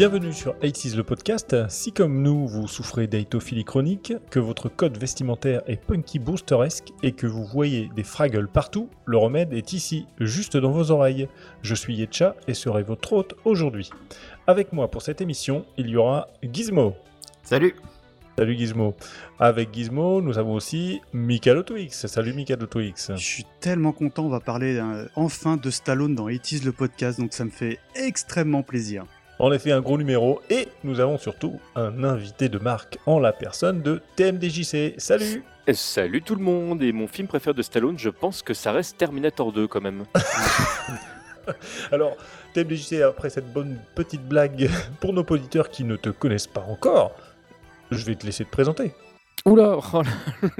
Bienvenue sur 80 le podcast. Si comme nous, vous souffrez d'aitophilie chronique, que votre code vestimentaire est punky boosteresque et que vous voyez des fraggles partout, le remède est ici, juste dans vos oreilles. Je suis Yetcha et serai votre hôte aujourd'hui. Avec moi pour cette émission, il y aura Gizmo. Salut Salut Gizmo. Avec Gizmo, nous avons aussi Mikado Twix. Salut Mikado Twix. Je suis tellement content, on va parler euh, enfin de Stallone dans 80 le podcast, donc ça me fait extrêmement plaisir. En effet, un gros numéro et nous avons surtout un invité de marque en la personne de TMDJC. Salut Salut tout le monde et mon film préféré de Stallone, je pense que ça reste Terminator 2 quand même. Alors, TMDJC, après cette bonne petite blague pour nos auditeurs qui ne te connaissent pas encore, je vais te laisser te présenter. Oula oh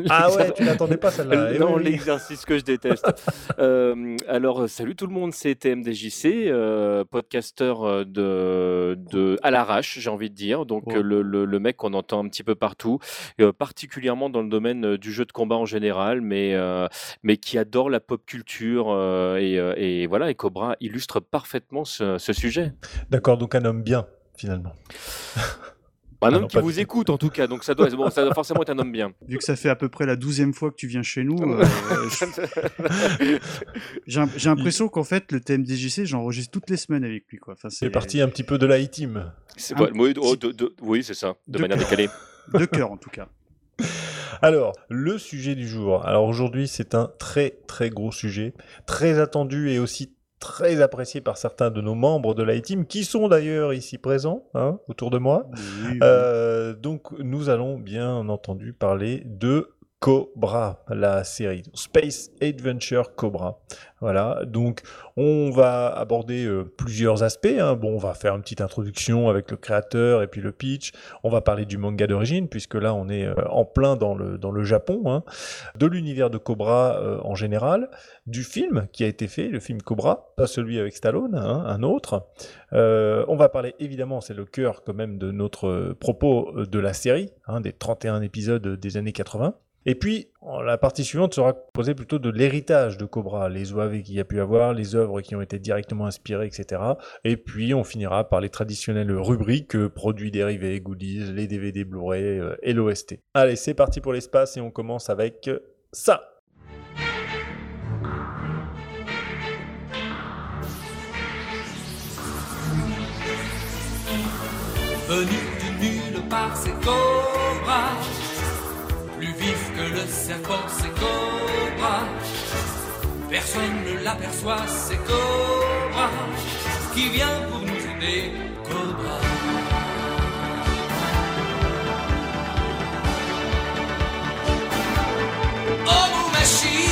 Ah ouais, tu n'attendais pas celle-là. Eh non, l'exercice que je déteste. euh, alors, salut tout le monde, c'est TMDJC, euh, podcasteur de, de à l'arrache, j'ai envie de dire. Donc, ouais. le, le, le, mec qu'on entend un petit peu partout, euh, particulièrement dans le domaine du jeu de combat en général, mais, euh, mais qui adore la pop culture. euh, et, et, voilà, et Cobra illustre parfaitement ce, ce sujet. D'accord, donc un homme bien, finalement. Un homme ah non, qui vous écoute en tout cas, donc ça doit, bon, ça doit forcément être un homme bien. Vu que ça fait à peu près la douzième fois que tu viens chez nous, euh, j'ai l'impression qu'en fait le TMDJC, j'enregistre toutes les semaines avec lui. Quoi. Enfin, c'est parti un petit peu de la team oui, oh, de, de, oui, c'est ça, de, de manière décalée. De cœur en tout cas. Alors, le sujet du jour. Alors aujourd'hui, c'est un très très gros sujet, très attendu et aussi très apprécié par certains de nos membres de l'ITeam, qui sont d'ailleurs ici présents, hein, autour de moi. Oui, oui. Euh, donc, nous allons bien entendu parler de Cobra, la série Space Adventure Cobra. Voilà, donc on va aborder euh, plusieurs aspects. Hein. Bon, on va faire une petite introduction avec le créateur et puis le pitch. On va parler du manga d'origine, puisque là on est euh, en plein dans le, dans le Japon, hein. de l'univers de Cobra euh, en général, du film qui a été fait, le film Cobra, pas celui avec Stallone, hein, un autre. Euh, on va parler évidemment, c'est le cœur quand même de notre propos de la série, hein, des 31 épisodes des années 80. Et puis, la partie suivante sera composée plutôt de l'héritage de Cobra, les OAV qu'il y a pu avoir, les œuvres qui ont été directement inspirées, etc. Et puis, on finira par les traditionnelles rubriques, euh, produits dérivés, goodies, les DVD Blu-ray euh, et l'OST. Allez, c'est parti pour l'espace et on commence avec ça. Venu du nulle part, c'est Cobra plus vif que le serpent, c'est Cobra. Personne ne l'aperçoit, c'est Cobra. Qui vient pour nous aider, Cobra. Oh, machine,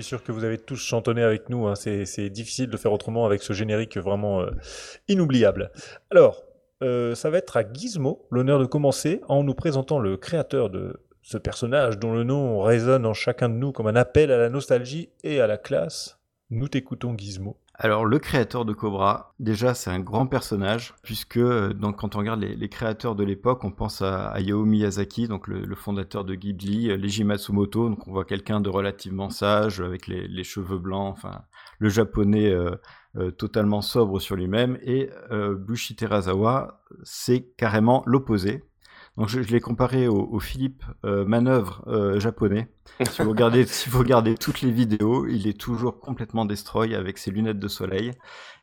suis sûr que vous avez tous chantonné avec nous, hein. c'est difficile de faire autrement avec ce générique vraiment euh, inoubliable. Alors, euh, ça va être à Gizmo l'honneur de commencer en nous présentant le créateur de ce personnage dont le nom résonne en chacun de nous comme un appel à la nostalgie et à la classe. Nous t'écoutons Gizmo. Alors le créateur de Cobra, déjà c'est un grand personnage, puisque donc, quand on regarde les, créateurs de l'époque, on pense à, à, Hayao Miyazaki, donc le, fondateur de Ghibli, Leiji Matsumoto, donc on voit quelqu'un de relativement sage, avec les, cheveux blancs, enfin le japonais euh, euh, totalement sobre sur lui-même, et euh, Bushi Terazawa, c'est carrément l'opposé. Donc je, je l'ai comparé au, au Philippe euh, Manœuvre euh, japonais. Si vous, regardez, si vous regardez toutes les vidéos, il est toujours complètement destroy avec ses lunettes de soleil.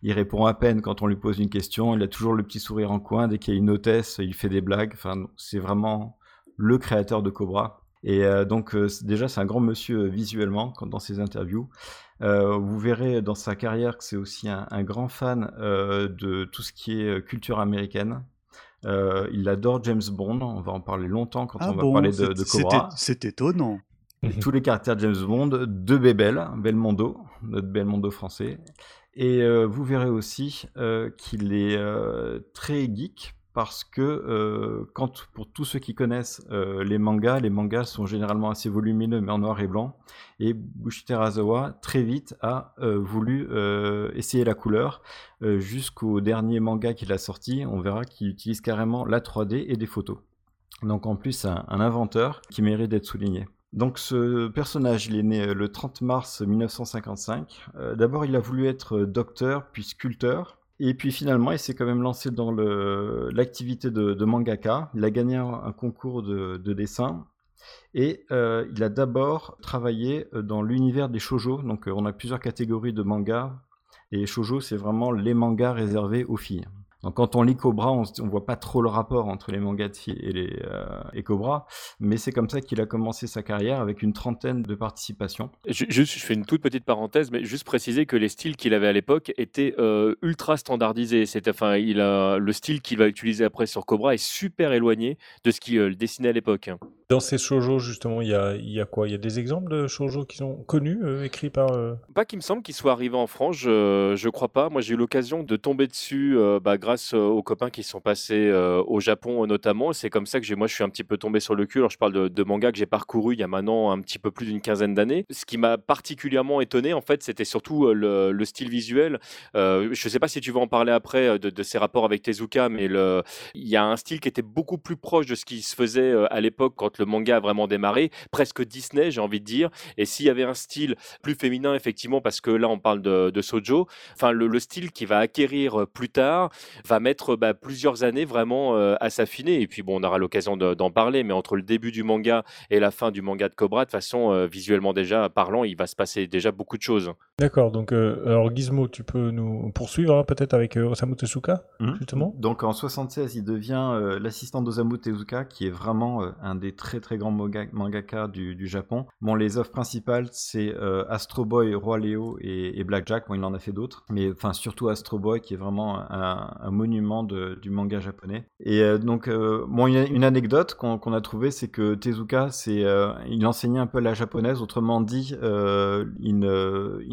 Il répond à peine quand on lui pose une question. Il a toujours le petit sourire en coin. Dès qu'il y a une hôtesse, il fait des blagues. Enfin, c'est vraiment le créateur de Cobra. Et euh, donc euh, déjà, c'est un grand monsieur visuellement quand, dans ses interviews. vous verrez dans sa carrière que c'est aussi un, grand fan de tout ce qui est culture américaine. Il adore James Bond, on va en parler longtemps quand ah on va parler de, de Cobra. C'est étonnant. Tous les caractères de James Bond, de Bebel, Belmondo, notre Belmondo français. Et vous verrez aussi qu'il est très geek parce que euh, pour tous ceux qui connaissent euh, les mangas, les mangas sont généralement assez volumineux mais en noir et blanc. Et Bushite Terazawa très vite a euh, voulu essayer la couleur jusqu'au dernier manga qu'il a sorti. On verra qu'il utilise carrément la 3D et des photos. Donc en plus un, un inventeur qui mérite d'être souligné. Donc ce personnage, il est né le 30 mars 1955. D'abord, il a voulu être docteur puis sculpteur. Et puis finalement, il s'est quand même lancé dans l'activité de, mangaka. Il a gagné un, concours de, dessin. Et euh, il a d'abord travaillé euh, dans l'univers des shoujo. Donc euh, on a plusieurs catégories de mangas. Et les shoujo, c'est vraiment les mangas réservés aux filles. Donc quand on lit Cobra, on, ne voit pas trop le rapport entre les mangas et, les, euh, Cobra, mais c'est comme ça qu'il a commencé sa carrière avec une trentaine de participations. Je, je fais une toute petite parenthèse, mais juste préciser que les styles qu'il avait à l'époque étaient euh, ultra standardisés. C'était, enfin, le style qu'il va utiliser après sur Cobra est super éloigné de ce qu'il euh, dessinait à l'époque. Dans ces shoujo, justement, il y a, quoi? Il y a des exemples de shoujo qui sont connus, écrits par. Pas qu'il me semble qu'ils soient arrivés en France, je, je crois pas. Moi, j'ai eu l'occasion de tomber dessus bah, grâce aux copains qui sont passés au Japon notamment. C'est comme ça que moi, je suis un petit peu tombé sur le cul. Alors, je parle de, de manga que j'ai parcouru il y a maintenant un petit peu plus d'une quinzaine d'années. Ce qui m'a particulièrement étonné, en fait, c'était surtout le, style visuel. je ne sais pas si tu veux en parler après de, ses rapports avec Tezuka, mais il y a un style qui était beaucoup plus proche de ce qui se faisait à l'époque quand le manga a vraiment démarré, presque Disney, j'ai envie de dire. Et s'il y avait un style plus féminin, effectivement, parce que là, on parle de, de Sojo, enfin, le, le, style qui va acquérir plus tard va mettre bah, plusieurs années vraiment euh, à s'affiner. Et puis bon, on aura l'occasion d'en parler, mais entre le début du manga et la fin du manga de Cobra, de façon euh, visuellement déjà parlant, il va se passer déjà beaucoup de choses. D'accord, donc euh, alors Gizmo, tu peux nous poursuivre hein, peut-être avec Osamu Tezuka, mmh. justement Donc en 76, il devient l'assistant d'Osamu Tezuka, qui est vraiment un des très très grands mangaka du, Japon. Bon, les œuvres principales, c'est Astro Boy, Roi Léo et, et Blackjack. Bon, il en a fait d'autres, mais enfin surtout Astro Boy, qui est vraiment un, monument du manga japonais. Et euh, donc, euh, bon, une, anecdote qu'on a trouvée, c'est que Tezuka, c'est, euh, il enseignait un peu la japonaise. Autrement dit, il,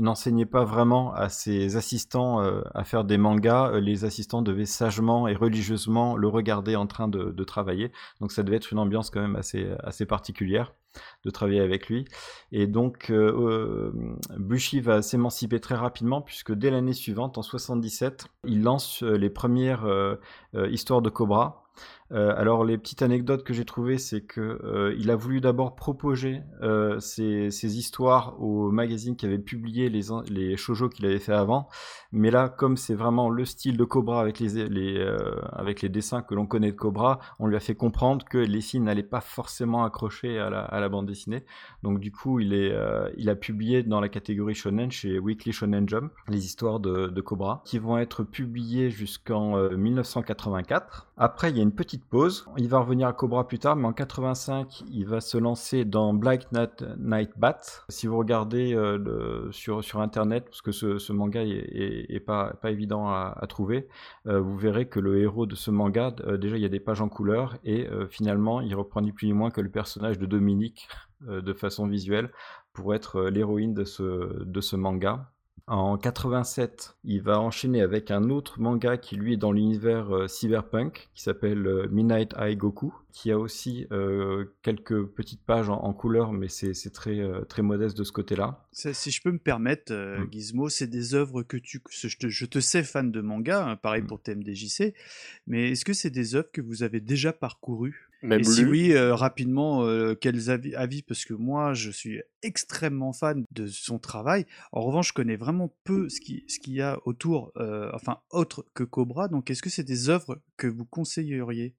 n'enseignait pas vraiment à ses assistants à faire des mangas. Les assistants devaient sagement et religieusement le regarder en train de travailler. Donc, ça devait être une ambiance quand même assez, assez particulière de travailler avec lui. Et donc, euh, euh, Bushi va s'émanciper très rapidement, puisque dès l'année suivante, en 77, il lance euh, les premières histoires de Cobra. Euh, alors les petites anecdotes que j'ai trouvées, c'est que euh, il a voulu d'abord proposer euh, ces, histoires au magazine qui avait publié les, les qu'il avait fait avant, mais là comme c'est vraiment le style de Cobra avec les, dessins que l'on connaît de Cobra, on lui a fait comprendre que les filles n'allaient pas forcément accrocher à la, bande dessinée. Donc du coup il a publié dans la catégorie shonen chez Weekly Shonen Jump les histoires de, de Cobra qui vont être publiées jusqu'en 1984. Après il y a une petite pause. Il va revenir à Cobra plus tard, mais en 85, il va se lancer dans Black Night Bat. Si vous regardez euh, sur, sur Internet, parce que ce, manga est, pas, pas évident à, trouver, euh, vous verrez que le héros de ce manga, euh, déjà il y a des pages en couleur, et finalement il reprend ni plus ni moins que le personnage de Dominique de façon visuelle pour être l'héroïne de ce, de ce manga. En 87, il va enchaîner avec un autre manga qui lui est dans l'univers euh, cyberpunk, qui s'appelle euh, Midnight Eye Goku, qui a aussi euh, quelques petites pages en, couleur, mais c'est très, très modeste de ce côté-là. Si je peux me permettre, mm. Gizmo, c'est des œuvres que tu... Je te, je te sais fan de manga, hein, pareil mm. pour TMDJC, mais est-ce que c'est des œuvres que vous avez déjà parcourues? Et si oui, euh, rapidement, euh, quels avis, Parce que moi, je suis extrêmement fan de son travail. En revanche, je connais vraiment peu ce qu'il ce y a autour, euh, enfin, autre que Cobra. Donc, est-ce que c'est des œuvres que vous conseilleriez?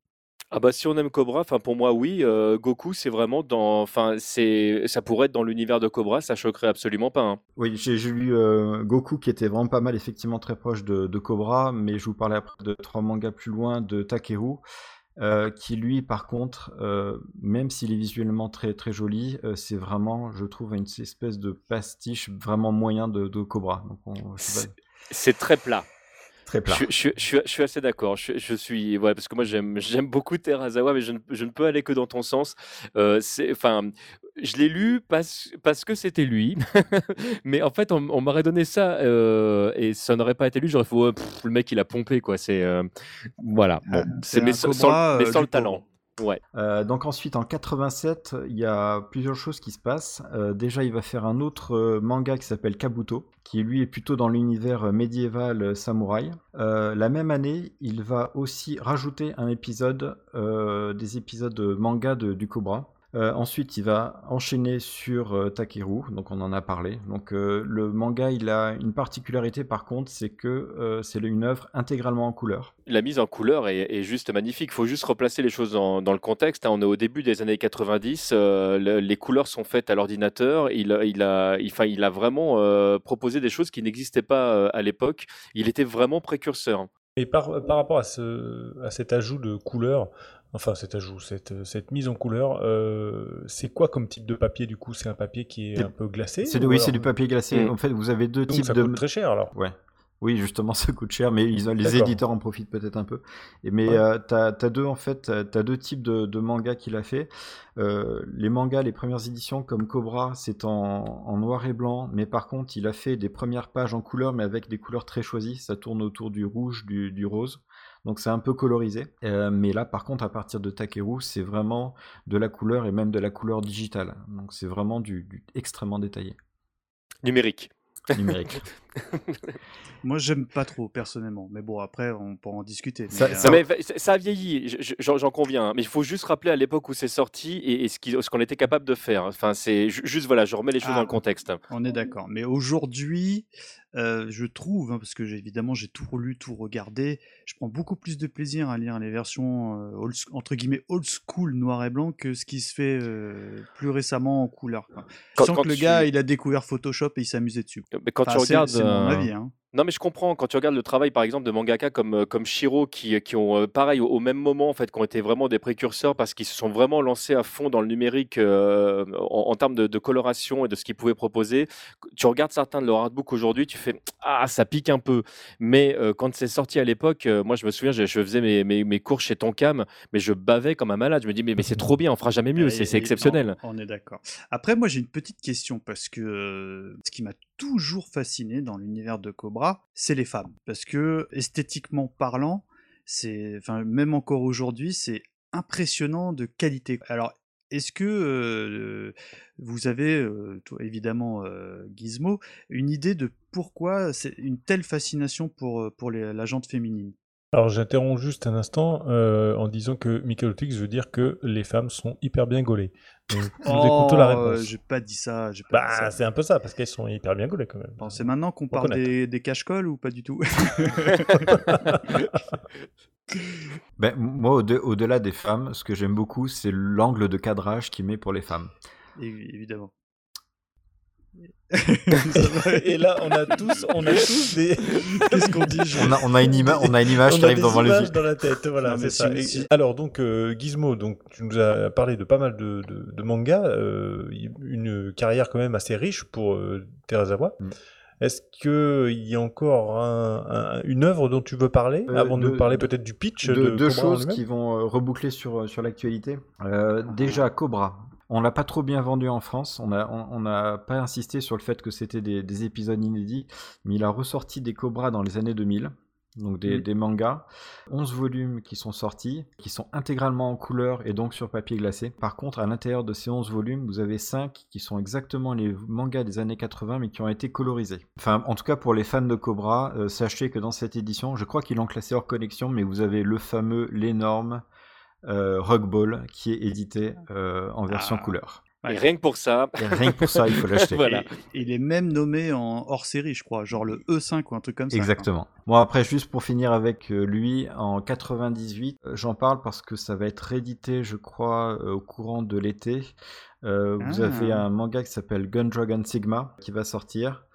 Ah bah si on aime Cobra, enfin pour moi oui, Goku c'est vraiment dans, enfin c'est, ça pourrait être dans l'univers de Cobra, ça choquerait absolument pas. Hein. Oui, j'ai lu Goku qui était vraiment pas mal, effectivement très proche de, de, Cobra, mais je vous parlais après de trois mangas plus loin de Takeru. Qui lui, par contre, même s'il est visuellement très très joli, c'est vraiment, je trouve, une espèce de pastiche vraiment moyen de, Cobra. C'est très plat. Très plat. Je, suis assez d'accord. Je, suis, ouais, parce que moi j'aime, beaucoup Terazawa, mais je ne, peux aller que dans ton sens. c'est, enfin, je l'ai lu parce, parce que c'était lui, mais en fait on, m'aurait donné ça et ça n'aurait pas été lui. J'aurais fait le mec il a pompé quoi. C'est voilà. Ah, c'est mais, sans, le talent. Ouais. Euh, donc ensuite en 87, il y a plusieurs choses qui se passent. Euh, déjà, il va faire un autre euh, manga qui s'appelle Kabuto, qui lui est plutôt dans l'univers médiéval samouraï. la même année, il va aussi rajouter un épisode, des épisodes manga de, du Cobra. Euh, ensuite, il va enchaîner sur euh, Takeru, donc on en a parlé. Donc euh, le manga, il a une particularité par contre, c'est que c'est une œuvre intégralement en couleur. La mise en couleur est, juste magnifique. Il faut juste replacer les choses dans, le contexte. Hein. On est au début des années 90. les couleurs sont faites à l'ordinateur. Il, il, a, il, a vraiment proposé des choses qui n'existaient pas à l'époque. Il était vraiment précurseur. Et par, par rapport à, ce, à cet ajout de couleurs, Enfin, cet ajout, cette, cette mise en couleur, euh, c'est quoi comme type de papier du coup? C'est un papier qui est un peu glacé Oui, c'est du papier glacé. En fait, vous avez deux types ça de. Coûte très cher alors. Ouais. Oui, justement, ça coûte cher, mais ils ont, les éditeurs en profitent peut-être un peu. Et, mais euh, tu as, deux en fait, as deux types de, de mangas qu'il a fait. Euh, les mangas, les premières éditions comme Cobra, c'est en, en, noir et blanc, mais par contre, il a fait des premières pages en couleur, mais avec des couleurs très choisies. Ça tourne autour du rouge, du, du rose. Donc c'est un peu colorisé. Euh, mais là, par contre, à partir de Takeru, c'est vraiment de la couleur et même de la couleur digitale. Donc c'est vraiment du, du extrêmement détaillé. Numérique. Numérique. Moi, j'aime pas trop personnellement, mais bon, après, on pourra en discuter. Ça, euh, ça, a vieilli, j'en conviens. Hein. Mais il faut juste rappeler à l'époque où c'est sorti et, ce qu'on était capable de faire. Enfin, c'est juste voilà, je remets les choses dans le ah, contexte. On est d'accord. Mais aujourd'hui, euh, je trouve, hein, parce que évidemment j'ai tout lu, tout regardé, je prends beaucoup plus de plaisir à lire les versions euh, entre guillemets old school noir et blanc que ce qui se fait plus récemment en couleur. Quand, Je sens que le gars il a découvert Photoshop et il s'amusait dessus. Mais quand tu regardes, c'est mon avis. Hein. Non, mais je comprends. Quand tu regardes le travail, par exemple, de mangaka comme, euh, comme Shiro, qui, qui ont, euh, pareil, au, même moment, en fait, qui ont été vraiment des précurseurs parce qu'ils se sont vraiment lancés à fond dans le numérique euh, en, termes de, coloration et de ce qu'ils pouvaient proposer. Tu regardes certains de leurs artbooks aujourd'hui, tu fais Ah, ça pique un peu. Mais quand c'est sorti à l'époque, moi, je me souviens, je, faisais mes, mes, mes, cours chez Tonkam, mais je bavais comme un malade. Je me dis Mais, mais c'est trop bien, on fera jamais mieux, c'est exceptionnel. On, on est d'accord. Après, moi, j'ai une petite question parce que ce qui m'a toujours fasciné dans l'univers de Cobra, c'est les femmes. Parce que, esthétiquement parlant, c'est, même encore aujourd'hui, c'est impressionnant de qualité. Alors, est-ce que euh, vous avez, euh, évidemment, euh, Gizmo, une idée de pourquoi c'est une telle fascination pour, pour les, la jante féminine? Alors j'interromps juste un instant euh, en disant que Michael veut dire que les femmes sont hyper bien gaulées. Donc, oh, la réponse. J'ai pas dit ça. bah, c'est un peu ça, parce qu'elles sont hyper bien gaulées quand même. c'est maintenant qu'on parle des, des cache-colles ou pas du tout? Ben, Moi, au-delà des femmes, ce que j'aime beaucoup, c'est l'angle de cadrage qu'il met pour les femmes. Évidemment. Et là, on a tous, on a tous des. Qu'est-ce qu'on dit on, a, on, a, une ima on a une image qui arrive devant les yeux. dans la tête, voilà, c'est ça. alors, donc, euh, Gizmo, donc, tu nous as parlé de pas mal de, de, mangas, euh, une carrière quand même assez riche pour euh, Terazawa. Mm. Est-ce qu'il y a encore un, une œuvre dont tu veux parler avant de, nous parler peut-être du pitch de, Deux choses qui vont reboucler sur, sur l'actualité. déjà, Cobra. On l'a pas trop bien vendu en France. On n'a on, pas insisté sur le fait que c'était des, épisodes inédits, mais il a ressorti des Cobras dans les années 2000. Donc des, mangas, 11 volumes qui sont sortis, qui sont intégralement en couleur et donc sur papier glacé. Par contre, à l'intérieur de ces 11 volumes, vous avez 5 qui sont exactement les mangas des années 80 mais qui ont été colorisés. Enfin, en tout cas pour les fans de Cobra, euh, sachez que dans cette édition, je crois qu'ils l'ont classé hors connexion, mais vous avez le fameux, l'énorme, euh, Ball qui est édité euh, en version ah. couleur. Et rien que pour ça. rien que pour ça, il faut l'acheter. voilà. il est même nommé en hors série, je crois, genre le E5 ou un truc comme ça. Exactement. Bon, après, juste pour finir avec euh, lui, en 98, euh, j'en parle parce que ça va être réédité, je crois, au courant de l'été. Vous avez ah. un manga qui s'appelle Gun Dragon Sigma qui va sortir.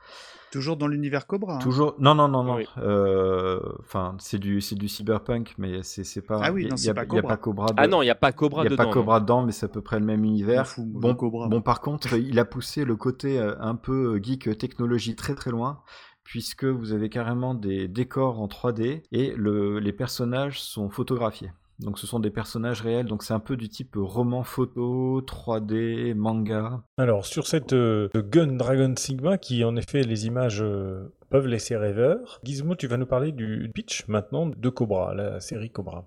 Toujours dans l'univers Cobra. Hein. Toujours. Non, non, non, non. Euh, enfin, c'est du, c'est du cyberpunk, mais c'est pas. Ah oui, non, c'est pas Cobra. Il a pas Cobra. Ah non, il y a pas Cobra dedans. Il y a pas Cobra dedans, mais c'est à peu près le même univers. bon, Cobra. bon, par contre, il a poussé le côté euh, un peu geek technologie très très loin puisque vous avez carrément des décors en 3D et le, les personnages sont photographiés. Donc ce sont des personnages réels, donc c'est un peu du type roman photo, 3D, manga. Alors sur cette euh, Gun Dragon Sigma, qui en effet les images euh, peuvent laisser rêveur, Gizmo tu vas nous parler du pitch maintenant de Cobra, la série Cobra.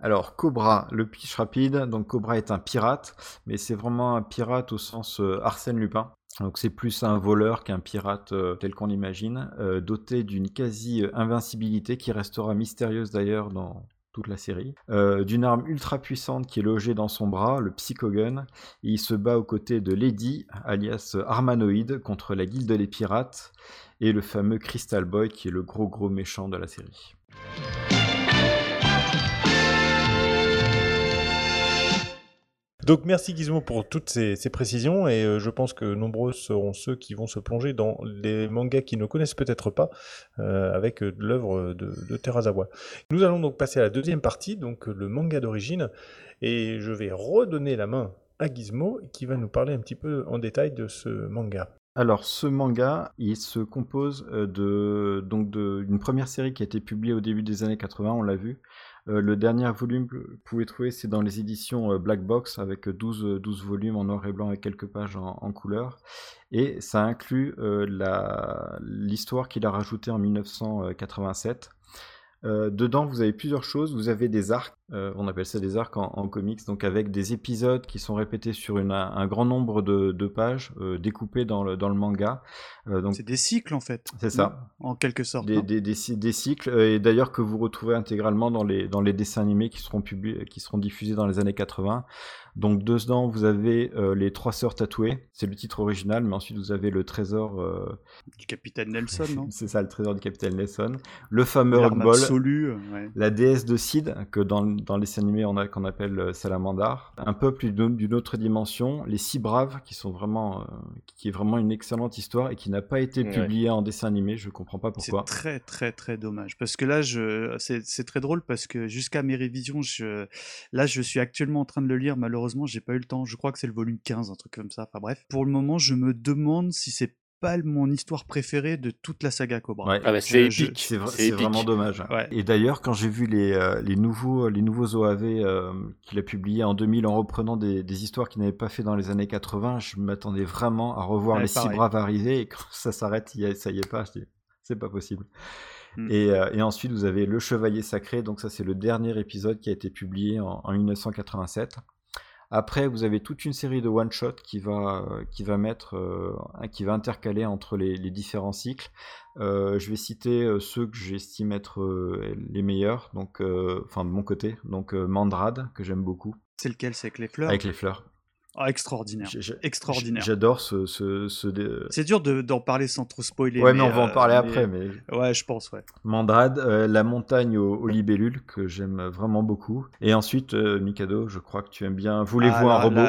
Alors Cobra, le pitch rapide, donc Cobra est un pirate, mais c'est vraiment un pirate au sens euh, Arsène Lupin. Donc c'est plus un voleur qu'un pirate tel qu'on l'imagine, doté d'une quasi-invincibilité qui restera mystérieuse d'ailleurs dans, toute la série, euh, d'une arme ultra puissante qui est logée dans son bras, le Psychogun, et il se bat aux côtés de Lady, alias Armanoid, contre la guilde des pirates, et le fameux Crystal Boy qui est le gros gros méchant de la série. Donc merci Gizmo pour toutes ces, précisions et euh, je pense que nombreux seront ceux qui vont se plonger dans les mangas qu'ils ne connaissent peut-être pas euh, avec euh, l'œuvre de, de Terazawa. Nous allons donc passer à la deuxième partie, donc le manga d'origine, et je vais redonner la main à Gizmo qui va nous parler un petit peu en détail de ce manga. Alors, ce manga, il se compose de donc d'une première série qui a été publiée au début des années 80, on l'a vu, le dernier volume que vous pouvez trouver, c'est dans les éditions euh, Black Box avec 12, 12 euh, volumes en noir et blanc et quelques pages en, en couleur. Et ça inclut l'histoire qu'il a rajoutée en 1987. Dedans, vous avez plusieurs choses. Vous avez des arcs euh, on appelle ça des arcs en, comics, donc avec des épisodes qui sont répétés sur un, grand nombre de, pages, euh, découpées dans le, manga. Euh, donc... C'est des cycles en fait. C'est ça. En quelque sorte. Des, cycles, et d'ailleurs que vous retrouvez intégralement dans les, dessins animés qui seront, qui seront diffusés dans les années 80. Donc dedans, vous avez les trois sœurs tatouées, c'est le titre original, mais ensuite vous avez le trésor... Du capitaine Nelson, non? C'est ça, le trésor du capitaine Nelson. Le fameux Rockball. La déesse de Sid, que dans dans les animés on a qu'on appelle euh, Salamandar. Un peuple d'une autre dimension, les Six Braves, qui sont vraiment, euh, qui est vraiment une excellente histoire et qui n'a pas été publiée en dessin animé. Je comprends pas pourquoi. C'est très très très dommage parce que là, je, c'est très drôle parce que jusqu'à mes révisions, je, là, je suis actuellement en train de le lire. Malheureusement, j'ai pas eu le temps. Je crois que c'est le volume 15, un truc comme ça. Enfin bref, pour le moment, je me demande si c'est mon histoire préférée de toute la saga Cobra. Ah bah, c'est épique, c'est vraiment dommage. Et d'ailleurs, quand j'ai vu les, euh, les, nouveaux, les nouveaux OAV euh, qu'il a publiés en 2000 en reprenant des, des histoires qu'il n'avait pas fait dans les années 80, je m'attendais vraiment à revoir les six braves arriver et quand ça s'arrête, ça y est pas, c'est pas possible. Hmm. Et, euh, et, ensuite, vous avez Le Chevalier Sacré, donc ça c'est le dernier épisode qui a été publié en, en 1987. Après, vous avez toute une série de one-shot qui va, qui va mettre, euh, qui va intercaler entre les, différents cycles. Euh, je vais citer euh, ceux que j'estime être les meilleurs, donc, enfin de mon côté. Donc Mandrade, que j'aime beaucoup. C'est lequel? C'est avec les fleurs? Avec les fleurs. Ah, extraordinaire. extraordinaire. J'adore ce. ce, ce C'est dur d'en parler sans trop spoiler. Ouais, mais, on va en parler après. Mais... Ouais, je pense, ouais. Mandrade, euh, La montagne aux, libellules, que j'aime vraiment beaucoup. Et ensuite, euh, Mikado, je crois que tu aimes bien. Voulez-vous ah, un robot?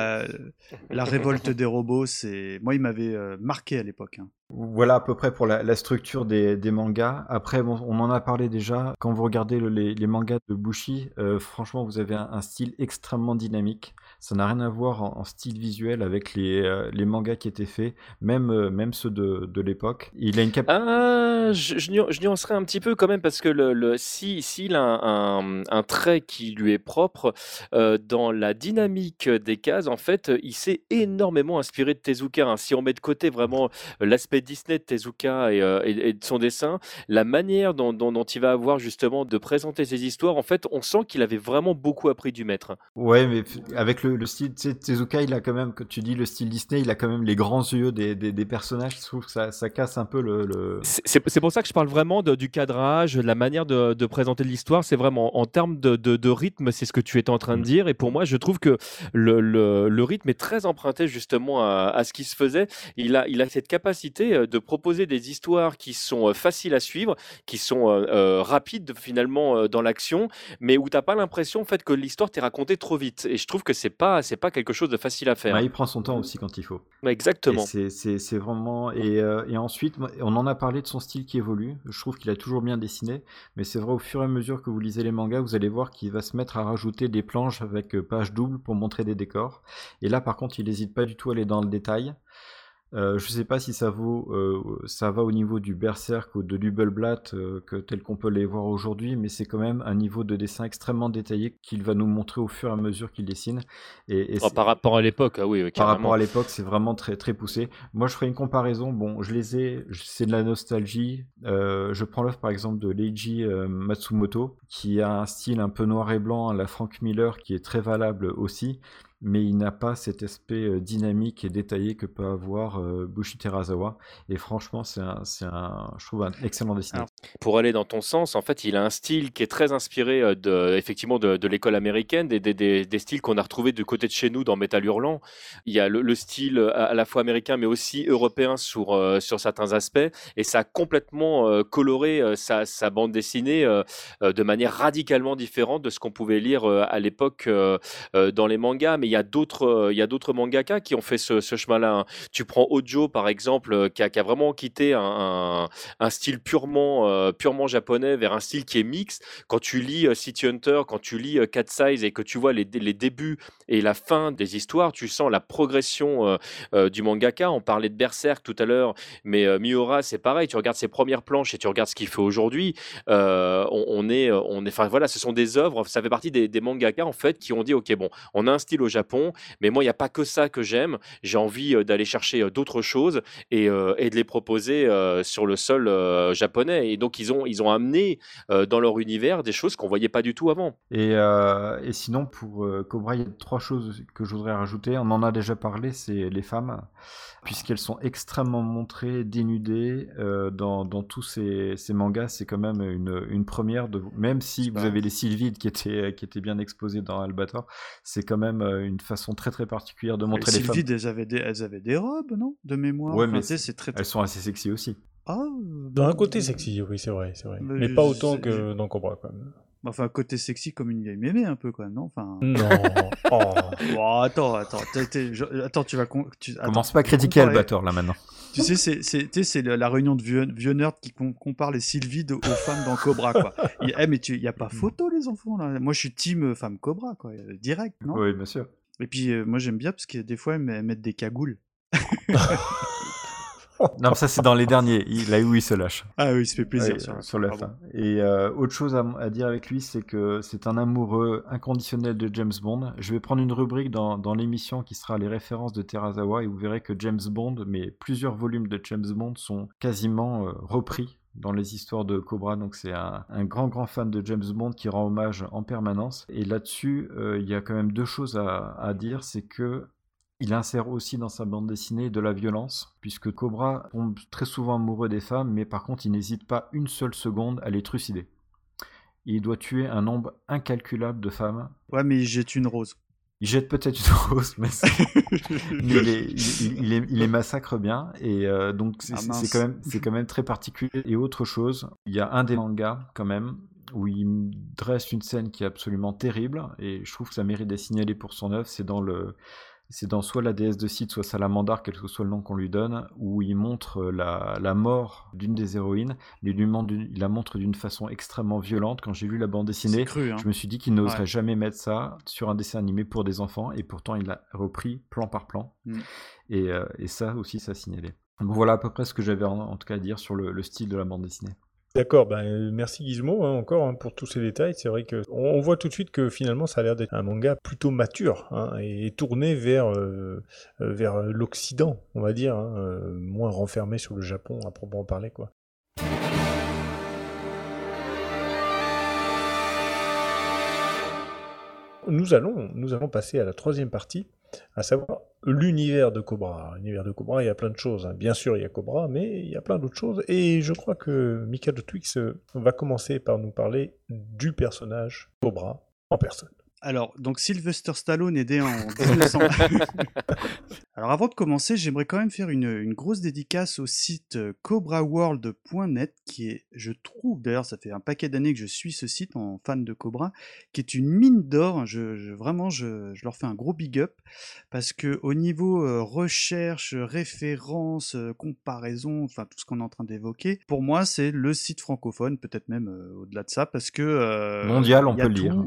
la, révolte des robots, c'est. Moi, il m'avait euh, marqué à l'époque. Hein. Voilà à peu près pour la, structure des, mangas. Après, on en a parlé déjà. Quand vous regardez les, mangas de Bushi, franchement, vous avez un style extrêmement dynamique. Ça n'a rien à voir en, style visuel avec les, euh, les, mangas qui étaient faits, même, euh, même ceux de, de l'époque. Il a une cap... Ah, je, je, nuancerais un petit peu quand même parce que le, le si s'il a un, un, trait qui lui est propre euh, dans la dynamique des cases, en fait, il s'est énormément inspiré de Tezuka. Hein. Si on met de côté vraiment l'aspect Disney de Tezuka et, et, de son dessin, la manière dont, dont, dont, il va avoir justement de présenter ses histoires, en fait, on sent qu'il avait vraiment beaucoup appris du maître. Ouais, mais avec le, le, style, tu sais, Tezuka, il a quand même, que tu dis le style Disney, il a quand même les grands yeux des, des, personnages. Je trouve que ça, ça casse un peu le. C'est pour ça que je parle vraiment du cadrage, de la manière de, de présenter l'histoire. C'est vraiment en termes de, de, rythme, c'est ce que tu étais en train de mm. dire. Et pour moi, je trouve que le, le, le rythme est très emprunté justement à, à, ce qui se faisait. Il a, il a cette capacité c'est de proposer des histoires qui sont faciles à suivre, qui sont rapides finalement dans l'action, mais où t'as pas l'impression en fait que l'histoire t'est racontée trop vite. Et je trouve que c'est pas c'est pas quelque chose de facile à faire. Bah, il prend son temps aussi quand il faut. exactement. C'est vraiment et, et ensuite on en a parlé de son style qui évolue. Je trouve qu'il a toujours bien dessiné, mais c'est vrai au fur et à mesure que vous lisez les mangas, vous allez voir qu'il va se mettre à rajouter des planches avec page double pour montrer des décors. Et là par contre il n'hésite pas du tout à aller dans le détail. Euh, je ne sais pas si ça, vaut, euh, ça va au niveau du Berserk ou de Lubelblatt euh, que, tel qu'on peut les voir aujourd'hui, mais c'est quand même un niveau de dessin extrêmement détaillé qu'il va nous montrer au fur et à mesure qu'il dessine. Et, oh, par rapport à l'époque, ah oui, Par rapport à l'époque, c'est vraiment très, très poussé. Moi, je ferai une comparaison. Bon, je les ai, c'est de la nostalgie. je prends l'œuvre par exemple de Leiji Matsumoto, qui a un style un peu noir et blanc à la Frank Miller, qui est très valable aussi mais il n'a pas cet aspect euh, dynamique et détaillé que peut avoir euh, Bushi Terazawa. Et franchement, c'est un, un, je trouve un excellent dessinateur. Pour aller dans ton sens, en fait, il a un style qui est très inspiré euh, de, effectivement de, l'école américaine, des, des, des, styles qu'on a retrouvés du côté de chez nous dans Metal Hurlant. Il y a le, style à, la fois américain, mais aussi européen sur, sur certains aspects, et ça a complètement coloré sa, sa, bande dessinée de manière radicalement différente de ce qu'on pouvait lire à l'époque dans les mangas. Mais il y a d'autres, euh, il y a d'autres mangaka qui ont fait ce, chemin-là. Hein. Tu prends Ojo par exemple, euh, qui a, qui a vraiment quitté un, un, style purement, euh, purement japonais vers un style qui est mixte. Quand tu lis City Hunter, quand tu lis Cat Size et que tu vois les, les, débuts et la fin des histoires, tu sens la progression du mangaka. On parlait de Berserk tout à l'heure, mais Miura c'est pareil. Tu regardes ses premières planches et tu regardes ce qu'il fait aujourd'hui. on, est, on est, enfin voilà, ce sont des œuvres. Ça fait partie des, des mangaka en fait qui ont dit ok bon, on a un style au Japon. Mais moi, il n'y a pas que ça que j'aime. J'ai envie d'aller chercher d'autres choses et, et, de les proposer sur le sol japonais. Et donc, ils ont, ils ont amené dans leur univers des choses qu'on voyait pas du tout avant. Et, et sinon, pour Cobra, il y a trois choses que je voudrais rajouter. On en a déjà parlé, c'est les femmes, puisqu'elles sont extrêmement montrées, dénudées dans, dans, tous ces, ces mangas. C'est quand même une, une première, de, même si vous avez les sylvides qui étaient, qui étaient bien exposés dans Albator, c'est quand même une façon très très particulière de montrer les, femmes. Elles avaient, des, elles avaient des robes, non? De mémoire. Ouais, mais c'est très, elles sont assez sexy aussi. Ah, dans un côté sexy, oui, c'est vrai, c'est vrai. Mais, pas autant que dans Cobra, quand même. Enfin, côté sexy comme une vieille mémé un peu quand même, non? Enfin... Non. oh. attends, attends, attends, tu vas tu... commence pas à critiquer Albator là maintenant. Tu sais, c'est c'est la réunion de vieux, vieux nerds qui comparent les Sylvides aux femmes dans Cobra quoi. Il, eh, mais il y a pas photo les enfants là. Moi je suis team femme Cobra quoi, direct, non? Oui, bien sûr. Et puis euh, moi j'aime bien parce que des fois elles mettent des cagoules. non, ça c'est dans les derniers, là où il se lâche. Ah oui, il se fait plaisir sur, la fin. Et euh, autre chose à, dire avec lui, c'est que c'est un amoureux inconditionnel de James Bond. Je vais prendre une rubrique dans, dans l'émission qui sera les références de Terazawa et vous verrez que James Bond, mais plusieurs volumes de James Bond sont quasiment euh, repris dans les histoires de Cobra. Donc c'est un, grand grand fan de James Bond qui rend hommage en permanence. Et là-dessus, euh, il y a quand même deux choses à, à dire, c'est que il insère aussi dans sa bande dessinée de la violence, puisque Cobra tombe très souvent amoureux des femmes, mais par contre il n'hésite pas une seule seconde à les trucider. Il doit tuer un nombre incalculable de femmes. Ouais, mais il jette une rose. Il jette peut-être une rose, mais, il, les, massacre bien. Et euh, donc, ah, c'est quand même très particulier. Et autre chose, il y a un des mangas, quand même, où il dresse une scène qui est absolument terrible. Et je trouve que ça mérite d'être signalé pour son œuvre. C'est dans le c'est dans soit la déesse de Sith, soit Salamandar, quel que soit le nom qu'on lui donne, où il montre euh, la, mort d'une des héroïnes, mais il, il la montre d'une façon extrêmement violente. Quand j'ai lu la bande dessinée, hein. je me suis dit qu'il n'oserait jamais mettre ça sur un dessin animé pour des enfants, et pourtant il a repris plan par plan. Mm. Euh, et, ça aussi, ça a signalé. Donc voilà à peu près ce que j'avais en, tout cas à dire sur le style de la bande dessinée. D'accord, ben, merci Gizmo hein, encore hein, pour tous ces détails. C'est vrai que on, voit tout de suite que finalement ça a l'air d'être un manga plutôt mature hein, et, tourné vers, euh, vers l'Occident, on va dire, euh, moins renfermé sur le Japon à proprement parler. quoi. Nous allons passer à la troisième partie à savoir l'univers de Cobra. L'univers de Cobra, il y a plein de choses. Hein. Bien sûr, il y a Cobra, mais il y a plein d'autres choses. Et je crois que de Twix euh, va commencer par nous parler du personnage Cobra en personne. Alors, donc Sylvester Stallone est né en 1900. Alors, avant de commencer, j'aimerais quand même faire une, une grosse dédicace au site euh, cobraworld.net, qui est, je trouve, d'ailleurs, ça fait un paquet d'années que je suis ce site en fan de Cobra, qui est une mine d'or. Je, vraiment, je, je, leur fais un gros big up parce que au niveau euh, recherche, référence, euh, comparaison, enfin tout ce qu'on est en train d'évoquer, pour moi, c'est le site francophone, peut-être même au-delà de ça, parce que mondial, on peut le dire.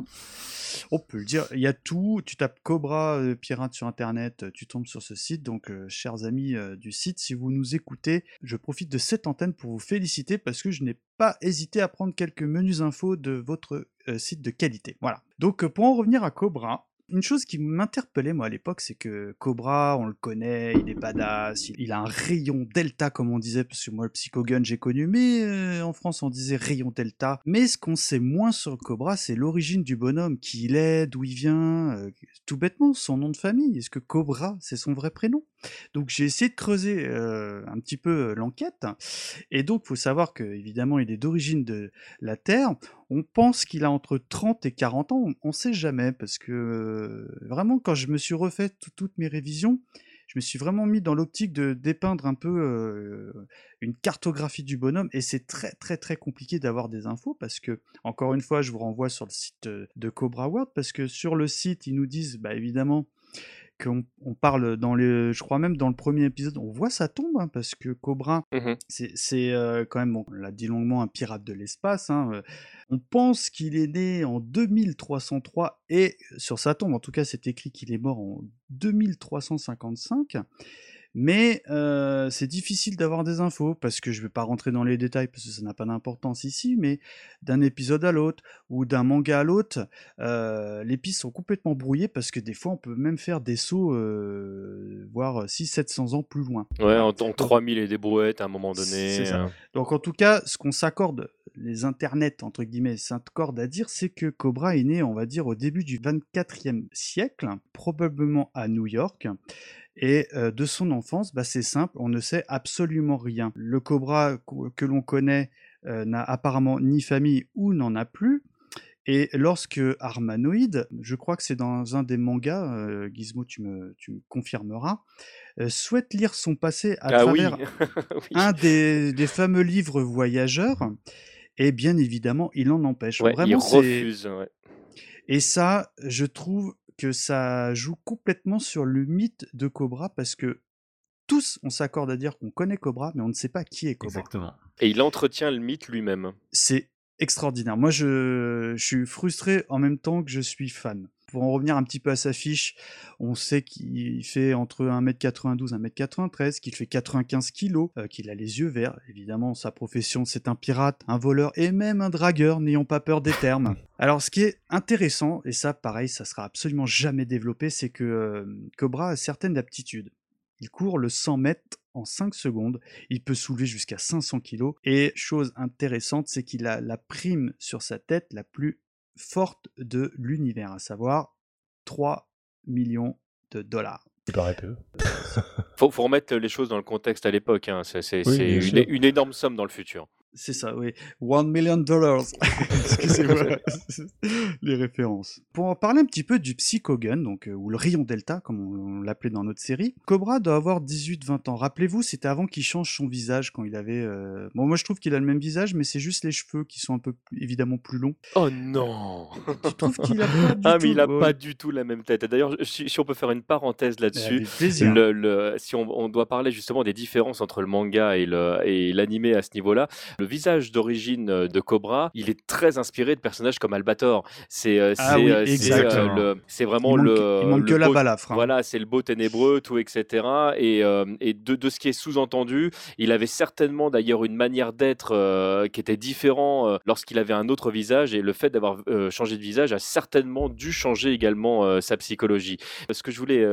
On peut le dire, il y a tout. Tu tapes Cobra euh, Pirate sur internet, euh, tu tombes sur ce site. Donc, euh, chers amis du site, si vous nous écoutez, je profite de cette antenne pour vous féliciter parce que je n'ai pas hésité à prendre quelques menus infos de votre site de qualité. Voilà. Donc, pour en revenir à Cobra, une chose qui m'interpellait moi à l'époque, c'est que Cobra, on le connaît, il est badass, il a un rayon delta comme on disait, parce que moi le Psychogun j'ai connu, mais euh, en France on disait rayon delta. Mais ce qu'on sait moins sur Cobra, c'est l'origine du bonhomme, qui il est, d'où il vient, euh, tout bêtement, son nom de famille. Est-ce que Cobra, c'est son vrai prénom? Donc j'ai essayé de creuser un petit peu l'enquête, et donc faut savoir que évidemment il est d'origine de la Terre. On pense qu'il a entre 30 et 40 ans, on ne sait jamais, parce que vraiment, quand je me suis refait toutes mes révisions, je me suis vraiment mis dans l'optique de dépeindre un peu une cartographie du bonhomme, et c'est très très très compliqué d'avoir des infos, parce que, encore une fois, je vous renvoie sur le site de Cobra World, parce que sur le site, ils nous disent, bah, évidemment, qu'on on parle dans les, je crois même dans le premier épisode, on voit sa tombe hein, parce que Cobra, mmh c'est euh, quand même, on l'a dit longuement, un pirate de l'espace. Hein, euh. on pense qu'il est né en 2303 et sur sa tombe, en tout cas, c'est écrit qu'il est mort en 2355. Mais euh, c'est difficile d'avoir des infos parce que je ne vais pas rentrer dans les détails parce que ça n'a pas d'importance ici, mais d'un épisode à l'autre ou d'un manga à l'autre, euh, les pistes sont complètement brouillées parce que des fois on peut même faire des sauts, euh, voire 600-700 ans plus loin. Ouais, en, tant 3000 et des brouettes à un moment donné. Donc en tout cas, ce qu'on s'accorde, les internets entre guillemets, s'accordent à dire, c'est que Cobra est né, on va dire, au début du 24e siècle, probablement à New York. Et de son enfance, bah, c'est simple, on ne sait absolument rien. Le cobra que l'on connaît n'a apparemment ni famille ou n'en a plus. Et lorsque Armanoïde, je crois que c'est dans un des mangas, Gizmo, tu me, tu me confirmeras, souhaite lire son passé à ah travers un des, des, fameux livres voyageurs, et bien évidemment, il en empêche. Vraiment, il refuse. Et ça, je trouve que ça joue complètement sur le mythe de Cobra parce que tous, on s'accorde à dire qu'on connaît Cobra, mais on ne sait pas qui est Cobra. Exactement. Et il entretient le mythe lui-même. C'est extraordinaire. Moi, je, je, suis frustré en même temps que je suis fan pour en revenir un petit peu à sa fiche, on sait qu'il fait entre 1m92 et 1m93, qu'il fait 95 kg, euh, qu'il a les yeux verts. Évidemment, sa profession, c'est un pirate, un voleur et même un dragueur, n'ayons pas peur des termes. Alors, ce qui est intéressant, et ça, pareil, ça sera absolument jamais développé, c'est que euh, Cobra a certaines aptitudes. Il court le 100 mètres en 5 secondes, il peut soulever jusqu'à 500 kg, et chose intéressante, c'est qu'il a la prime sur sa tête la plus forte de l'univers, à savoir 3 millions de dollars. Il paraît peu. faut, faut remettre les choses dans le contexte à l'époque. Hein. C'est une, énorme somme dans le futur. C'est ça, oui. One million dollars. Excusez-moi. Les références. Pour en parler un petit peu du Psychogun, donc, euh, ou le rayon delta, comme on, l'appelait dans notre série, Cobra doit avoir 18-20 ans. Rappelez-vous, c'était avant qu'il change son visage quand il avait. Euh, bon, moi je trouve qu'il a le même visage, mais c'est juste les cheveux qui sont un peu évidemment plus longs. Oh non Tu trouves qu'il a pas du Ah, mais il a pas du tout la même tête. D'ailleurs, si, on peut faire une parenthèse là-dessus, le, si on, on, doit parler justement des différences entre le manga et l'animé à ce niveau-là, le visage d'origine euh, de Cobra, il est très inspiré de personnages comme Albator. C'est euh, ah euh, c'est vraiment le. Il manque que la balafre. Hein. Voilà, c'est le beau ténébreux, tout, etc. Et, et de, de, ce qui est sous-entendu, il avait certainement d'ailleurs une manière d'être qui était différent lorsqu'il avait un autre visage. Et le fait d'avoir changé de visage a certainement dû changer également sa psychologie. Ce que je voulais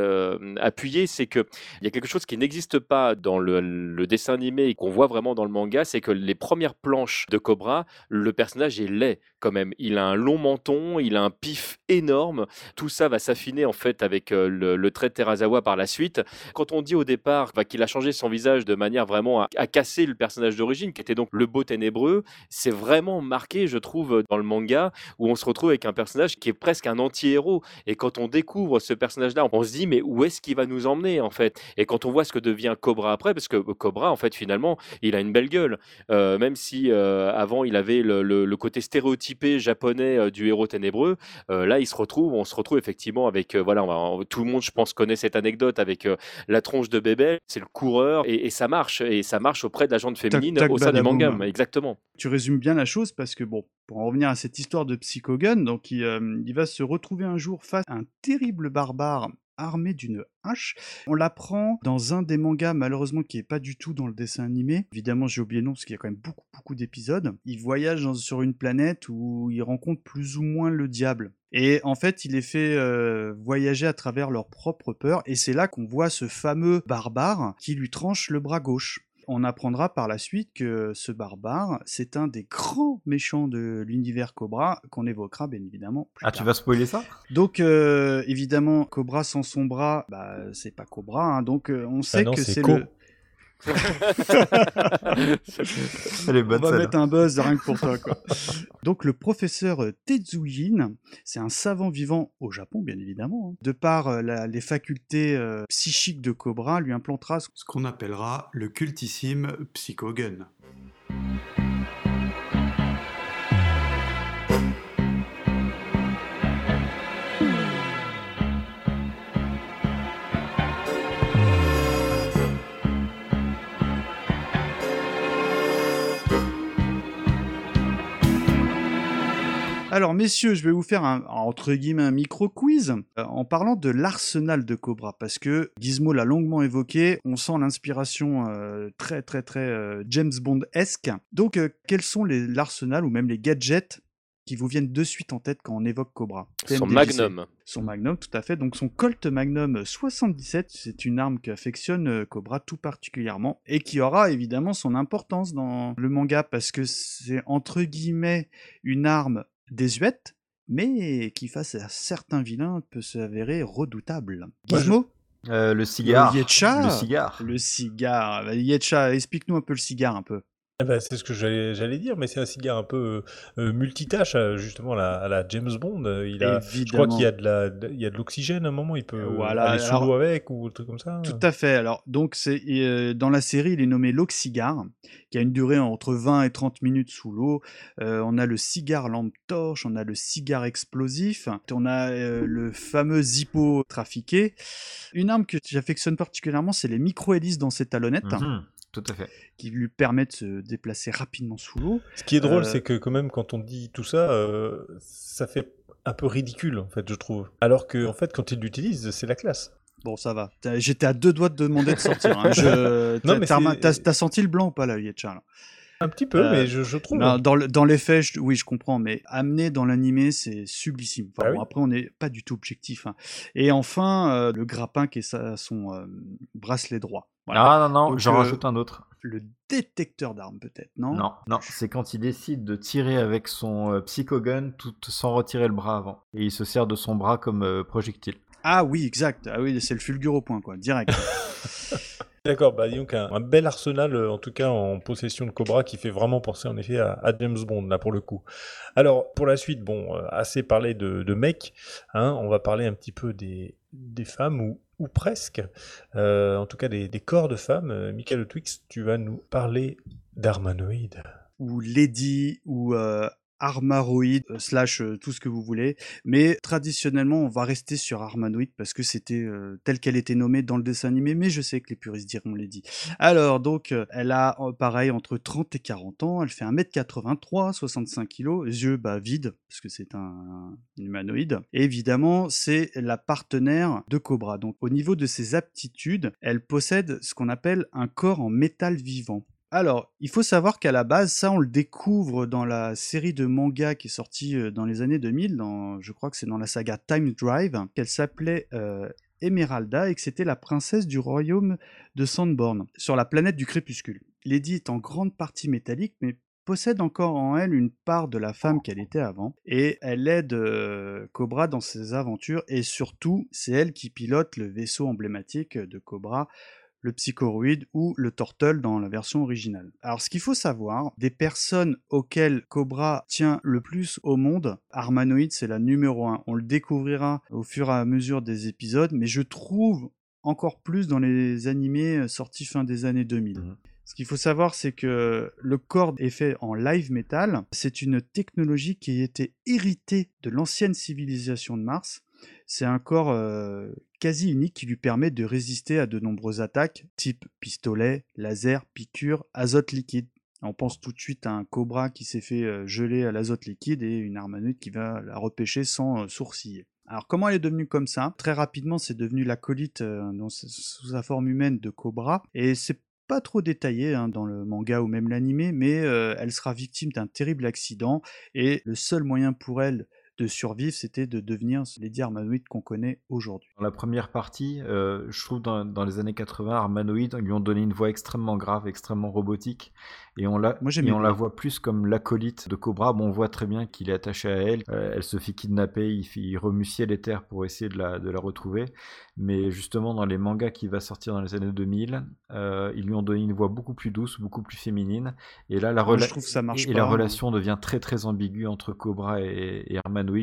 appuyer, c'est qu'il y a quelque chose qui n'existe pas dans le, le dessin animé et qu'on voit vraiment dans le manga, c'est que les premiers premières planches de Cobra, le personnage est laid quand même. Il a un long menton, il a un pif énorme. Tout ça va s'affiner en fait avec euh, le, trait de Terazawa par la suite. Quand on dit au départ bah, qu'il a changé son visage de manière vraiment à, casser le personnage d'origine, qui était donc le beau ténébreux, c'est vraiment marqué, je trouve, dans le manga, où on se retrouve avec un personnage qui est presque un anti-héros. Et quand on découvre ce personnage-là, on se dit mais où est-ce qu'il va nous emmener en fait? Et quand on voit ce que devient Cobra après, parce que Cobra en fait finalement, il a une belle gueule, euh, même si euh, avant il avait le, côté stéréotypé japonais euh, du héros ténébreux. là, il se retrouve, on se retrouve effectivement avec voilà, tout le monde, je pense, connaît cette anecdote avec la tronche de bébé. C'est le coureur et, ça marche et ça marche auprès d'agentes féminines au sein du manga, exactement. Tu résumes bien la chose parce que bon, pour en revenir à cette histoire de Psychogun, donc il, il va se retrouver un jour face à un terrible barbare armé d'une hache. On l'apprend dans un des mangas, malheureusement, qui est pas du tout dans le dessin animé. Évidemment, j'ai oublié le nom parce qu'il y a quand même beaucoup, beaucoup d'épisodes. Il voyage sur une planète où il rencontre plus ou moins le diable. Et en fait, il les fait euh, voyager à travers leur propre peur. Et c'est là qu'on voit ce fameux barbare qui lui tranche le bras gauche on apprendra par la suite que ce barbare, c'est un des grands méchants de l'univers Cobra qu'on évoquera bien évidemment. ah, tu vas spoiler ça? Donc euh, évidemment, Cobra sans son bras, bah c'est pas Cobra, hein. donc euh, on sait bah que c'est le Elle est bonne, On va mettre un buzz rien que pour toi. Quoi. Donc le professeur Tetsuyin, c'est un savant vivant au Japon, bien évidemment. Hein. De par euh, les facultés euh, psychiques de Cobra, lui implantera ce qu'on appellera le cultissime Psychogun. Alors, messieurs, je vais vous faire un, entre guillemets, un micro-quiz euh, en parlant de l'arsenal de Cobra, parce que Gizmo l'a longuement évoqué, on sent l'inspiration euh, très, très, très euh, James Bond-esque. Donc, quels sont l'arsenal ou même les gadgets qui vous viennent de suite en tête quand on évoque Cobra? Son Magnum. Son Magnum, tout à fait. Donc son Colt Magnum 77, c'est une arme qu'affectionne Cobra tout particulièrement et qui aura évidemment son importance dans le manga parce que c'est entre guillemets une arme désuète, mais qui face à certains vilains peut s'avérer redoutable. Gizmo euh, le cigare. Le Le cigare. Le cigare. Yetcha, explique-nous un peu le cigare un peu. Eh ben, c'est ce que j'allais dire, mais c'est un cigare un peu euh, multitâche, euh, justement, à la, James Bond. Euh, il a, je crois qu'il y a de l'oxygène à un moment, il peut voilà, aller sous l'eau avec ou un truc comme ça. Tout à fait. Alors, donc, c'est dans la série, il est nommé l'oxygare, qui a une durée entre 20 et 30 minutes sous l'eau. on a le cigare lampe torche, on a le cigare explosif, on a le fameux Zippo trafiqué. Une arme que j'affectionne particulièrement, c'est les micro-hélices dans ses talonnettes. Mhm. Tout à fait. Qui lui permet de se déplacer rapidement sous l'eau. Ce qui est drôle, euh, c'est que quand même, quand on dit tout ça, euh, ça fait un peu ridicule, en fait, je trouve. Alors que, en fait, quand il l'utilise, c'est la classe. Bon, ça va. J'étais à deux doigts de demander de sortir. Hein. non, mais t'as senti le blanc ou pas, là, Yetcha un petit peu, mais euh, je, trouve. dans, dans les faits, oui, je comprends, mais amener dans l'animé, c'est sublissime. Enfin, bah Après, on n'est pas du tout objectif. Hein. Et enfin, le grappin qui est son bracelet droit. Ah non, non, j'en euh, rajoute un autre. Le détecteur d'armes, peut-être, non? Non, non, c'est quand il décide de tirer avec son euh, psychogun tout sans retirer le bras avant. Et il se sert de son bras comme euh, projectile. Ah oui, exact. Ah oui, c'est le fulgure au point, quoi, direct. D'accord, bah donc un, bel arsenal, en tout cas en possession de Cobra, qui fait vraiment penser en effet à, James Bond, là pour le coup. Alors, pour la suite, bon, assez parlé de, de mecs, hein, on va parler un petit peu des, des femmes ou, ou presque, euh, en tout cas des, corps de femmes. Euh, Michael Twix, tu vas nous parler d'Armanoïde. Ou Lady, ou euh, Armaroid euh, slash euh, tout ce que vous voulez. Mais traditionnellement, on va rester sur Armanoid parce que c'était euh, tel qu'elle était nommée dans le dessin animé, mais je sais que les puristes diront Lady. Alors, donc, elle a pareil entre 30 et 40 ans, elle fait 1m83, 65 kg, yeux bah, vides, parce que c'est un, humanoïde. Et évidemment, c'est la partenaire de Cobra. Donc, au niveau de ses aptitudes, elle possède ce qu'on appelle un corps en métal vivant. Alors, il faut savoir qu'à la base, ça on le découvre dans la série de manga qui est sortie euh, dans les années 2000, dans, je crois que c'est dans la saga Time Drive, qu'elle s'appelait euh, Emeralda et que c'était la princesse du royaume de Sandborn, sur la planète du crépuscule. Lady est en grande partie métallique, mais possède encore en elle une part de la femme qu'elle était avant, et elle aide euh, Cobra dans ses aventures, et surtout, c'est elle qui pilote le vaisseau emblématique de Cobra, le psychoroïde ou le turtle dans la version originale. Alors ce qu'il faut savoir, des personnes auxquelles Cobra tient le plus au monde, Armanoid c'est la numéro 1. On le découvrira au fur et à mesure des épisodes, mais je trouve encore plus dans les animés euh, sortis fin des années 2000. Mmh. Ce qu'il faut savoir, c'est que le corps est fait en live metal. C'est une technologie qui a été héritée de l'ancienne civilisation de Mars. C'est un corps quasi unique qui lui permet de résister à de nombreuses attaques, type pistolet, laser, piqûre, azote liquide. On pense tout de suite à un cobra qui s'est fait geler à l'azote liquide et une armanoïde qui va la repêcher sans sourciller. Alors comment elle est devenue comme ça? Très rapidement, c'est devenu l'acolyte sous sa forme humaine de Cobra, et c'est pas trop détaillé hein, dans le manga ou même l'animé, mais elle sera victime d'un terrible accident, et le seul moyen pour elle de survivre, c'était de devenir les Armanoid qu'on connaît aujourd'hui. Dans la première partie, euh, je trouve dans, dans, les années 80, Armanoid lui ont donné une voix extrêmement grave, extrêmement robotique, et on la, et on la voit plus comme l'acolyte de Cobra. Bon, on voit très bien qu'il est attaché à elle, euh, elle se fait kidnapper, il, il remue ciel et terre pour essayer de la, de la retrouver, mais justement dans les mangas qui va sortir dans les années 2000, euh, ils lui ont donné une voix beaucoup plus douce, beaucoup plus féminine, et là la, et, la relation devient très très ambiguë entre Cobra et, et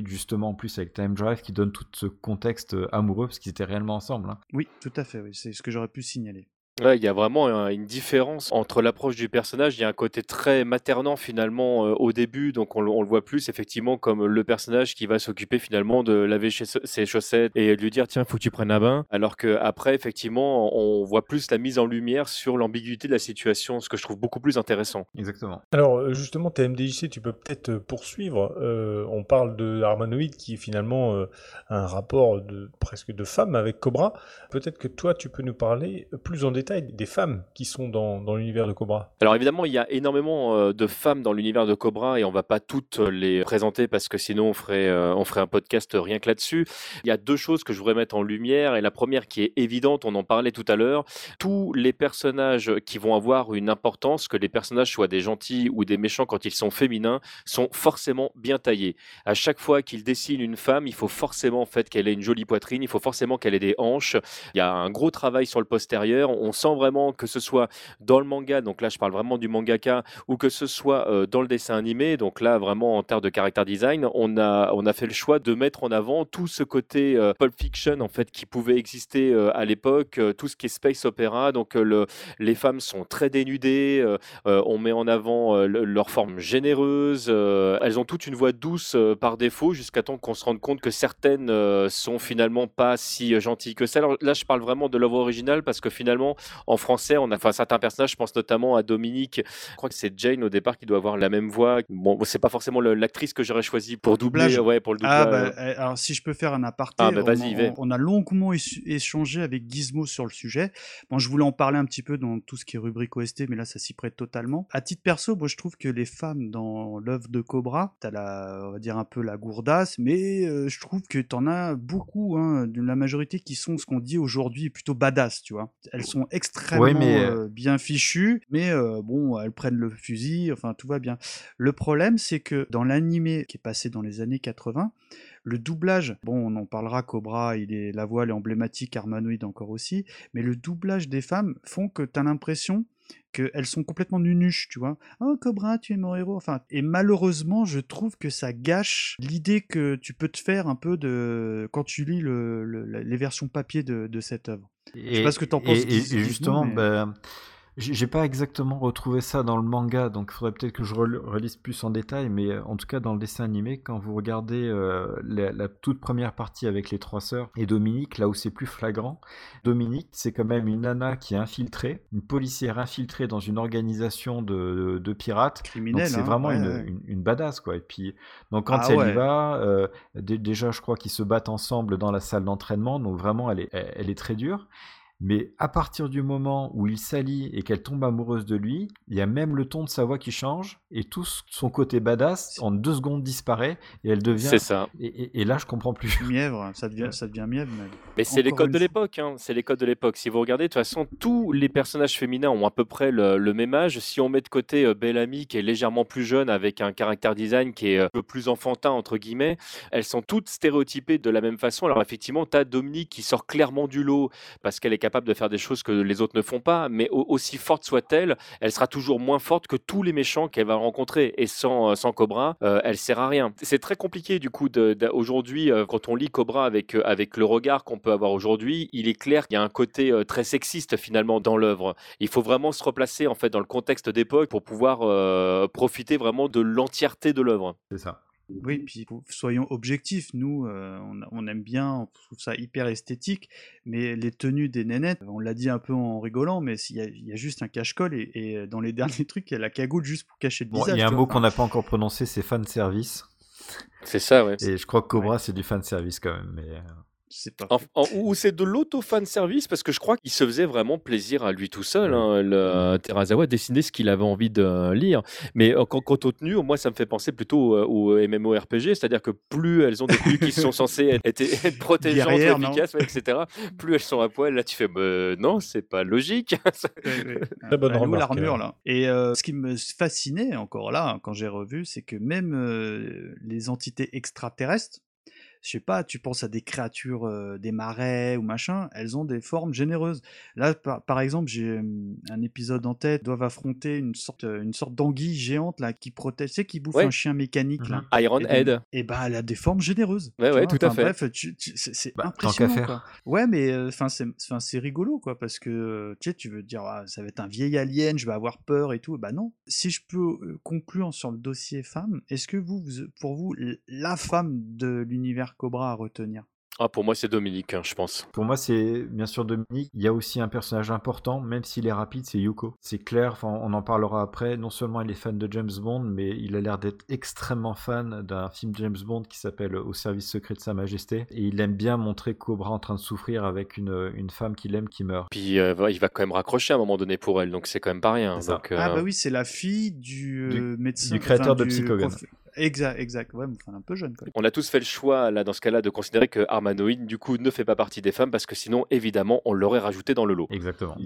justement en plus avec Time Drive, qui donne tout ce contexte euh, amoureux, parce qu'ils étaient réellement ensemble. Hein. Oui, tout à fait, oui. c'est ce que j'aurais pu signaler. Ouais, il y a vraiment une différence entre l'approche du personnage. Il y a un côté très maternant finalement euh, au début, donc on, le- voit plus effectivement comme le personnage qui va s'occuper finalement de laver ses chaussettes et lui dire tiens faut que tu prennes un bain. Alors que après effectivement on voit plus la mise en lumière sur l'ambiguïté de la situation, ce que je trouve beaucoup plus intéressant. Exactement. Alors euh, justement, TMDJC, tu peux peut-être euh, poursuivre. on parle de Harmanoid qui est finalement un rapport de presque de femme avec Cobra. Peut-être que toi, tu peux nous parler plus en détail des femmes qui sont dans, dans l'univers de Cobra Alors évidemment, il y a énormément euh, de femmes dans l'univers de Cobra et on va pas toutes les présenter parce que sinon on ferait, euh, on ferait un podcast rien que là-dessus. Il y a deux choses que je voudrais mettre en lumière et la première qui est évidente, on en parlait tout à l'heure, tous les personnages qui vont avoir une importance, que les personnages soient des gentils ou des méchants quand ils sont féminins, sont forcément bien taillés. À chaque fois qu'ils dessinent une femme, il faut forcément en fait qu'elle ait une jolie poitrine, il faut forcément qu'elle ait des hanches. Il y a un gros travail sur le postérieur. On on sent vraiment que ce soit dans le manga, donc là je parle vraiment du mangaka, ou que ce soit euh, dans le dessin animé, donc là vraiment en termes de character design, on a, on a fait le choix de mettre en avant tout ce côté euh, Pulp Fiction en fait qui pouvait exister euh, à l'époque, tout ce qui est space opéra, donc le, les femmes sont très dénudées, on met en avant leur forme généreuse, elles ont toute une voix douce par défaut jusqu'à temps qu'on se rende compte que certaines sont finalement pas si gentilles que ça. Alors là je parle vraiment de l'œuvre originale parce que finalement en français, on a enfin, certains personnages, je pense notamment à Dominique, je crois que c'est Jane au départ qui doit avoir la même voix. Bon, c'est pas forcément l'actrice que j'aurais choisi pour doubler, ouais, pour le ah, bah, eh, alors si je peux faire un aparté, ah, bah, on, on, a longuement échangé avec Gizmo sur le sujet. Bon, je voulais en parler un petit peu dans tout ce qui est rubrique OST, mais là ça s'y prête totalement. À titre perso, moi je trouve que les femmes dans l'œuvre de Cobra, t'as la, on va dire un peu la gourdasse, mais euh, je trouve que t'en as beaucoup, hein, de la majorité qui sont ce qu'on dit aujourd'hui plutôt badass, tu vois. Elles sont extrêmement euh, bien fichues, mais euh, bon, elles prennent le fusil, enfin tout va bien. Le problème, c'est que dans l'animé qui est passé dans les années 80, le doublage, bon, on en parlera, Cobra, il est, la voix elle est emblématique, Armanoid encore aussi, mais le doublage des femmes font que tu as l'impression qu'elles sont complètement nunuches, tu vois. Oh Cobra, tu es mon héros. Enfin, et malheureusement, je trouve que ça gâche l'idée que tu peux te faire un peu de quand tu lis les versions papier de, cette œuvre. Je sais pas ce que tu en penses. Et, justement, ben, j'ai pas exactement retrouvé ça dans le manga, donc il faudrait peut-être que je relise plus en détail, mais euh, en tout cas dans le dessin animé, quand vous regardez euh, la, toute première partie avec les trois sœurs et Dominique, là où c'est plus flagrant, Dominique c'est quand même une nana qui est infiltrée, une policière infiltrée dans une organisation de, de, pirates, criminelle. C'est hein, vraiment une, une, badass quoi. Et puis donc quand ah elle y va, euh, déjà je crois qu'ils se battent ensemble dans la salle d'entraînement, donc vraiment elle est, elle est très dure. Mais à partir du moment où il s'allie et qu'elle tombe amoureuse de lui, il y a même le ton de sa voix qui change et tout son côté badass en deux secondes disparaît et elle devient. C'est ça. Et, là, je comprends plus. Mièvre, ça devient, ça devient mièvre. Mais c'est les codes de l'époque. Hein. C'est les codes de l'époque. Si vous regardez, de toute façon, tous les personnages féminins ont à peu près le, même âge. Si on met de côté euh, Bellamy, qui est légèrement plus jeune, avec un caractère design qui est euh, un peu plus enfantin, entre guillemets, elles sont toutes stéréotypées de la même façon. Alors, effectivement, tu as Dominique qui sort clairement du lot parce qu'elle est capable de faire des choses que les autres ne font pas. Mais aussi forte soit-elle, elle sera toujours moins forte que tous les méchants qu'elle va rencontrer. Et sans, euh, sans Cobra, elle sert à rien. C'est très compliqué, du coup, aujourd'hui, quand on lit Cobra avec, avec le regard qu'on peut avoir aujourd'hui, il est clair qu'il y a un côté très sexiste finalement dans l'œuvre. Il faut vraiment se replacer en fait dans le contexte d'époque pour pouvoir euh, profiter vraiment de l'entièreté de l'œuvre. C'est ça. Oui, puis soyons objectifs, nous, euh, on, aime bien, on trouve ça hyper esthétique, mais les tenues des nénettes, on l'a dit un peu en rigolant, mais il y, a juste un cache-colle et, dans les derniers trucs, il y a la cagoule juste pour cacher le visage. Il y a un mot qu'on n'a pas encore prononcé, c'est fan service. C'est ça, ouais. Et je crois que Cobra, c'est du fan service quand même, mais. Euh, ou c'est de l'auto-fan service parce que je crois qu'il se faisait vraiment plaisir à lui tout seul. Hein, le, Terazawa dessinait ce qu'il avait envie de lire. Mais euh, quant aux tenues, moi, ça me fait penser plutôt au, MMORPG, c'est-à-dire que plus elles ont des tenues qui sont censées être, être protégeantes, efficaces, etc., plus elles sont à poil. Là, tu fais bah, non, c'est pas logique. Très bonne remarque. l'armure là? Et euh, ce qui me fascinait encore là, quand j'ai revu, c'est que même euh, les entités extraterrestres je sais pas, tu penses à des créatures, des marais ou machin, elles ont des formes généreuses. Là, par, exemple, j'ai un épisode en tête, doivent affronter une sorte, une sorte d'anguille géante là qui protège, tu sais, qui bouffe un chien mécanique là. Mmh Iron Head. Et bah, elle a des formes généreuses. Ouais, ouais, tout à fait. Bref, c'est bah, impressionnant. Quoi. Ouais, mais enfin, c'est rigolo quoi, parce que tu sais, tu veux dire, ah, ça va être un vieil alien, je vais avoir peur et tout. Bah non. Si je peux conclure sur le dossier femme, est-ce que vous, pour vous, la femme de l'univers Cobra à retenir ah, pour moi, c'est Dominique, hein, je pense. Pour moi, c'est bien sûr Dominique. Il y a aussi un personnage important, même s'il est rapide, c'est Yuko. C'est clair, on en parlera après. Non seulement il est fan de James Bond, mais il a l'air d'être extrêmement fan d'un film James Bond qui s'appelle Au service secret de Sa Majesté. Et il aime bien montrer Cobra en train de souffrir avec une, une femme qu'il aime qui meurt. Puis euh, il va quand même raccrocher à un moment donné pour elle, donc c'est quand même pas rien. Ah bah euh, oui, c'est la fille du, euh, médecin. Du créateur de Psychogon. Exact, exact. Ouais, un peu jeune. On a tous fait le choix, là, dans ce cas-là, de considérer que Armanoïde, du coup, ne fait pas partie des femmes parce que sinon, évidemment, on l'aurait rajouté dans le lot. Exactement.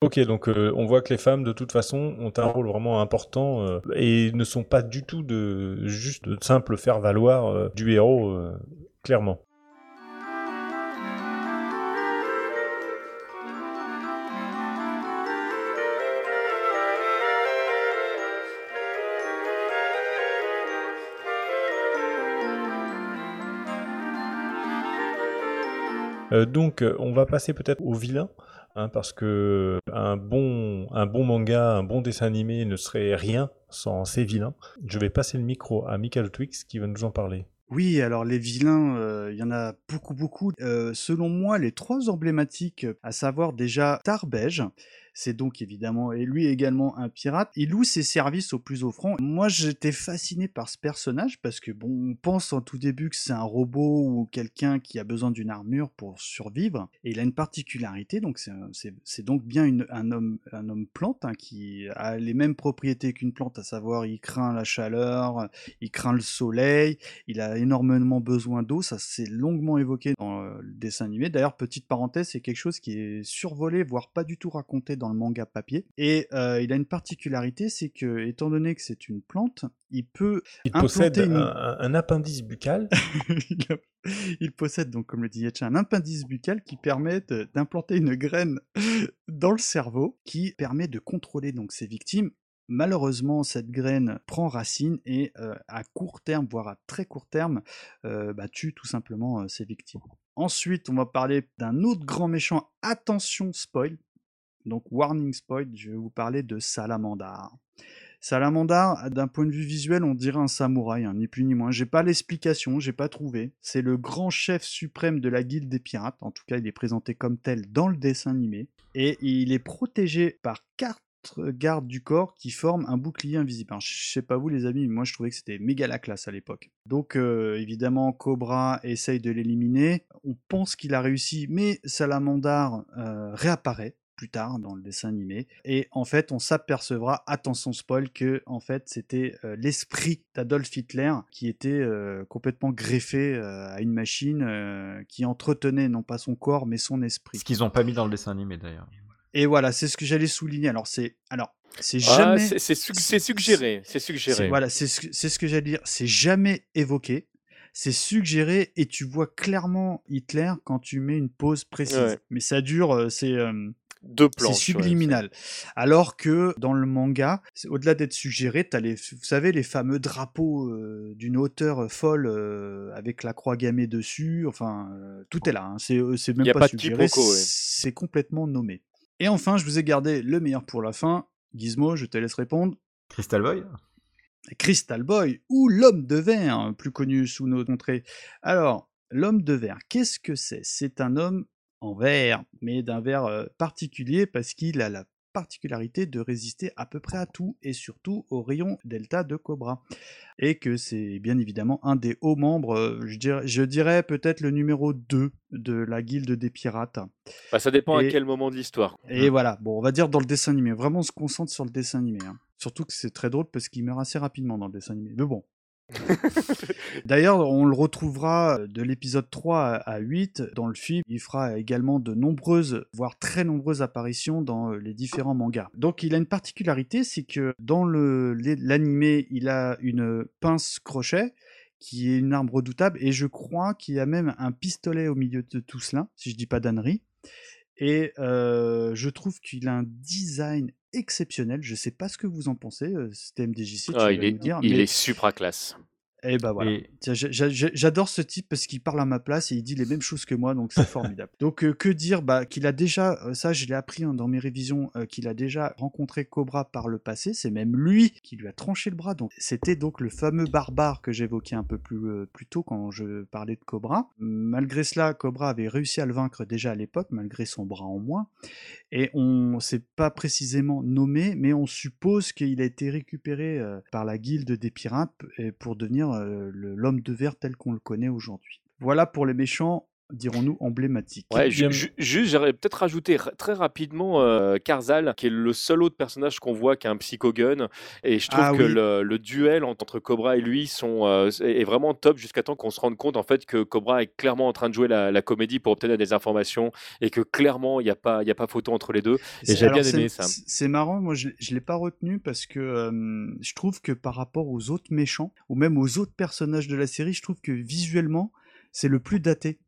Ok, donc euh, on voit que les femmes, de toute façon, ont un rôle vraiment important euh, et ne sont pas du tout de juste de simple faire-valoir euh, du héros, clairement. Donc, euh, on va passer peut-être au vilain. Hein, parce que un bon, un bon manga, un bon dessin animé ne serait rien sans ces vilains. Je vais passer le micro à Michael Twix qui va nous en parler. Oui, alors les vilains, euh, il y en a beaucoup, beaucoup. selon moi, les trois emblématiques, à savoir déjà Tarbège, c'est donc évidemment, et lui également un pirate. Il loue ses services au plus offrant. Moi, j'étais fasciné par ce personnage parce que, bon, on pense en tout début que c'est un robot ou quelqu'un qui a besoin d'une armure pour survivre. Et il a une particularité, donc c'est donc bien un, homme, un homme plante hein, qui a les mêmes propriétés qu'une plante, à savoir il craint la chaleur, il craint le soleil, il a énormément besoin d'eau. Ça c'est longuement évoqué dans le dessin animé. D'ailleurs, petite parenthèse, c'est quelque chose qui est survolé, voire pas du tout raconté dans le manga papier. Et euh, il a une particularité, c'est que, étant donné que c'est une plante, il peut. Il possède un, appendice buccal. il possède donc, comme le dit Yetcha, un appendice buccal qui permet d'implanter une graine dans le cerveau, qui permet de contrôler donc ses victimes. Malheureusement, cette graine prend racine et euh, à court terme, voire à très court terme, euh, bah, tue tout simplement ses victimes. Ensuite, on va parler d'un autre grand méchant. Attention, spoil, donc warning spoil, je vais vous parler de Salamandar. Salamandar, d'un point de vue visuel, on dirait un samouraï, hein, ni plus ni moins. J'ai pas l'explication, j'ai pas trouvé. C'est le grand chef suprême de la guilde des pirates. En tout cas, il est présenté comme tel dans le dessin animé. Et il est protégé par quatre gardes du corps qui forment un bouclier invisible. je sais pas vous les amis, mais moi je trouvais que c'était méga la classe à l'époque. Donc évidemment Cobra essaye de l'éliminer. On pense qu'il a réussi, mais Salamandar réapparaît plus tard dans le dessin animé. Et en fait, on s'apercevra, attention spoil, que en fait c'était euh, l'esprit d'Adolf Hitler qui était euh, complètement greffé euh, à une machine qui entretenait non pas son corps mais son esprit. Ce qu'ils n'ont pas mis dans le dessin animé d'ailleurs. Et voilà, c'est ce que j'allais souligner. Alors c'est alors c'est ah, jamais. c'est suggéré. C'est suggéré. Voilà, c'est ce, ce que j'allais dire. C'est jamais évoqué c'est suggéré et tu vois clairement Hitler quand tu mets une pause précise. Mais ça dure, c'est deux plans. C'est subliminal. Alors que dans le manga, au-delà d'être suggéré, as les, vous savez, les fameux drapeaux euh, d'une hauteur folle euh, avec la croix gammée dessus. Enfin, euh, tout est là. Hein. C'est, même pas, suggéré. C'est complètement nommé. Et enfin, je vous ai gardé le meilleur pour la fin. Gizmo, je te laisse répondre. Crystal Boy Crystal Boy, ou l'homme de verre, plus connu sous nos contrées. Alors, l'homme de verre, qu'est-ce que c'est? C'est un homme en verre, mais d'un verre particulier parce qu'il a la particularité de résister à peu près à tout et surtout au rayon delta de Cobra. Et que c'est bien évidemment un des hauts membres, je dirais, peut-être le numéro 2 de la guilde des pirates. Bah, ça dépend à quel moment de l'histoire. Et voilà, bon, on va dire dans le dessin animé. Vraiment, on se concentre sur le dessin animé. Hein. Surtout que c'est très drôle parce qu'il meurt assez rapidement dans le dessin animé. Mais bon, D'ailleurs, on le retrouvera de l'épisode 3 à 8 dans le film. Il fera également de nombreuses, voire très nombreuses apparitions dans les différents mangas. Donc il a une particularité, c'est que dans l'animé, il a une pince crochet qui est une arme redoutable et je crois qu'il y a même un pistolet au milieu de tout cela, si je dis pas d'annerie. Et je trouve qu'il a un design exceptionnel. Je sais pas ce que vous en pensez, c'était MDJC. Ah, il, est, dire, il est supra classe. Et bah voilà. J'adore ce type parce qu'il parle à ma place et il dit les mêmes choses que moi, donc c'est formidable. Donc que dire? Bah, Qu'il a déjà, ça je l'ai appris hein, dans mes révisions, qu'il a déjà rencontré Cobra par le passé. C'est même lui qui lui a tranché le bras. Donc c'était donc le fameux barbare que j'évoquais un peu plus, plus tôt quand je parlais de Cobra. Malgré cela, Cobra avait réussi à le vaincre déjà à l'époque, malgré son bras en moins. Et on ne s'est pas précisément nommé, mais on suppose qu'il a été récupéré par la guilde des pirates pour devenir l'homme de verre tel qu'on le connaît aujourd'hui. Voilà pour les méchants dirons-nous, emblématique. Ouais, juste, j'aurais peut-être rajouté très rapidement euh, Karzal, qui est le seul autre personnage qu'on voit qui a un psychogun. Et je trouve ah que le, duel entre Cobra et lui sont, euh, est vraiment top jusqu'à temps qu'on se rende compte en fait que Cobra est clairement en train de jouer la, comédie pour obtenir des informations et que clairement il n'y a, pas, a pas photo entre les deux. Et j'ai bien aimé ça. C'est marrant, moi je ne l'ai pas retenu parce que euh, je trouve que par rapport aux autres méchants ou même aux autres personnages de la série, je trouve que visuellement c'est le plus daté.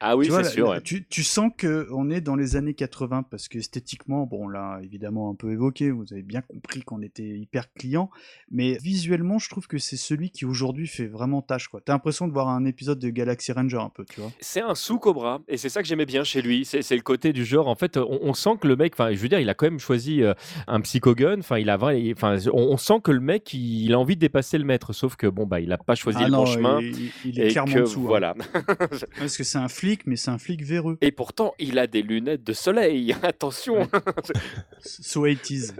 Ah oui, c'est sûr. Tu, tu, sens qu'on est dans les années 80 parce que esthétiquement, bon, là, évidemment, un peu évoqué, vous avez bien compris qu'on était hyper client, mais visuellement, je trouve que c'est celui qui aujourd'hui fait vraiment tâche, quoi. T'as l'impression de voir un épisode de Galaxy Ranger un peu, tu vois. C'est un sous-Cobra, et c'est ça que j'aimais bien chez lui. C'est le côté du genre, en fait, on, sent que le mec, enfin, je veux dire, il a quand même choisi euh, un psychogun, enfin, il a enfin, on, sent que le mec, il, a envie de dépasser le maître, sauf que, bon, bah, il a pas choisi ah le bon chemin. Il, est clairement dessous. Hein. Voilà. parce que c'est un flic, mais c'est un flic véreux. Et pourtant, il a des lunettes de soleil. Attention. so 80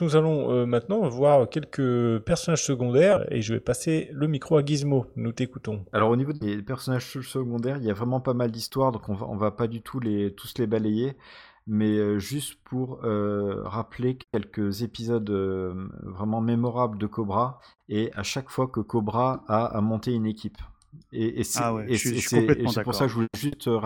Nous allons euh, maintenant voir quelques personnages secondaires et je vais passer le micro à Gizmo. Nous t'écoutons. Alors au niveau des personnages secondaires, il y a vraiment pas mal d'histoires, donc on va, va pas du tout les, tous les balayer. Mais euh, juste pour euh, rappeler quelques épisodes vraiment mémorables de Cobra, et à chaque fois que Cobra a, a monté une équipe. Et, c'est pour ça que je voulais juste euh,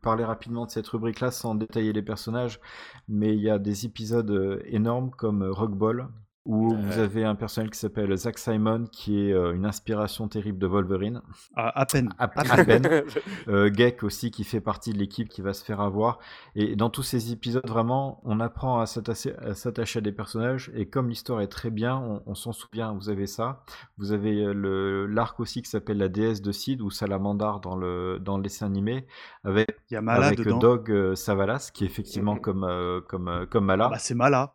parler rapidement de cette rubrique-là sans détailler les personnages. Mais il y a des épisodes euh, énormes comme euh, Rock Ball Où vous avez un personnage qui s'appelle Zack Simon, qui est une inspiration terrible de Wolverine. Ah, à peine. À, peine. Geck aussi, qui fait partie de l'équipe qui va se faire avoir. Et dans tous ces épisodes, vraiment, on apprend à s'attacher à des personnages. Et comme l'histoire est très bien, on, s'en souvient. Vous avez ça. Vous avez l'arc aussi qui s'appelle La déesse de Sid, ou Salamandar dans le, dans le dessin animé, avec, Il y a Mala avec Dog Savalas, qui est effectivement comme, comme, comme Mala. Bah, c'est Mala.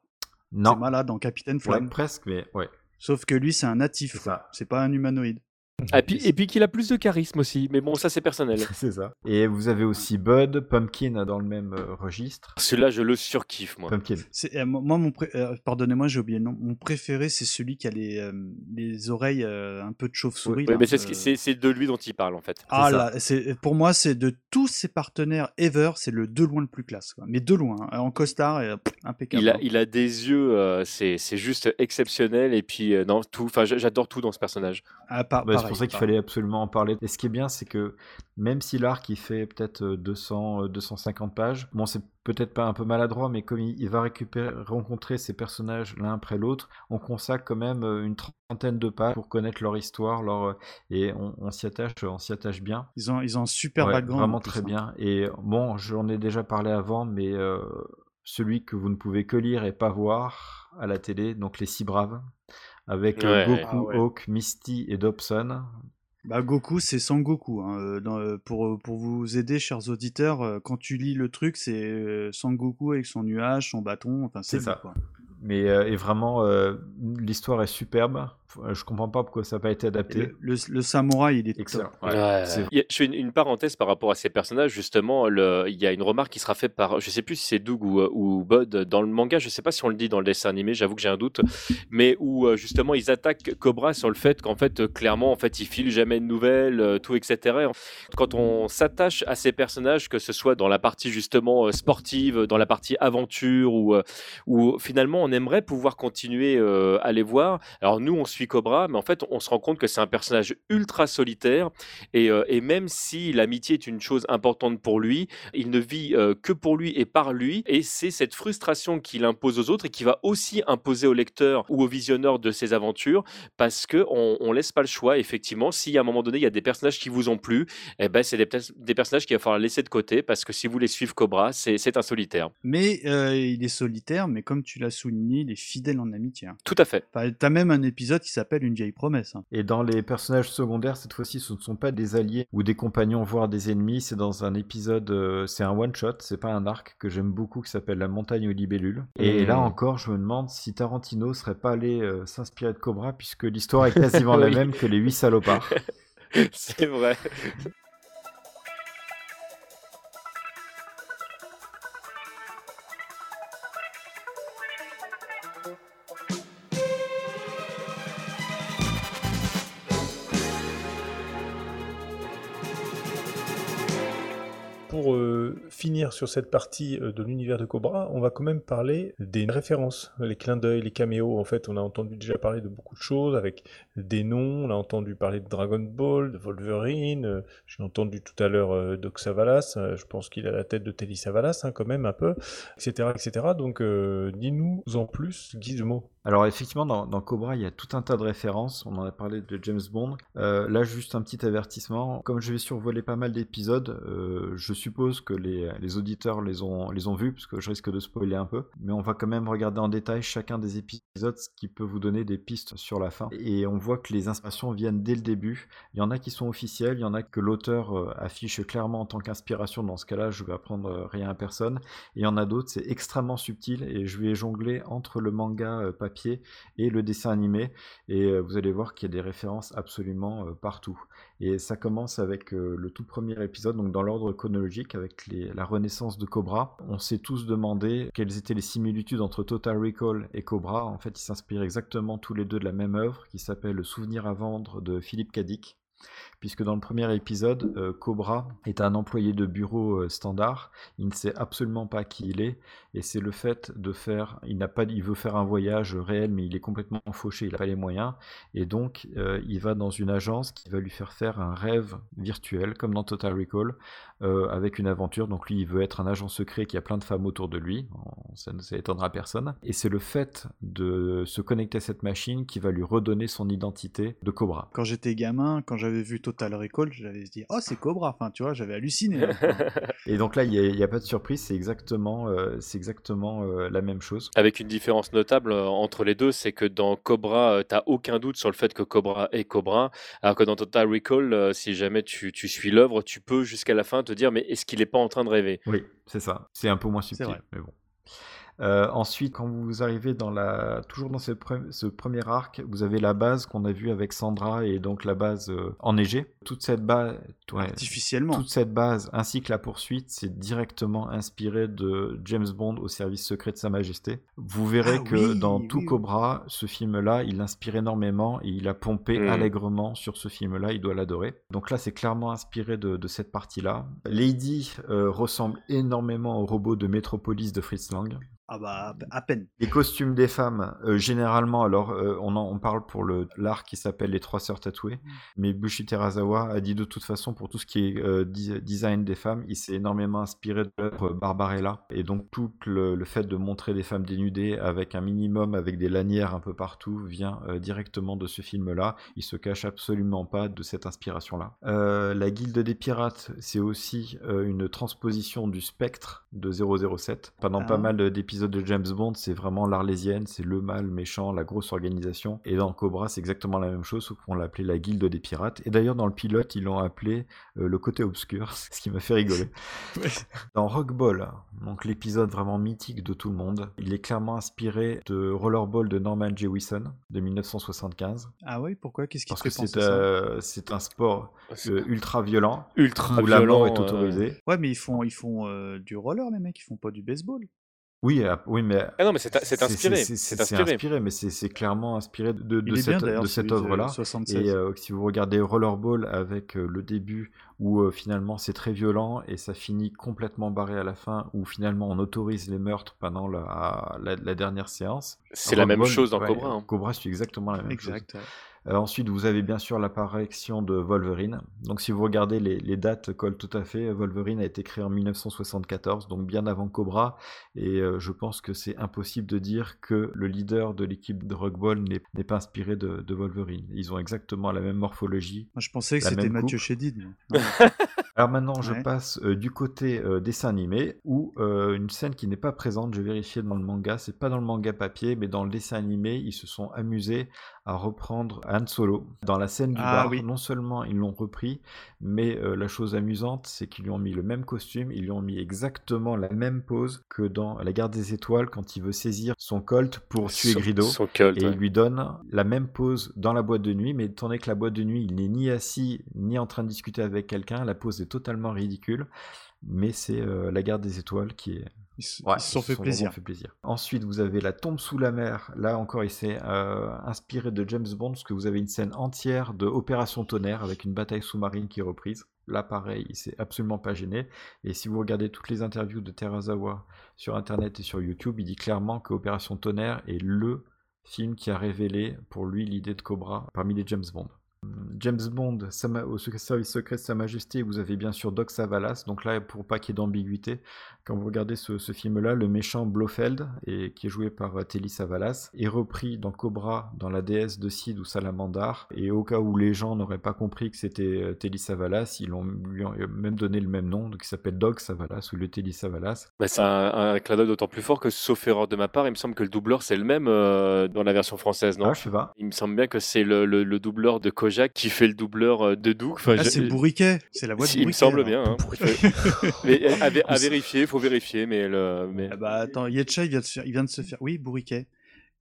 Non. C'est Mala dans Capitaine Flamme. presque, mais ouais. Sauf que lui, c'est un natif. C'est pas un humanoïde. Ah, et puis, qu'il a plus de charisme aussi, mais bon, ça c'est personnel. c'est ça. Et vous avez aussi Bud, Pumpkin dans le même euh, registre. Celui-là, je le surkiffe, moi. Pumpkin. Euh, moi, mon euh, pardonnez-moi, j'ai oublié le nom. Mon préféré, c'est celui qui a les, les oreilles un peu de chauve-souris. Oui, mais c'est de lui dont il parle en fait. Ah là, pour moi, c'est de tous ses partenaires ever, c'est le de loin le plus classe. Mais de loin, hein. en costard, impeccable. Il a, il a des yeux, c'est juste exceptionnel. Et puis, non, tout. Enfin, j'adore tout dans ce personnage. Ah, par, c'est pour ça qu'il fallait absolument en parler. Et ce qui est bien, c'est que même si l'arc il fait peut-être 200, 250 pages, bon, c'est peut-être pas un peu maladroit, mais comme il, va récupérer, rencontrer ces personnages l'un après l'autre, on consacre quand même euh, une trentaine de pages pour connaître leur histoire, leur euh, et on, s'y attache, on s'y attache bien. Ils ont, ils ont un super background. Vraiment très hein. bien. Et bon, j'en ai déjà parlé avant, mais euh, celui que vous ne pouvez que lire et pas voir à la télé, donc les six braves avec Goku, ah Hawk, Misty et Dobson. Bah, Goku, c'est Sangoku. Hein. Euh, euh, pour, euh, pour vous aider, chers auditeurs, quand tu lis le truc, c'est Sangoku avec son nuage, son bâton. Enfin, c'est ça. Quoi. Mais et vraiment, l'histoire est superbe. Je comprends pas pourquoi ça n'a pas été adapté. Le, samouraï, il est excellent. je fais une, parenthèse par rapport à ces personnages. Justement, il y a une remarque qui sera faite par, je sais plus si c'est Doug ou, ou Bud dans le manga. Je sais pas si on le dit dans le dessin animé. J'avoue que j'ai un doute. Mais où euh, justement ils attaquent Cobra sur le fait qu'en fait, euh, clairement, en fait, ils filent jamais de nouvelles, euh, tout, etc. Quand on s'attache à ces personnages, que ce soit dans la partie justement sportive, dans la partie aventure, ou où finalement on aimerait pouvoir continuer à les voir. Alors nous, on suit Cobra, mais en fait, on se rend compte que c'est un personnage ultra solitaire. Et, euh, même si l'amitié est une chose importante pour lui, il ne vit euh, que pour lui et par lui. Et c'est cette frustration qu'il impose aux autres et qui va aussi imposer au lecteur ou au visionneur de ses aventures, parce que on, laisse pas le choix. Effectivement, si à un moment donné il y a des personnages qui vous ont plu, eh ben c'est des, personnages qu'il va falloir laisser de côté, parce que si vous les suivez Cobra, c'est un solitaire. Mais euh, il est solitaire, mais comme tu l'as souligné, il est fidèle en amitié. Hein. Tout à fait. tu as même un épisode qui s'appelle Une vieille promesse. Hein. Et dans les personnages secondaires, cette fois-ci, ce ne sont pas des alliés ou des compagnons, voire des ennemis. C'est dans un épisode, euh, c'est un one-shot, c'est pas un arc que j'aime beaucoup qui s'appelle La montagne aux libellules. Et mmh. là encore, je me demande si Tarantino serait pas allé euh, s'inspirer de Cobra, puisque l'histoire est quasiment la même que les huit salopards. c'est vrai. pour euh, finir sur cette partie euh, de l'univers de Cobra, on va quand même parler des références, les clins d'œil, les caméos. En fait, on a entendu déjà parler de beaucoup de choses avec des noms. On a entendu parler de Dragon Ball, de Wolverine. Euh, j'ai entendu tout à l'heure euh, Doc Savalas. je pense qu'il a la tête de Telly Savalas, hein, quand même un peu, etc., etc. Donc, dis-nous en plus, Gizmo. Alors effectivement, dans, Cobra, il y a tout un tas de références. On en a parlé de James Bond. là, juste un petit avertissement. Comme je vais survoler pas mal d'épisodes, je suppose que les, les, auditeurs les ont, vus, parce que je risque de spoiler un peu. Mais on va quand même regarder en détail chacun des épisodes, ce qui peut vous donner des pistes sur la fin. Et on voit que les inspirations viennent dès le début. Il y en a qui sont officielles, il y en a que l'auteur euh, affiche clairement en tant qu'inspiration. Dans ce cas-là, je vais apprendre euh, rien à personne. Il y en a d'autres, c'est extrêmement subtil, et je vais jongler entre le manga euh, papier et le dessin animé. Et vous allez voir qu'il y a des références absolument partout. Et ça commence avec le tout premier épisode, donc dans l'ordre chronologique, avec la renaissance de Cobra. On s'est tous demandé quelles étaient les similitudes entre Total Recall et Cobra. En fait, ils s'inspirent exactement tous les deux de la même œuvre qui s'appelle Le souvenir à vendre de Philippe Cadic. Puisque dans le premier épisode, euh, Cobra est un employé de bureau euh, standard. Il ne sait absolument pas qui il est, et c'est le fait de faire. Il n'a pas, il veut faire un voyage réel, mais il est complètement fauché, il n'a pas les moyens, et donc euh, il va dans une agence qui va lui faire faire un rêve virtuel, comme dans Total Recall, avec une aventure. Donc lui, il veut être un agent secret qui a plein de femmes autour de lui. Ça ne s'étonnera personne. Et c'est le fait de se connecter à cette machine qui va lui redonner son identité de Cobra. Quand j'étais gamin, quand j'avais vu Total Recall, j'avais dit oh c'est Cobra, enfin tu vois, j'avais halluciné. Hein. et donc là il n'y a, pas de surprise, c'est exactement, euh, c'est exactement euh, la même chose. Avec une différence notable euh, entre les deux, c'est que dans Cobra, tu t'as aucun doute sur le fait que Cobra est Cobra, alors que dans Total Recall, si jamais tu, tu suis l'œuvre, tu peux jusqu'à la fin te dire mais est-ce qu'il n'est pas en train de rêver? Oui, c'est ça. C'est un peu moins subtil, mais bon. Euh, ensuite, quand vous arrivez dans la, toujours dans ce, premier arc, vous avez la base qu'on a vue avec Sandra et donc la base euh, enneigée. Toute cette base, artificiellement, toute cette base ainsi que la poursuite, c'est directement inspiré de James Bond au service secret de Sa Majesté. Vous verrez ah que dans tout Cobra, ce film-là, il inspire énormément et il a pompé hmm. allègrement sur ce film-là. Il doit l'adorer. Donc là, c'est clairement inspiré de, cette partie-là. Lady euh, ressemble énormément au robot de Metropolis de Fritz Lang. Ah bah à peine. Les costumes des femmes, euh, généralement, alors euh, on, en, on parle pour le l'art qui s'appelle Les Trois Sœurs Tatouées, mm. mais Bushi Terazawa a dit de toute façon pour tout ce qui est euh, design des femmes, il s'est énormément inspiré de l'œuvre Barbarella, et donc tout le, fait de montrer des femmes dénudées avec un minimum, avec des lanières un peu partout, vient directement de ce film-là. Il se cache absolument pas de cette inspiration-là. la Guilde des Pirates, c'est aussi une transposition du Spectre de 007. Pendant pas ah. mal d'épisodes de James Bond, c'est vraiment l'arlésienne, c'est le mal méchant, la grosse organisation. Et dans Cobra, c'est exactement la même chose, sauf qu'on l'appelait la guilde des pirates. Et d'ailleurs, dans le pilote, ils l'ont appelé euh, le côté obscur, ce qui m'a fait rigoler. dans Rockball, donc l'épisode vraiment mythique de tout le monde, il est clairement inspiré de Rollerball de Norman Jewison de 1975. Ah oui, pourquoi? Qu'est-ce qui Parce que c'est euh, c'est un sport euh, ultra violent, ultra où la mort est autorisée. Ouais, mais ils font, ils font du roller, les mecs, ils font pas du baseball. Oui, ah, oui, mais ah non, mais c'est inspiré. C'est inspiré. mais c'est clairement inspiré de, de cette, de cette œuvre-là. Et euh, si vous regardez Rollerball avec euh, le début où euh, finalement c'est très violent et ça finit complètement barré à la fin, où finalement on autorise les meurtres pendant la, la, dernière séance. C'est la même chose dans Cobra. Hein. Cobra, c'est exactement la même exact. chose. Euh, ensuite, vous avez bien sûr l'apparition de Wolverine. Donc, si vous regardez les, dates collent tout à fait. Wolverine a été créé en 1974, donc bien avant Cobra. Et euh, je pense que c'est impossible de dire que le leader de l'équipe de Rockball n'est pas inspiré de, Wolverine. Ils ont exactement la même morphologie. Moi, je pensais que c'était Mathieu Chédid. Alors maintenant, je passe euh, du côté dessin animé, où une scène qui n'est pas présente, je vérifiais dans le manga, c'est pas dans le manga papier, mais dans le dessin animé, ils se sont amusés à reprendre Han Solo dans la scène du ah bar. Non seulement ils l'ont repris, mais euh, la chose amusante, c'est qu'ils lui ont mis le même costume, ils lui ont mis exactement la même pose que dans La Garde des Étoiles quand il veut saisir son Colt pour tuer Grido. et il lui donne la même pose dans la boîte de nuit, mais étant donné que la boîte de nuit, il n'est ni assis ni en train de discuter avec quelqu'un, la pose est totalement ridicule. Mais c'est euh, La Garde des Étoiles qui est ils, se sont, fait, plaisir. Ensuite, vous avez La tombe sous la mer. Là encore, il s'est euh, inspiré de James Bond, parce que vous avez une scène entière de Opération Tonnerre avec une bataille sous-marine qui est reprise. Là, pareil, il s'est absolument pas gêné. Et si vous regardez toutes les interviews de Terazawa sur Internet et sur YouTube, il dit clairement que Opération Tonnerre est le film qui a révélé pour lui l'idée de Cobra parmi les James Bond. James Bond, au service secret de Sa Majesté, vous avez bien sûr Doc Savalas. Donc là, pour pas qu'il y ait d'ambiguïté, quand vous regardez ce, film-là, le méchant Blofeld, et, qui est joué par euh, Telly Savalas, est repris dans Cobra, dans la déesse de Sid ou Salamandar. Et au cas où les gens n'auraient pas compris que c'était euh, Telly Savalas, ils ont, lui ont même donné le même nom, donc il s'appelle Doc Savalas ou le Telly Savalas. Bah, c'est un, un clin d'œil d'autant plus fort que, sauf erreur de ma part, il me semble que le doubleur c'est le même euh, dans la version française, non? Ah, je sais pas. Il me semble bien que c'est le, doubleur de Kojak qui fait le doubleur de Doug. Enfin, ah, c'est Bourriquet, c'est la voix de Bourriquet. Il me semble bien. Hein. mais à, à vérifier, il faut vérifier, mais ah bah attends, Yetcha, il vient, de se faire, il vient de se faire. Oui, Bourriquet.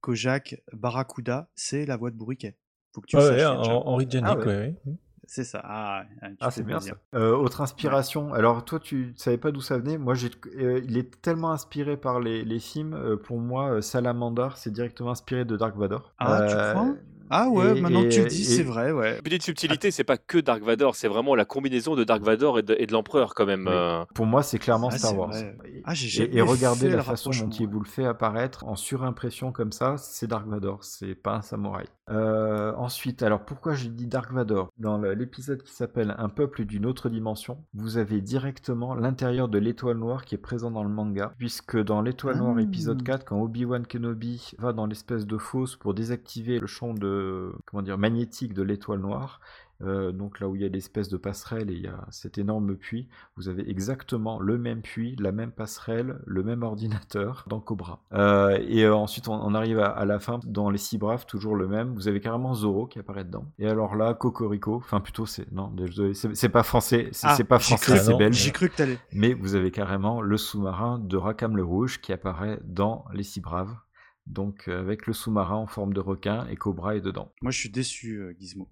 Kojak, Barracuda, c'est la voix de Bourriquet. Faut que tu ouais, Henri ah oui. C'est ça. Ah, ah c'est bien ça. Euh, autre inspiration. Alors toi, tu savais pas d'où ça venait. Moi, j'ai, euh, il est tellement inspiré par les, les films. Euh, pour moi, Salamandar, c'est directement inspiré de Dark Vador. Ah, tu crois? Ah ouais, maintenant que tu le dis, c'est vrai, ouais. Petite subtilité, c'est pas que Dark Vador, c'est vraiment la combinaison de Dark Vador et de, l'Empereur quand même. Euh. Pour moi, c'est clairement ah, Star Wars. Ah, et, et regardez la façon dont il vous le fait apparaître en surimpression comme ça, c'est Dark Vador, c'est pas un samouraï. Euh, ensuite, alors pourquoi j'ai dit Dark Vador? Dans l'épisode qui s'appelle Un peuple d'une autre dimension, vous avez directement l'intérieur de l'étoile noire qui est présent dans le manga, puisque dans l'étoile noire épisode 4, quand Obi-Wan Kenobi va dans l'espèce de fosse pour désactiver le champ de comment dire magnétique de l'étoile noire, euh, donc là où il y a l'espèce de passerelle et il y a cet énorme puits, vous avez exactement le même puits, la même passerelle, le même ordinateur dans Cobra. Euh, et euh, ensuite on, arrive à, la fin, dans les six braves, toujours le même, vous avez carrément Zoro qui apparaît dedans. Et alors là, Cocorico, enfin plutôt c'est, non, c'est pas français, c'est ah, pas français, c'est belge. J'ai cru que t'allais. Mais vous avez carrément le sous-marin de Rakam le Rouge qui apparaît dans les six braves. Donc avec le sous-marin en forme de requin et Cobra est dedans. Moi je suis déçu, Gizmo.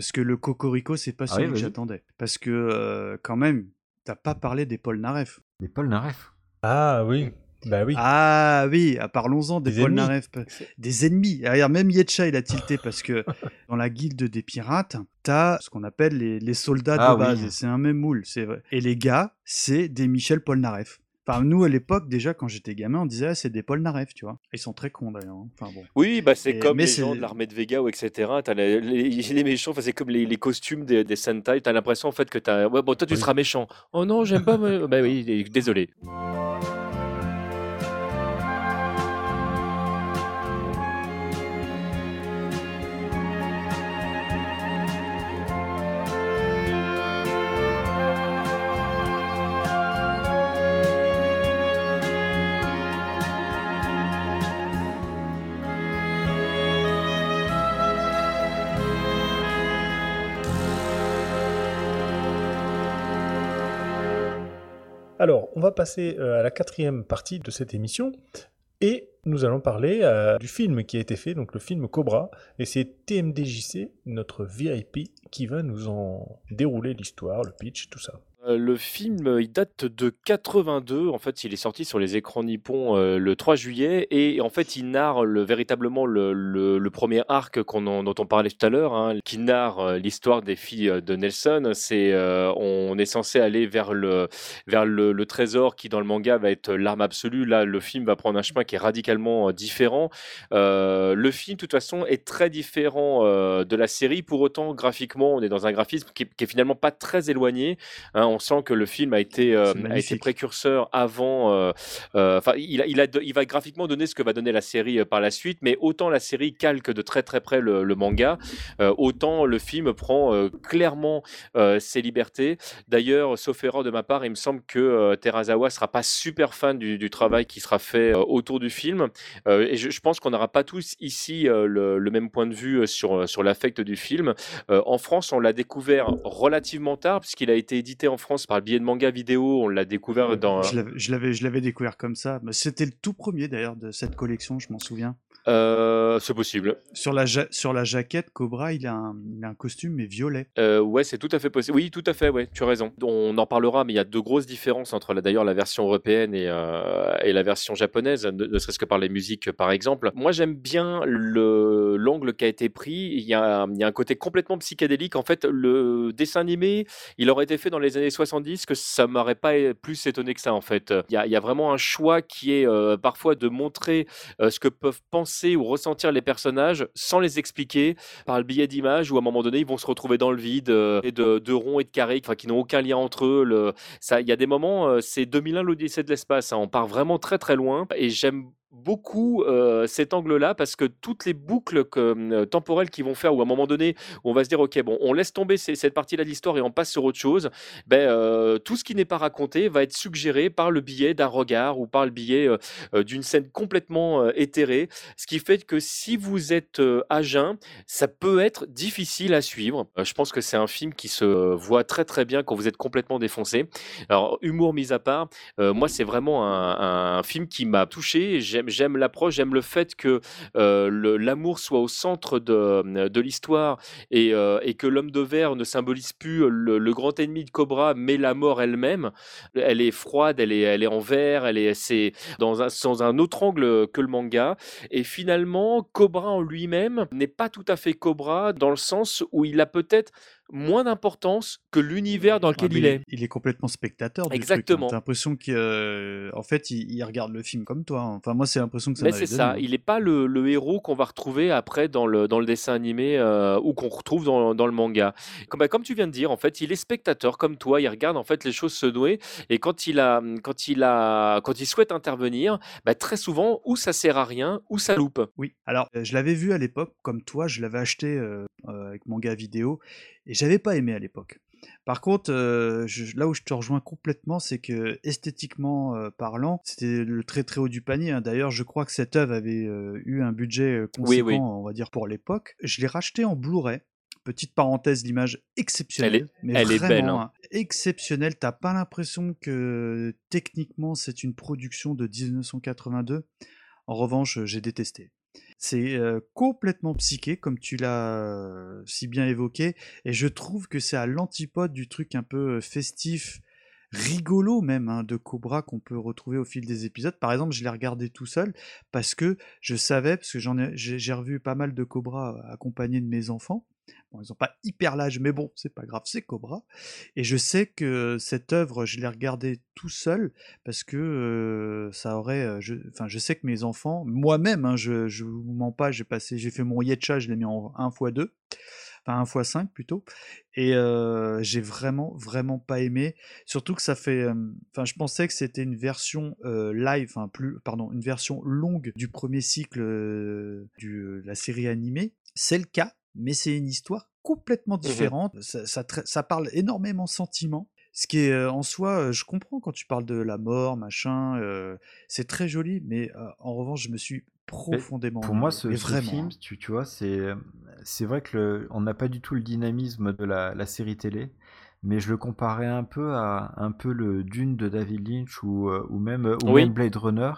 Parce que le Cocorico, c'est pas ah celui que j'attendais. Parce que, euh, quand même, t'as pas parlé des Paul Naref. Des Paul Naref? Ah oui. Bah oui. Ah oui, ah, parlons-en des, Paul Naref. Des ennemis. D'ailleurs, même Yetcha, il a tilté parce que dans la guilde des pirates, t'as ce qu'on appelle les, soldats de ah base. c'est un même moule, c'est vrai. Et les gars, c'est des Michel Polnareff nous, à l'époque, déjà, quand j'étais gamin, on disait, ah, c'est des Polnareff, tu vois. Ils sont très cons, d'ailleurs. Hein. Enfin, bon. Oui, bah, c'est comme les gens de l'armée de Vega, ou etc. T'as les, les, méchants, c'est comme les, costumes des, des Sentai. T'as l'impression, en fait, que t'as. Ouais, bon, toi, tu seras méchant. Oh non, j'aime pas. bah oui, désolé. Alors, on va passer euh, à la quatrième partie de cette émission. Et nous allons parler euh, du film qui a été fait, donc le film Cobra. Et c'est TMDJC, notre VIP, qui va nous en dérouler l'histoire, le pitch, tout ça. Euh, le film, euh, il date de 82. En fait, il est sorti sur les écrans nippons euh, le 3 juillet et en fait, il narre le, véritablement le, premier arc dont on parlait tout à l'heure, hein, qui narre l'histoire des filles de Nelson. C'est, on est censé aller vers le vers le, trésor qui dans le manga va être l'arme absolue. Là, le film va prendre un chemin qui est radicalement différent. le film, de toute façon, est très différent de la série. Pour autant, graphiquement, on est dans un graphisme qui, qui est finalement pas très éloigné. Hein, on sent que le film a été, euh, a été précurseur avant. Euh, euh, enfin, il, il, a, il va graphiquement donner ce que va donner la série par la suite, mais autant la série calque de très très près le, manga, autant le film prend clairement ses libertés. D'ailleurs, sauf erreur de ma part, il me semble que Terazawa sera pas super fan du, travail qui sera fait autour du film, et je, pense qu'on n'aura pas tous ici le, le, même point de vue sur, sur l'affect du film. en France, on l'a découvert relativement tard, puisqu'il a été édité en France par le biais de manga vidéo. On l'a découvert dans. Je l'avais, je l'avais découvert comme ça. C'était le tout premier d'ailleurs de cette collection, je m'en souviens. Euh, c'est possible. Sur la, sur la jaquette, Cobra, il a un, il a un costume mais violet. Euh, ouais, c'est tout à fait possible. Oui, tout à fait, ouais, tu as raison. On en parlera, mais il y a de grosses différences entre d'ailleurs la version européenne et, euh, et la version japonaise, ne, serait-ce que par les musiques par exemple. Moi, j'aime bien le, l'angle qui a été pris. Il y a, il y a un côté complètement psychédélique. En fait, le dessin animé, il aurait été fait dans les années 70, que ça m'aurait pas plus étonné que ça, en fait. Il y a, il y a vraiment un choix qui est euh, parfois de montrer ce que peuvent penser ou ressentir les personnages sans les expliquer par le biais d'images où à un moment donné ils vont se retrouver dans le vide euh, et de, ronds et de carrés qui n'ont aucun lien entre eux. Il y a des moments, euh, c'est 2001 l'Odyssée de l'espace, hein, on part vraiment très très loin et j'aime beaucoup cet angle-là parce que toutes les boucles temporelles qui vont faire ou à un moment donné on va se dire ok bon on laisse tomber cette partie-là de l'histoire et on passe sur autre chose ben tout ce qui n'est pas raconté va être suggéré par le biais d'un regard ou par le biais d'une scène complètement éthérée. Ce qui fait que si vous êtes à jeun ça peut être difficile à suivre. Je pense que c'est un film qui se voit très très bien quand vous êtes complètement défoncé. Alors humour mis à part moi c'est vraiment un film qui m'a touché. J'aime l'approche, j'aime le fait que l'amour soit au centre de, de l'histoire et, et, que l'homme de verre ne symbolise plus le, grand ennemi de Cobra, mais la mort elle-même. Elle est froide, elle est, en verre, elle est, un, dans un autre angle que le manga. Et finalement, Cobra en lui-même n'est pas tout à fait Cobra dans le sens où il a peut-être moins d'importance que l'univers dans lequel il est. Il est complètement spectateur. Du hein. Exactement. T'as l'impression qu'en euh, fait, il, regarde le film comme toi. Hein. Enfin, moi, c'est l'impression que ça. Mais c'est ça. Il n'est pas le, héros qu'on va retrouver après dans le, dans le dessin animé euh, ou qu'on retrouve dans, dans, le manga. Comme, bah, comme tu viens de dire, en fait, il est spectateur comme toi. Il regarde en fait les choses se nouer et quand il a, quand il a, quand il souhaite intervenir, bah, très souvent, ou ça sert à rien, ou ça loupe. Oui. Alors, euh, je l'avais vu à l'époque comme toi. Je l'avais acheté avec manga vidéo et j'avais pas aimé à l'époque. Par contre, euh, là où je te rejoins complètement, c'est que esthétiquement euh, parlant, c'était le très très haut du panier. Hein. D'ailleurs, je crois que cette œuvre avait euh, eu un budget conséquent, on va dire pour l'époque. Je l'ai racheté en Blu-ray. Petite parenthèse, l'image exceptionnelle. Elle est, elle est belle. Hein. Hein, exceptionnelle. T'as pas l'impression que techniquement c'est une production de 1982. En revanche, j'ai détesté. C'est complètement psyché, comme tu l'as si bien évoqué, et je trouve que c'est à l'antipode du truc un peu festif, rigolo même, hein, de Cobra qu'on peut retrouver au fil des épisodes. Par exemple, je l'ai regardé tout seul parce que je savais, parce que j'en ai, j'ai revu pas mal de Cobra accompagné de mes enfants, Bon, ils n'ont pas hyper l'âge, mais bon, c'est pas grave, c'est Cobra. Et je sais que cette œuvre, je l'ai regardée tout seul parce que euh, ça aurait. Euh, enfin, je sais que mes enfants, moi-même, hein, je, je vous mens pas, j'ai passé, j'ai fait mon Yetcha, je l'ai mis en 1 x 2 enfin 1 x 5 plutôt, et euh, j'ai vraiment vraiment pas aimé. Surtout que ça fait, enfin je pensais que c'était une version live, enfin plus, pardon, une version longue du premier cycle de la série animée. C'est le cas, mais c'est une histoire complètement mmh différente. Ça, parle énormément sentiment. Ce qui est en soi, je comprends quand tu parles de la mort, machin, c'est très joli, mais en revanche, je me suis profondément. pour moi, ce, film, hein. tu, vois, c'est c'est vrai que on n'a pas du tout le dynamisme de la, série télé, mais je le comparais un peu à un peu le Dune de David Lynch ou, ou même, ou même Blade Runner.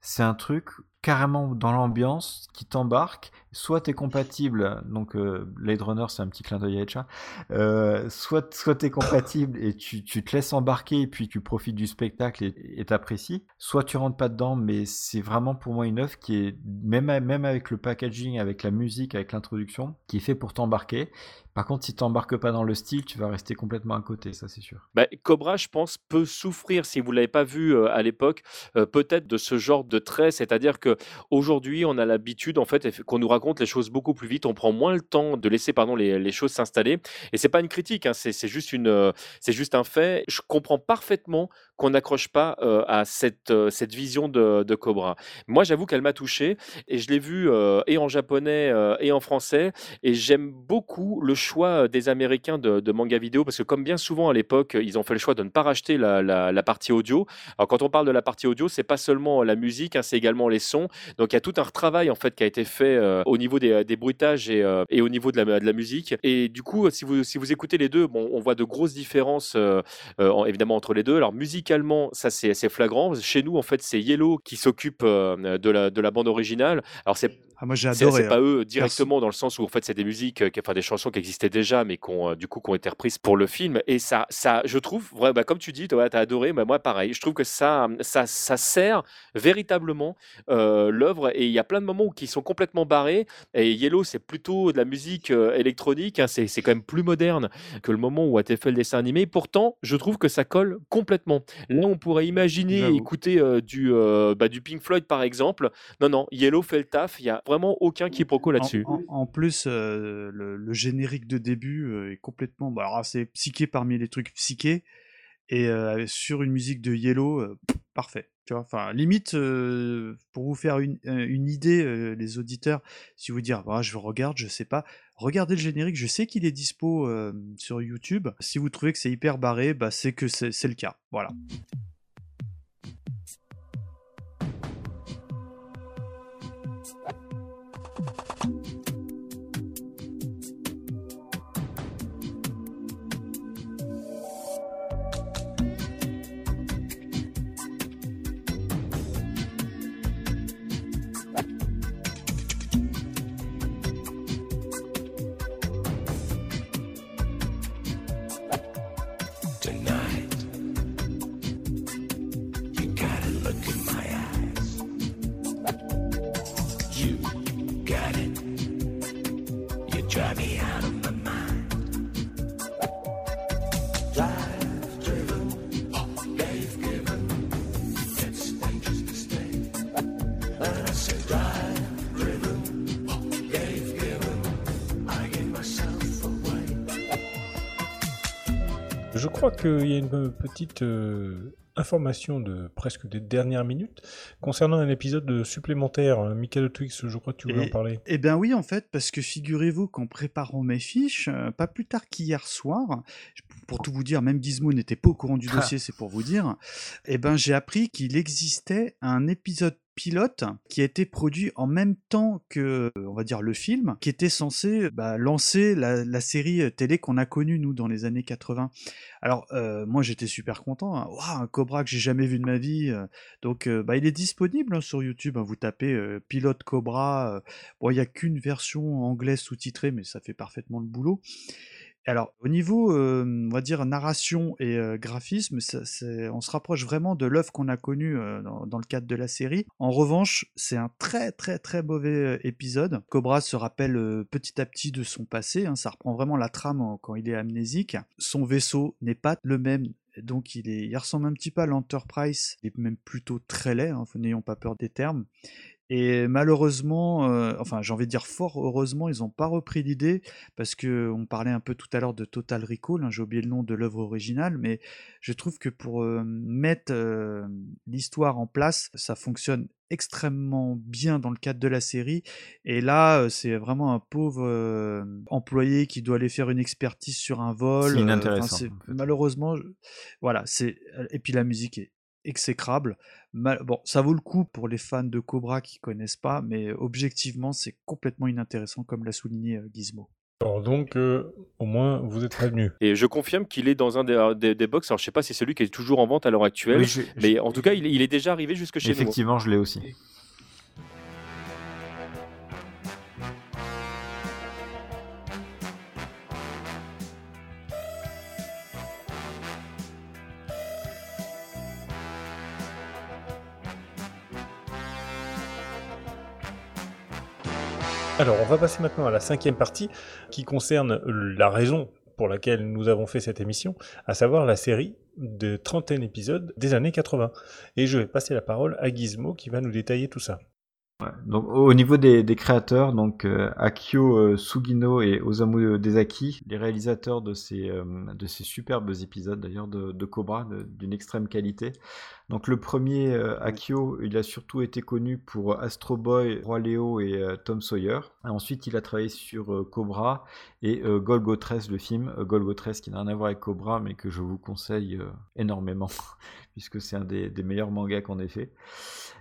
C'est un truc carrément dans l'ambiance qui t'embarque. Soit tu es compatible, donc euh, Blade Runner c'est un petit clin d'œil à Echa, euh, soit, tu es compatible et tu, te laisses embarquer et puis tu profites du spectacle et t'apprécies, soit tu rentres pas dedans, mais c'est vraiment pour moi une œuvre qui est, même, même avec le packaging, avec la musique, avec l'introduction, qui est fait pour t'embarquer. Par contre, si tu n'embarques pas dans le style, tu vas rester complètement à côté, ça c'est sûr. Bah, Cobra, je pense, peut souffrir, si vous ne l'avez pas vu euh, à l'époque, euh, peut-être de ce genre de trait, c'est-à-dire que aujourd'hui, on a l'habitude en fait qu'on nous raconte les choses beaucoup plus vite, on prend moins le temps de laisser pardon les, les choses s'installer. Et c'est pas une critique, hein, c'est juste euh, juste un fait. Je comprends parfaitement qu'on n'accroche pas à cette, cette vision de, Cobra. Moi, j'avoue qu'elle m'a touché et je l'ai vu et en japonais et en français et j'aime beaucoup le choix des Américains de, manga vidéo parce que comme bien souvent à l'époque, ils ont fait le choix de ne pas racheter la, la, partie audio. Alors quand on parle de la partie audio, c'est pas seulement la musique, hein, c'est également les sons. Donc il y a tout un retravail en fait qui a été fait au niveau des, bruitages et, et, au niveau de la, de la, musique. Et du coup, si vous, si vous écoutez les deux, bon, on voit de grosses différences évidemment entre les deux. Alors musicalement, ça c'est flagrant. Chez nous, en fait, c'est Yellow qui s'occupe de, la, de la bande originale. Alors c'est ah, moi j'ai adoré. C'est pas hein. eux directement dans le sens où en fait c'est des musiques, euh, enfin des chansons qui existaient déjà, mais qui ont euh, du coup qui ont été reprises pour le film. Et ça, ça, je trouve, bah, comme tu dis, tu as adoré, mais moi pareil. Je trouve que ça, ça, ça sert véritablement euh, l'œuvre. Et il y a plein de moments qui sont complètement barrés. Et Yellow, c'est plutôt de la musique électronique. Hein, c'est quand même plus moderne que le moment où a été fait le dessin animé. Pourtant, je trouve que ça colle complètement. Là, on pourrait imaginer écouter du, bah, du Pink Floyd par exemple. Non, non, Yellow fait le taf. Il y a vraiment aucun quiproquo là-dessus. En, plus, euh, le, générique de début euh, est complètement. Bah, c'est psyché parmi les trucs psychés. Et euh, sur une musique de Yellow, parfait. Tu vois, enfin, limite, pour vous faire une, une idée, les auditeurs, si vous dire, bah, je regarde, je sais pas, regardez le générique, je sais qu'il est dispo sur YouTube. Si vous trouvez que c'est hyper barré, bah, c'est que c'est le cas. Voilà. you qu'il y a une petite euh, information de presque des dernières minutes concernant un épisode supplémentaire. Euh, Michael Twix, je crois que tu voulais en parler. Eh bien oui, en fait, parce que figurez-vous qu'en préparant mes fiches, euh, pas plus tard qu'hier soir, pour tout vous dire, même Gizmo n'était pas au courant du ah. dossier, c'est pour vous dire, eh ben j'ai appris qu'il existait un épisode pilote qui a été produit en même temps que, on va dire, le film, qui était censé bah, lancer la, série télé qu'on a connue, nous, dans les années 80. Alors, euh, moi, j'étais super content. Hein. un Cobra que j'ai jamais vu de ma vie. Euh. donc, euh, bah, il est disponible hein, sur YouTube. Hein. vous tapez Pilote Cobra. bon, il n'y a qu'une version anglaise sous-titrée, mais ça fait parfaitement le boulot. Alors, au niveau, on va dire, narration et graphisme, on se rapproche vraiment de l'œuvre qu'on a connue dans, le cadre de la série. En revanche, c'est un très très très mauvais épisode. Cobra se rappelle petit à petit de son passé, hein, ça reprend vraiment la trame quand il est amnésique. Son vaisseau n'est pas le même donc il, est, il ressemble un petit peu à l'Enterprise, il est même plutôt très laid, hein, n'ayons pas peur des termes. Et malheureusement, euh, enfin j'ai envie de dire fort heureusement, ils n'ont pas repris l'idée, parce que on parlait un peu tout à l'heure de Total Recall, hein, j'ai oublié le nom de l'œuvre originale, mais je trouve que pour euh, mettre euh, l'histoire en place, ça fonctionne extrêmement bien dans le cadre de la série. Et là, c'est vraiment un pauvre employé qui doit aller faire une expertise sur un vol. C'est inintéressant. Malheureusement, voilà. C'est et puis la musique est exécrable. Bon, ça vaut le coup pour les fans de Cobra qui connaissent pas, mais objectivement, c'est complètement inintéressant, comme l'a souligné euh, Gizmo. Alors donc, euh, au moins, vous êtes prévenu. Et je confirme qu'il est dans un des, des, box. Alors, je sais pas si c'est celui qui est toujours en vente à l'heure actuelle, mais en tout cas, il, il, est déjà arrivé jusque chez nous. Effectivement, je l'ai aussi. Alors, on va passer maintenant à la cinquième partie qui concerne la raison pour laquelle nous avons fait cette émission, à savoir la série de trentaine épisodes des années 80. Et je vais passer la parole à Gizmo qui va nous détailler tout ça. donc au niveau des, créateurs, donc euh, Akio euh, Sugino et Osamu Dezaki, les réalisateurs de ces, euh, de ces superbes épisodes d'ailleurs de, Cobra d'une extrême qualité, donc le premier, euh, Akio, il a surtout été connu pour Astro Boy, Roi Léo et euh, Tom Sawyer. ensuite, il a travaillé sur euh, Cobra et Golgo 13, le film. Golgo 13 qui n'a rien à voir avec Cobra, mais que je vous conseille énormément, puisque c'est un des, meilleurs mangas qu'on ait fait.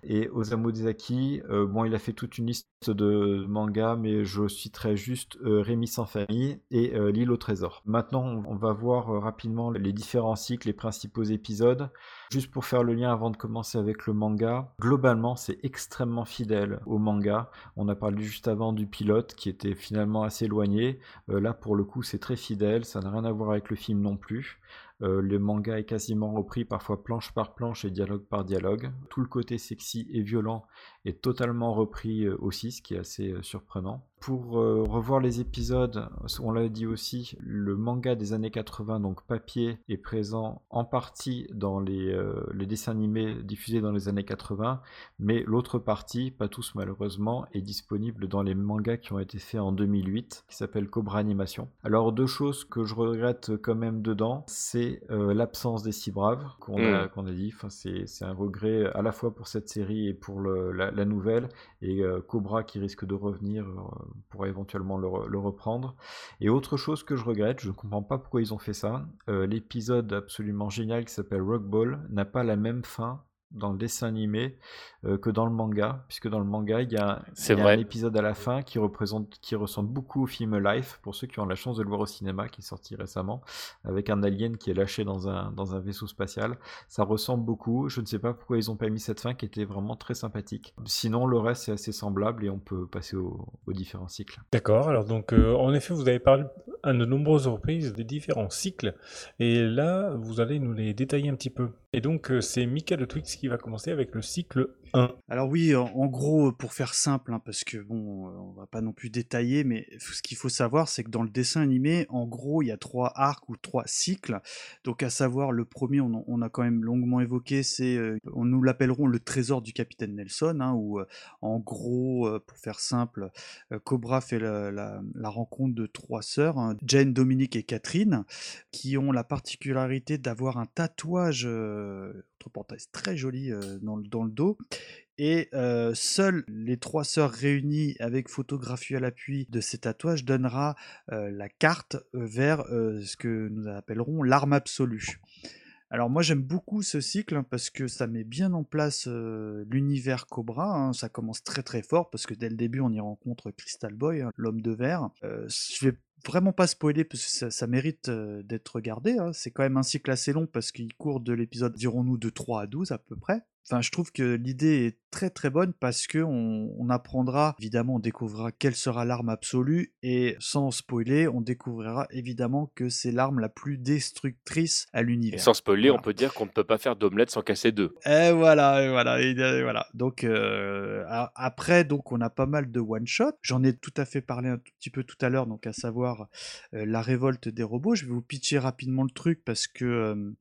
Et Osamu Dezaki, bon, il a fait toute une liste de mangas, mais je citerai juste Rémi sans famille et L'île au trésor. Maintenant, on va voir rapidement les différents cycles, les principaux épisodes. Juste pour faire le lien avant de commencer avec le manga, globalement c'est extrêmement fidèle au manga. On a parlé juste avant du pilote qui était finalement assez éloigné. Euh, là pour le coup c'est très fidèle, ça n'a rien à voir avec le film non plus. Euh, le manga est quasiment repris, parfois planche par planche et dialogue par dialogue. Tout le côté sexy et violent est totalement repris euh, aussi, ce qui est assez euh, surprenant. Pour revoir les épisodes, on l'a dit aussi, le manga des années 80, donc papier, est présent en partie dans les, les dessins animés diffusés dans les années 80, mais l'autre partie, pas tous malheureusement, est disponible dans les mangas qui ont été faits en 2008, qui s'appelle Cobra Animation. Alors deux choses que je regrette quand même dedans, c'est euh, l'absence des six braves qu'on a, mm. dit. Enfin, c'est un regret à la fois pour cette série et pour la, nouvelle, et euh, Cobra qui risque de revenir euh, pour éventuellement le, reprendre. Et autre chose que je regrette, je ne comprends pas pourquoi ils ont fait ça, l'épisode absolument génial qui s'appelle Rock Ball n'a pas la même fin dans le dessin animé euh, que dans le manga, puisque dans le manga, il y a, un épisode à la fin qui, représente, qui ressemble beaucoup au film Life, pour ceux qui ont la chance de le voir au cinéma, qui est sorti récemment, avec un alien qui est lâché dans un, dans un vaisseau spatial. Ça ressemble beaucoup, je ne sais pas pourquoi ils ont pas mis cette fin qui était vraiment très sympathique. Sinon, le reste est assez semblable et on peut passer aux différents cycles. D'accord, alors donc euh, en effet, vous avez parlé à de nombreuses reprises des différents cycles, et là, vous allez nous les détailler un petit peu. Et donc, euh, c'est Mika de Twix qui va commencer avec le cycle 1. Alors oui, en, gros, pour faire simple, hein, parce que bon, euh, on va pas non plus détailler, mais ce qu'il faut savoir, c'est que dans le dessin animé, en gros, il y a trois arcs ou trois cycles. Donc, à savoir, le premier, on, a quand même longuement évoqué, c'est, euh, on nous l'appellerons le trésor du capitaine Nelson, hein, où, en gros, pour faire simple, Cobra fait la, rencontre de trois sœurs, hein, Jane, Dominique et Catherine, qui ont la particularité d'avoir un tatouage entre parenthèses très joli dans, le, dans le dos. Et seules les trois sœurs réunies avec photographie à l'appui de ces tatouages donnera la carte vers ce que nous appellerons l'arme absolue. Alors moi j'aime beaucoup ce cycle hein, parce que ça met bien en place l'univers Cobra. Hein. Ça commence très très fort parce que dès le début on y rencontre Crystal Boy, hein, l'homme de verre. je vais vraiment pas spoiler parce que ça, mérite d'être regardé. C'est quand même un cycle assez long parce qu'il court de l'épisode, dirons-nous, de 3 à 12 à peu près. Enfin, je trouve que l'idée est très très bonne parce que on, apprendra, évidemment, on découvrira quelle sera l'arme absolue et sans spoiler, on découvrira évidemment que c'est l'arme la plus destructrice à l'univers. sans spoiler, on peut dire qu'on ne peut pas faire d'omelette sans casser deux. Et voilà, et voilà, et voilà. Donc euh, après, donc on a pas mal de one shot. J'en ai tout à fait parlé un tout petit peu tout à l'heure, donc à savoir euh, la révolte des robots. Je vais vous pitcher rapidement le truc parce que euh,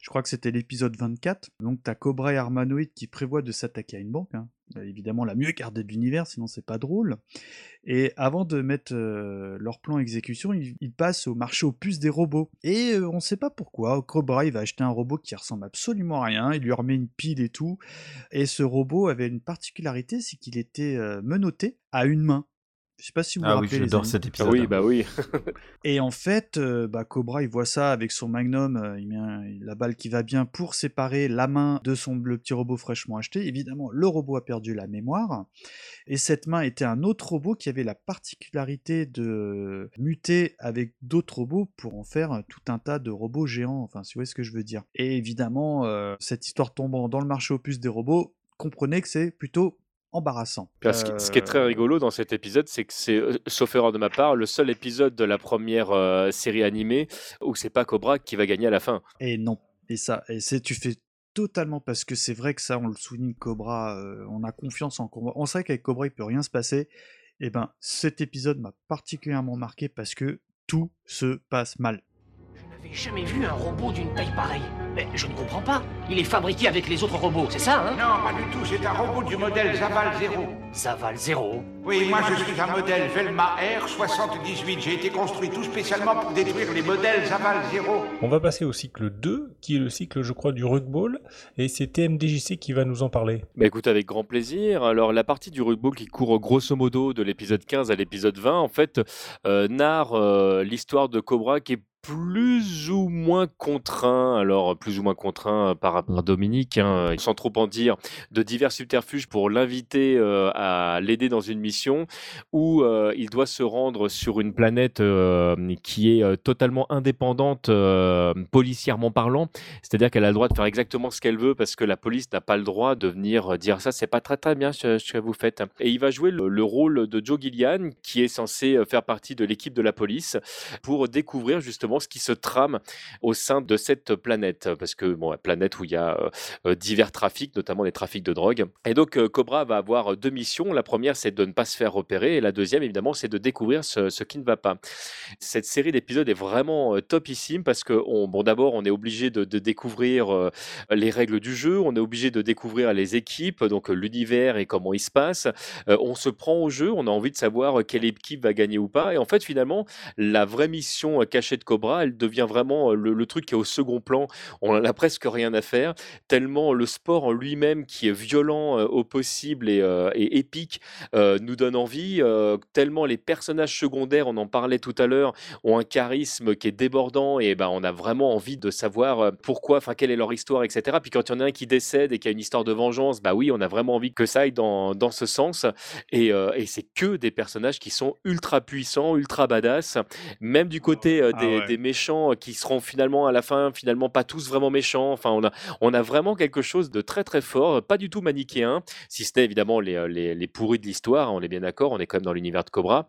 je crois que c'était l'épisode 24. Donc t'as Cobra et Armano qui prévoit de s'attaquer à une Hein. Euh, évidemment, la mieux gardée de l'univers, sinon c'est pas drôle. Et avant de mettre euh, leur plan en exécution, ils, passent au marché aux puces des robots. Et euh, on ne sait pas pourquoi. Cobra, il va acheter un robot qui ressemble absolument à rien. Il lui remet une pile et tout. Et ce robot avait une particularité, c'est qu'il était menotté à une main. Je sais pas si vous vous ah rappelez. Oui, j'adore cet épisode. Ah oui, bah oui. et en fait, euh, bah, Cobra, il voit ça avec son Magnum, euh, il met la balle qui va bien pour séparer la main de son le petit robot fraîchement acheté. Évidemment, le robot a perdu la mémoire. Et cette main était un autre robot qui avait la particularité de muter avec d'autres robots pour en faire tout un tas de robots géants. Enfin, si vous voyez ce que je veux dire. Et évidemment, euh, cette histoire tombant dans le marché opus des robots, comprenez que c'est plutôt embarrassant. Ce, qui, est très euh, rigolo dans cet épisode, c'est que c'est, euh, sauf erreur de ma part, le seul épisode de la première euh, série animée où c'est pas Cobra qui va gagner à la fin. Et non. Et ça, et c'est, tu fais totalement parce que c'est vrai que ça, on le souligne, Cobra, on a confiance en Cobra. On sait qu'avec Cobra, il peut rien se passer. Et eh ben, cet épisode m'a particulièrement marqué parce que tout se passe mal. N'avais jamais vu un robot d'une taille pareille. Mais je ne comprends pas. Il est fabriqué avec les autres robots, c'est ça, hein? Non, pas du tout. C'est un robot du modèle Zaval 0. Zaval 0 Oui, moi je suis un modèle Velma R78. J'ai été construit tout spécialement pour détruire les modèles Zaval 0. On va passer au cycle 2, qui est le cycle, je crois, du rugball. Et c'est TMDJC qui va nous en parler. Bah écoute, avec grand plaisir. Alors, la partie du rugball qui court grosso modo de l'épisode 15 à l'épisode 20, en fait, euh, narre euh, l'histoire de Cobra qui est plus ou moins contraint, alors plus ou moins contraint par rapport à Dominique, hein, sans trop en dire, de divers subterfuges pour l'inviter euh, à l'aider dans une mission où euh, il doit se rendre sur une planète euh, qui est totalement indépendante policièrement parlant, c'est-à-dire qu'elle a le droit de faire exactement ce qu'elle veut parce que la police n'a pas le droit de venir dire ça, c'est pas très très bien ce, que vous faites. Et il va jouer le, rôle de Joe Gillian qui est censé faire partie de l'équipe de la police pour découvrir justement ce qui se trame au sein de cette planète. Parce que, bon, planète où il y a euh, euh, divers trafics, notamment des trafics de drogue. Et donc, euh, Cobra va avoir deux missions. La première, c'est de ne pas se faire repérer. Et la deuxième, évidemment, c'est de découvrir ce, qui ne va pas. Cette série d'épisodes est vraiment topissime parce que, on, bon, d'abord, on est obligé de, découvrir les règles du jeu. On est obligé de découvrir les équipes, donc l'univers et comment il se passe. on se prend au jeu. On a envie de savoir quelle équipe va gagner ou pas. Et en fait, finalement, la vraie mission cachée de Cobra, Cobra, elle devient vraiment le, truc qui est au second plan. On n'en a presque rien à faire, tellement le sport en lui-même, qui est violent au possible et, et épique, nous donne envie, tellement les personnages secondaires, on en parlait tout à l'heure, ont un charisme qui est débordant et ben, on a vraiment envie de savoir pourquoi, enfin quelle est leur histoire, etc. Puis quand il y en a un qui décède et qui a une histoire de vengeance, bah oui, on a vraiment envie que ça aille dans, ce sens. Et, c'est que des personnages qui sont ultra puissants, ultra badass, même du côté ah des, des, méchants qui seront finalement à la fin, finalement pas tous vraiment méchants. Enfin, on a, on a vraiment quelque chose de très très fort, pas du tout manichéen, si ce n'est évidemment les, les, les pourris de l'histoire, on est bien d'accord, on est quand même dans l'univers de Cobra.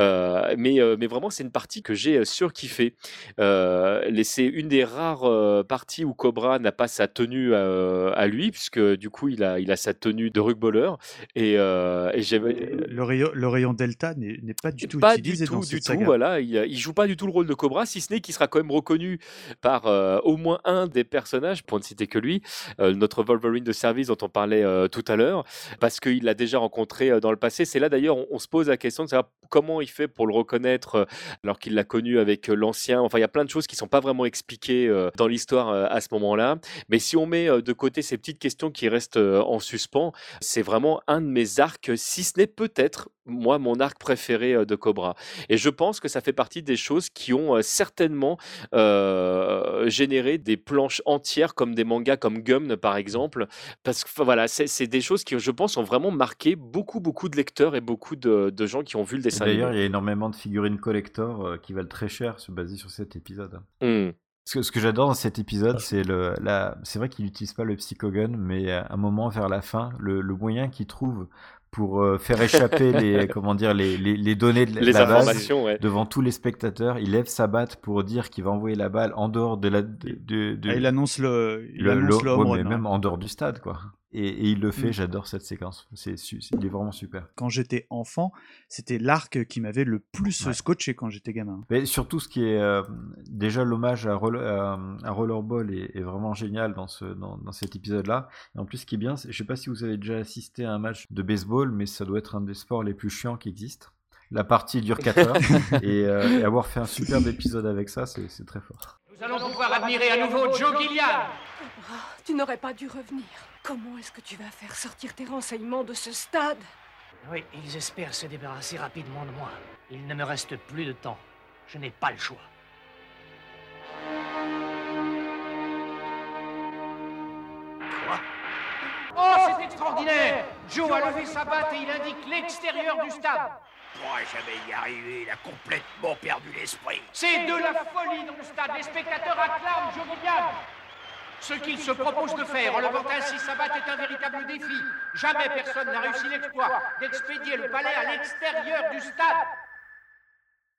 Euh, mais, mais vraiment, c'est une partie que j'ai surkiffé. Euh, c'est une des rares parties où Cobra n'a pas sa tenue à lui, puisque du coup, il a, il a sa tenue de rugbyeur. Et, et le, rayon, le rayon Delta n'est pas du tout pas utilisé du tout, dans du tout, voilà, il, il, joue pas du tout le rôle de Cobra, si ce n'est qu'il sera quand même reconnu par au moins un des personnages, pour ne citer que lui, notre Wolverine de service dont on parlait tout à l'heure, parce qu'il l'a déjà rencontré dans le passé. C'est là d'ailleurs, on, on, se pose la question de savoir comment il fait pour le reconnaître alors qu'il l'a connu avec l'ancien. Enfin, il y a plein de choses qui sont pas vraiment expliquées dans l'histoire à ce moment-là. Mais si on met de côté ces petites questions qui restent en suspens, c'est vraiment un de mes arcs, si ce n'est peut-être moi, mon arc préféré de Cobra. Et je pense que ça fait partie des choses qui ont certainement euh, généré des planches entières comme des mangas comme Gum, par exemple. Parce que voilà, c'est des choses qui, je pense, ont vraiment marqué beaucoup, beaucoup de lecteurs et beaucoup de, de gens qui ont vu le dessin. D'ailleurs, il y a énormément de figurines collector qui valent très cher, basées sur cet épisode. Mmh. Ce que, ce que j'adore dans cet épisode, c'est le, la, c'est vrai qu'il n'utilise pas le psychogun, mais à un moment vers la fin, le, le moyen qu'il trouve pour euh, faire échapper les comment dire les, les, les données de les la base devant tous les spectateurs. Il lève sa batte pour dire qu'il va envoyer la balle en dehors de la. De, de, ah, il annonce le. Il le, annonce le, ouais, mais même en dehors du stade, quoi. Et, et, il le fait, mm. j'adore cette séquence. C'est, il est vraiment super. Quand j'étais enfant, c'était l'arc qui m'avait le plus ouais. scotché quand j'étais gamin. Mais surtout, ce qui est euh, déjà l'hommage à, roller, à, à, Rollerball est, est, vraiment génial dans, ce, dans, dans cet épisode-là. Et en plus, ce qui est bien, je sais pas si vous avez déjà assisté à un match de baseball, mais ça doit être un des sports les plus chiants qui existent. La partie dure 4 heures et, euh, et, avoir fait un superbe épisode avec ça, c'est, très fort. Nous allons pouvoir admirer à nouveau Joe Gillian. Oh, tu n'aurais pas dû revenir. Comment est-ce que tu vas faire sortir tes renseignements de ce stade? Oui, ils espèrent se débarrasser rapidement de moi. Il ne me reste plus de temps. Je n'ai pas le choix. Quoi? Oh, c'est extraordinaire Joe a levé sa batte et il indique l'extérieur du stade. Pourra jamais y arriver, il a complètement perdu l'esprit. C'est de la folie dans le stade. Les spectateurs acclament Joe. Ce qu'il se propose de faire en levant ainsi sa batte est un véritable défi. Jamais personne n'a réussi l'exploit d'expédier le palais à l'extérieur du stade.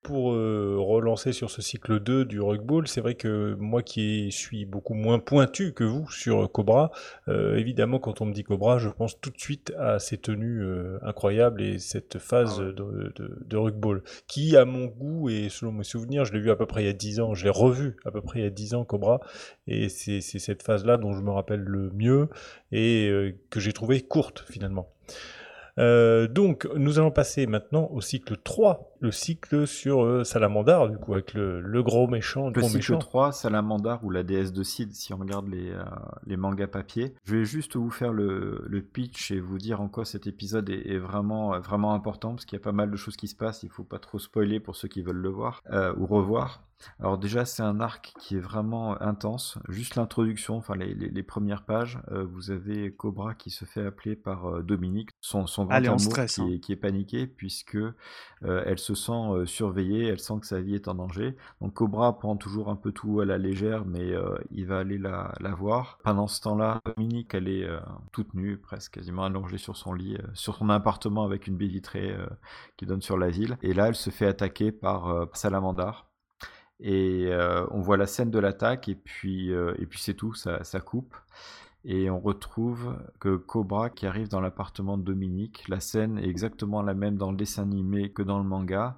Pour euh, sur ce cycle 2 du rugball, c'est vrai que moi qui suis beaucoup moins pointu que vous sur Cobra, euh, évidemment quand on me dit Cobra, je pense tout de suite à ces tenues euh, incroyables et cette phase ah de, de, qui à mon goût et selon mes souvenirs, je l'ai vu à peu près il y a 10 ans, je l'ai revu à peu près il y a 10 ans Cobra, et c'est cette phase-là dont je me rappelle le mieux et euh, que j'ai trouvé courte finalement. Euh, donc, nous allons passer maintenant au cycle 3, le cycle sur euh, Salamandar, du coup, avec le, le gros méchant. Le, le cycle méchant. 3, Salamandar ou la déesse de Sid, si on regarde les, euh, les mangas papier. Je vais juste vous faire le, le, pitch et vous dire en quoi cet épisode est, est vraiment, vraiment important, parce qu'il y a pas mal de choses qui se passent, il faut pas trop spoiler pour ceux qui veulent le voir ou revoir. Alors déjà, c'est un arc qui est vraiment intense. Juste l'introduction, enfin les, les, les, premières pages, euh, vous avez Cobra qui se fait appeler par euh, Dominique, son, son grand amour stress, qui, hein. est, qui, est, paniqué puisque euh, elle se sent surveillée, elle sent que sa vie est en danger. Donc Cobra prend toujours un peu tout à la légère, mais il va aller la, voir. Pendant ce temps-là, Dominique, elle est toute nue, presque quasiment allongée sur son lit, sur son appartement avec une baie vitrée qui donne sur la ville. Et là, elle se fait attaquer par Salamandar et euh, on voit la scène de l'attaque et puis, euh, et puis c'est tout, ça, coupe. Et on retrouve que Cobra qui arrive dans l'appartement de Dominique, la scène est exactement la même dans le dessin animé que dans le manga.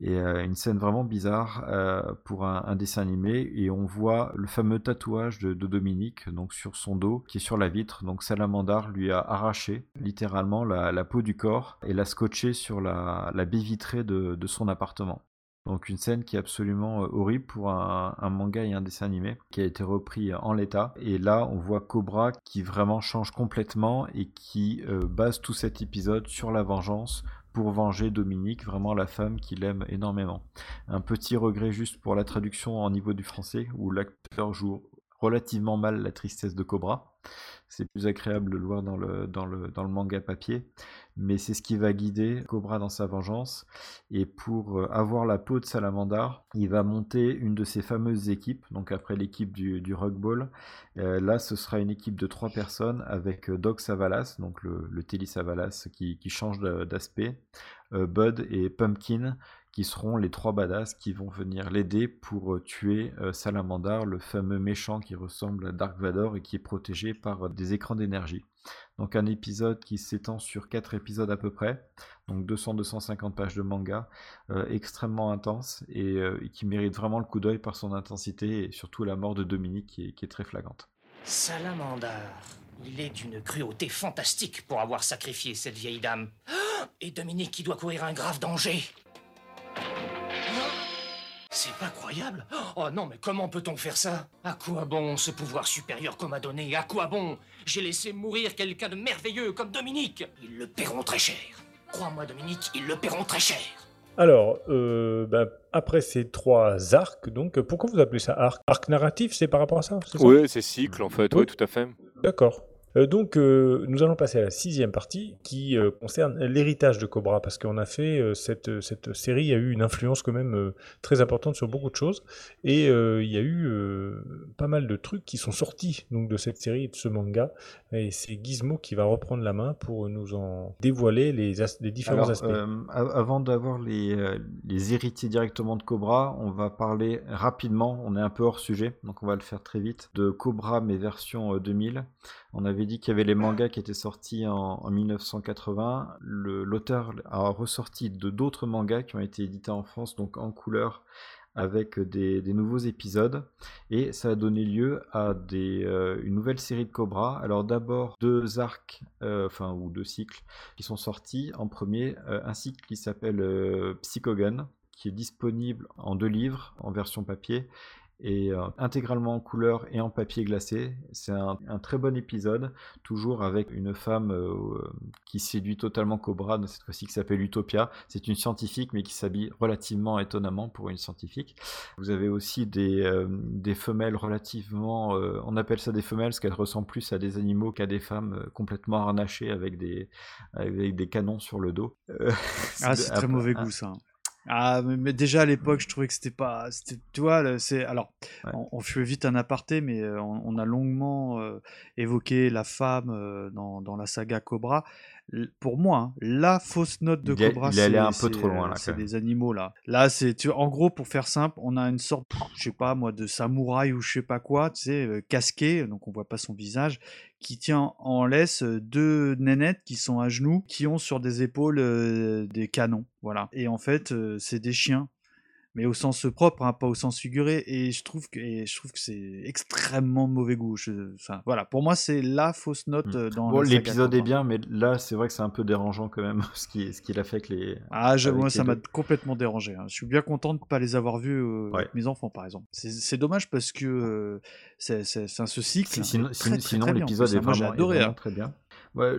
Et euh, une scène vraiment bizarre euh, pour un, dessin animé. Et on voit le fameux tatouage de, Dominique, donc sur son dos, qui est sur la vitre. Donc Salamandar lui a arraché littéralement la, peau du corps et l'a scotché sur la, baie vitrée de son appartement. Donc une scène qui est absolument horrible pour un, manga et un dessin animé qui a été repris en l'état. Et là, on voit Cobra qui vraiment change complètement et qui base tout cet épisode sur la vengeance pour venger Dominique, vraiment la femme qu'il aime énormément. Un petit regret juste pour la traduction en niveau du français, où l'acteur joue relativement mal la tristesse de Cobra. C'est plus agréable de le voir dans le, dans le, dans le manga papier, mais c'est ce qui va guider Cobra dans sa vengeance. Et pour euh, avoir la peau de Salamandar, il va monter une de ses fameuses équipes, donc après l'équipe du, du Rugball. Euh, là, ce sera une équipe de trois personnes avec euh, Doc Savalas, donc le, le Telly Savalas qui, qui change d'aspect, Bud et Pumpkin qui seront les trois badass qui vont venir l'aider pour euh, tuer euh, Salamandar, le fameux méchant qui ressemble à Dark Vador et qui est protégé par euh, des écrans d'énergie. Donc un épisode qui s'étend sur quatre épisodes à peu près, donc 200-250 pages de manga, extrêmement intense et, qui mérite vraiment le coup d'œil par son intensité et surtout la mort de Dominique qui est, qui est très flagrante. Salamandar, il est d'une cruauté fantastique pour avoir sacrifié cette vieille dame. Et Dominique qui doit courir un grave danger. C'est pas croyable Oh non, mais comment peut-on faire ça? À quoi bon ce pouvoir supérieur qu'on m'a donné? À quoi bon? J'ai laissé mourir quelqu'un de merveilleux comme Dominique. Ils le paieront très cher. Crois-moi, Dominique, ils le paieront très cher. Alors, euh, ben, après ces trois arcs, donc, pourquoi vous appelez ça arc? Arc narratif, c'est par rapport à ça, Oui, c'est cycle en fait, oui, tout à fait. D'accord. Euh, donc, euh, nous allons passer à la sixième partie qui euh, concerne l'héritage de Cobra, parce qu'on a fait cette, cette série a eu une influence quand même très importante sur beaucoup de choses, et il y a eu pas mal de trucs qui sont sortis donc de cette série, de ce manga, et c'est Gizmo qui va reprendre la main pour nous en dévoiler les, les différents aspects. avant d'avoir les, les héritiers directement de Cobra, on va parler rapidement, on est un peu hors sujet, donc on va le faire très vite, de Cobra mais version 2000. On avait dit qu'il y avait les mangas qui étaient sortis en, 1980. L'auteur a ressorti d'autres mangas qui ont été édités en France, donc en couleur, avec des, nouveaux épisodes. Et ça a donné lieu à euh, une nouvelle série de Cobra. Alors d'abord deux arcs, euh, enfin ou deux cycles qui sont sortis. En premier, euh, un cycle qui s'appelle Psychogun qui est disponible en deux livres en version papier et euh, intégralement en couleur et en papier glacé. C'est un, très bon épisode, toujours avec une femme euh, qui séduit totalement Cobra, cette fois-ci qui s'appelle Utopia. C'est une scientifique mais qui s'habille relativement étonnamment pour une scientifique. Vous avez aussi des, euh, des femelles relativement, on appelle ça des femelles parce qu'elles ressemblent plus à des animaux qu'à des femmes complètement harnachées avec des, avec des canons sur le dos. ah, c'est très mauvais goût ça. Ah, mais, déjà à l'époque, je trouvais que c'était pas. Tu vois, c'est. Alors, on, fait vite un aparté, mais euh, on, a longuement euh, évoqué la femme euh, dans, dans, la saga Cobra pour moi, hein, la fausse note de Cobra, c'est un peu trop loin C'est des animaux là. Là, c'est en gros pour faire simple, on a une sorte, je sais pas moi, de samouraï ou je sais pas quoi, tu sais, euh, casqué, donc on voit pas son visage, qui tient en laisse euh, deux nénettes qui sont à genoux, qui ont sur des épaules euh, des canons, voilà. Et en fait, c'est des chiens mais au sens propre, hein, pas au sens figuré. Et je trouve que, je trouve que c'est extrêmement mauvais goût. enfin, voilà, pour moi, c'est la fausse note mmh. euh, dans bon, L'épisode est bien, mais là, c'est vrai que c'est un peu dérangeant quand même ce qu'il ce qu'il a fait avec les. Ah, je, moi, ça m'a complètement dérangé. Hein. Je suis bien content de ne pas les avoir vus euh, avec mes enfants, par exemple. C'est dommage parce que euh, c'est un ce cycle. Sinon, sinon l'épisode est, vraiment, adoré, hein. très bien.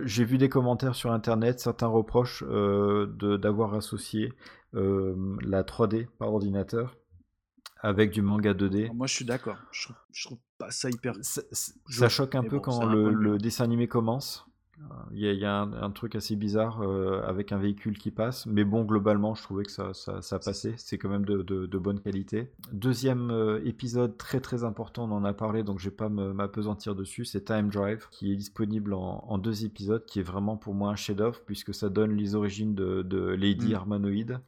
J'ai vu des commentaires sur internet, certains reprochent d'avoir associé la 3D par ordinateur avec du manga 2D. Moi, je suis d'accord. Je, trouve pas ça hyper. Ça, choque un peu quand le, dessin animé commence. Il y a, un, truc assez bizarre euh, avec un véhicule qui passe, mais bon, globalement, je trouvais que ça, ça, passait. C'est quand même de, de, bonne qualité. Deuxième euh, épisode très très important, on en a parlé, donc je vais pas m'apesantir dessus. C'est Time Drive, qui est disponible en, deux épisodes, qui est vraiment pour moi un chef-d'œuvre, puisque ça donne les origines de, Lady mm. Harmanoid,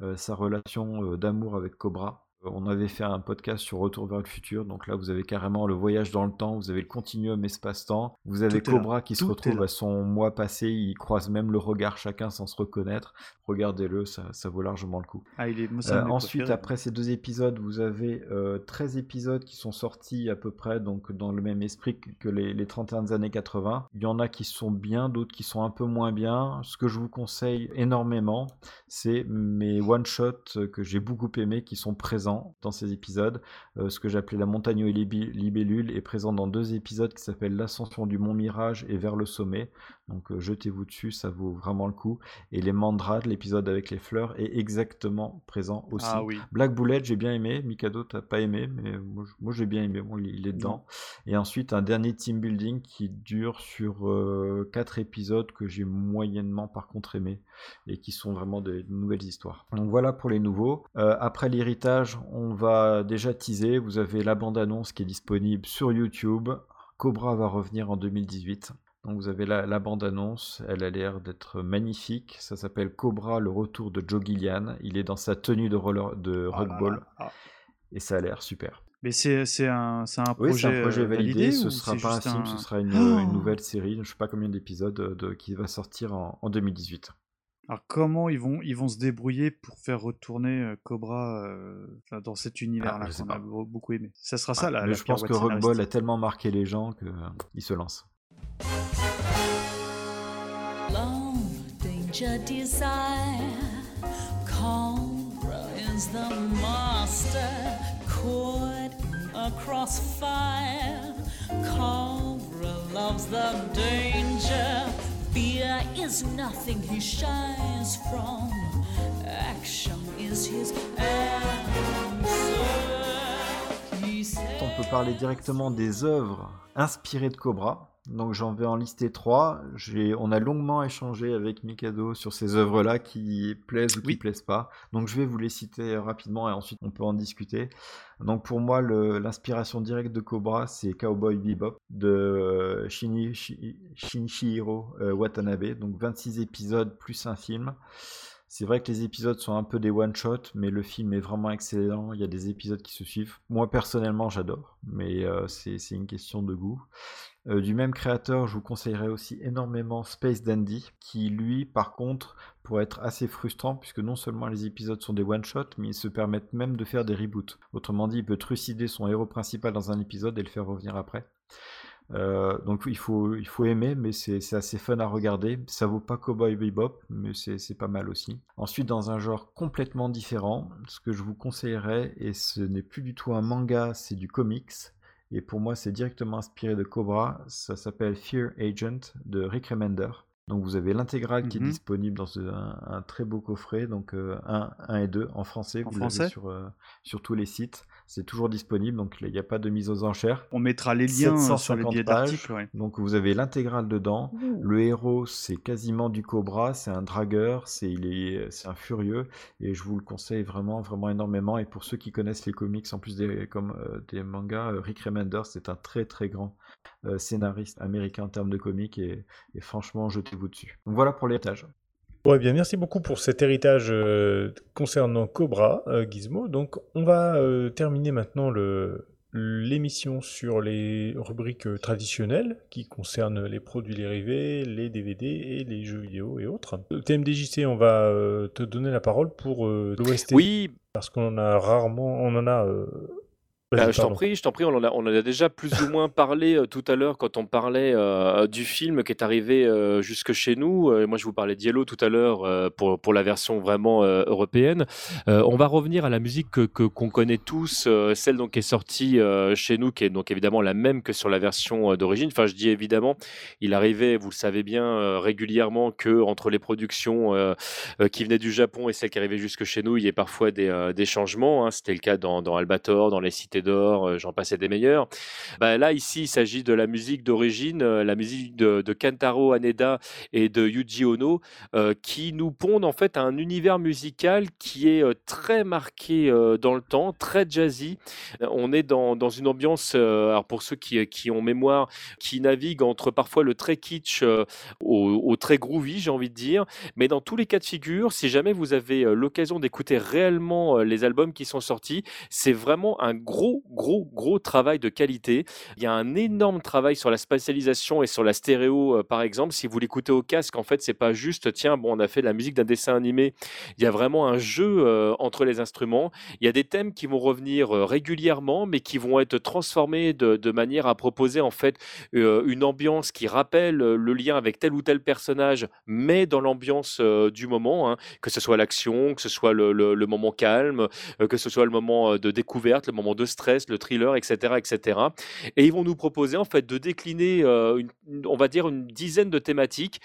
euh, sa relation d'amour avec Cobra On avait fait un podcast sur Retour vers le futur, donc là vous avez carrément le voyage dans le temps, vous avez le continuum espace-temps, vous avez Cobra qui se retrouve à son mois passé, ils croisent même le regard chacun sans se reconnaître. Regardez-le, ça, vaut largement le coup. Ah, il est, euh, ensuite, après ces deux épisodes, vous avez 13 épisodes qui sont sortis à peu près donc dans le même esprit que les, les 31 années 80. Il y en a qui sont bien, d'autres qui sont un peu moins bien. Ce que je vous conseille énormément, c'est mes one-shots que j'ai beaucoup aimé qui sont présents dans ces épisodes. Euh, ce que j'appelais La montagne et libellule est présent dans deux épisodes qui s'appellent L'ascension du mont Mirage et Vers le sommet. Donc euh, jetez-vous dessus, ça vaut vraiment le coup. Et les mandras, l'épisode avec les fleurs, est exactement présent aussi. Ah oui. Black Bullet, j'ai bien aimé. Mikado, t'as pas aimé, mais moi, j'ai bien aimé. Bon, il est dedans. Et ensuite, un dernier team building qui dure sur euh, quatre épisodes que j'ai moyennement par contre aimé et qui sont vraiment de, nouvelles histoires. Donc voilà pour les nouveaux. Euh, après l'héritage, on va déjà teaser. Vous avez la bande-annonce qui est disponible sur YouTube. Cobra va revenir en 2018. Donc vous avez la, bande-annonce, elle a l'air d'être magnifique. Ça s'appelle Cobra, le retour de Joe Gillian. Il est dans sa tenue de, roller, de ah rockball. Et ça a l'air super. Mais c'est un, un, projet, un projet validé. ce ne sera pas un film, ce sera une, une, nouvelle série. Je ne sais pas combien d'épisodes euh, qui va sortir en, en, 2018. Alors comment ils vont, ils vont se débrouiller pour faire retourner euh, Cobra euh, dans cet univers-là ah, qu'on a beaucoup aimé? Ça sera ça, là. je pense que Rockball a tellement marqué les gens qu'ils se lancent. Long danger desire, Cobra is the master, caught in a crossfire. Cobra loves the danger, fear is nothing he shies from, action is his answer. On peut parler directement des œuvres inspirées de Cobra. Donc j'en vais en lister trois. On a longuement échangé avec Mikado sur ces œuvres-là qui plaisent ou qui plaisent pas. Donc je vais vous les citer rapidement et ensuite on peut en discuter. Donc pour moi, l'inspiration directe de Cobra, c'est Cowboy Bebop de euh, Shinichiro euh, Watanabe. Donc 26 épisodes plus un film. C'est vrai que les épisodes sont un peu des one-shots, mais le film est vraiment excellent. Il y a des épisodes qui se suivent. Moi, personnellement, j'adore, mais euh, c'est une question de goût. Euh, du même créateur, je vous conseillerais aussi énormément Space Dandy, qui lui, par contre, pourrait être assez frustrant, puisque non seulement les épisodes sont des one-shots, mais ils se permettent même de faire des reboots. Autrement dit, il peut trucider son héros principal dans un épisode et le faire revenir après. Euh, donc il faut, aimer, mais c'est assez fun à regarder. Ça vaut pas Cowboy Bebop, mais c'est pas mal aussi. Ensuite, dans un genre complètement différent, ce que je vous conseillerais, et ce n'est plus du tout un manga, c'est du comics, et pour moi, c'est directement inspiré de Cobra. Ça s'appelle Fear Agent de Rick Remender. Donc vous avez l'intégrale qui est mhm. disponible dans un, très beau coffret, donc 1, euh, et 2 en français, vous l'avez sur, euh, sur tous les sites. C'est toujours disponible, donc il n'y a pas de mise aux enchères. On mettra les liens sur le billet d'article. Donc vous avez l'intégrale dedans. Le héros, c'est quasiment du Cobra, c'est un dragueur, c'est il est, c'est un furieux, et je vous le conseille vraiment, vraiment énormément. Et pour ceux qui connaissent les comics, en plus des, comme, euh, des mangas, Rick Remender, c'est un très très grand scénariste américain en termes de comics, et, et franchement, je vous dessus. Donc voilà pour Ouais, bien, merci beaucoup pour cet héritage euh, concernant Cobra, euh, Gizmo. Donc, on va euh, terminer maintenant le, l'émission sur les rubriques traditionnelles qui concernent les produits dérivés, les DVD et les jeux vidéo et autres. TMDJC, on va te donner la parole pour l'OST. Oui. Parce qu'on en a rarement, on en a bah, je t'en prie, je t'en prie, on en a, on a déjà plus ou moins parlé euh, tout à l'heure quand on parlait euh, du film qui est arrivé euh, jusque chez nous. moi, je vous parlais d'Yellow tout à l'heure pour, pour la version vraiment européenne. on va revenir à la musique que qu'on connaît tous, celle donc qui est sortie chez nous, qui est donc évidemment la même que sur la version d'origine. Enfin, je dis évidemment, il arrivait, vous le savez bien, régulièrement que entre les productions qui venaient du Japon et celles qui arrivaient jusque chez nous, il y ait parfois des, des changements. Hein. C'était le cas dans, dans Albator, dans les cités d'or, j'en passais des meilleurs. Bah, là, ici, il s'agit de la musique d'origine, la musique de, de, Kentaro Haneda et de Yuji Ono, qui nous pondent en fait un univers musical qui est très marqué dans le temps, très jazzy. On est dans, dans une ambiance, alors pour ceux qui, qui ont mémoire, qui navigue entre parfois le très kitsch au, au très groovy, j'ai envie de dire. Mais dans tous les cas de figure, si jamais vous avez l'occasion d'écouter réellement les albums qui sont sortis, c'est vraiment un gros, gros, gros travail de qualité. Il y a un énorme travail sur la spatialisation et sur la stéréo, par exemple. Si vous l'écoutez au casque, en fait, c'est pas juste, tiens, bon, on a fait la musique d'un dessin animé. Il y a vraiment un jeu entre les instruments. Il y a des thèmes qui vont revenir régulièrement, mais qui vont être transformés de, de manière à proposer, en fait, une ambiance qui rappelle le lien avec tel ou tel personnage, mais dans l'ambiance du moment, hein, que ce soit l'action, que ce soit le, le, moment calme, que ce soit le moment de découverte, le moment de stress, le thriller, etc., etc. Et ils vont nous proposer en fait de décliner, une, on va dire, une dizaine de thématiques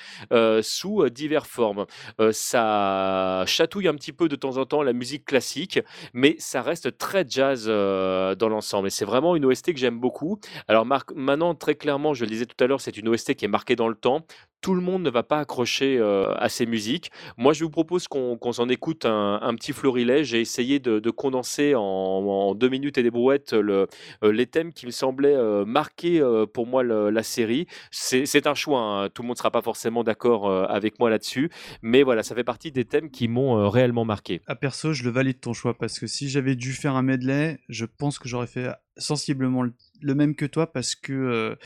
sous diverses formes. ça chatouille un petit peu de temps en temps la musique classique, mais ça reste très jazz dans l'ensemble. Et c'est vraiment une OST que j'aime beaucoup. Alors maintenant, très clairement, je le disais tout à l'heure, c'est une OST qui est marquée dans le temps tout le monde ne va pas accrocher à ces musiques. Moi, je vous propose qu'on s'en écoute un, petit florilège. J'ai essayé de, condenser en, deux minutes et des brouettes le, les thèmes qui me semblaient marquer pour moi la série. C'est un choix. Hein. Tout le monde ne sera pas forcément d'accord avec moi là-dessus. Mais voilà, ça fait partie des thèmes qui m'ont réellement marqué. À perso, je le valide ton choix parce que si j'avais dû faire un medley, je pense que j'aurais fait sensiblement le, même que toi parce que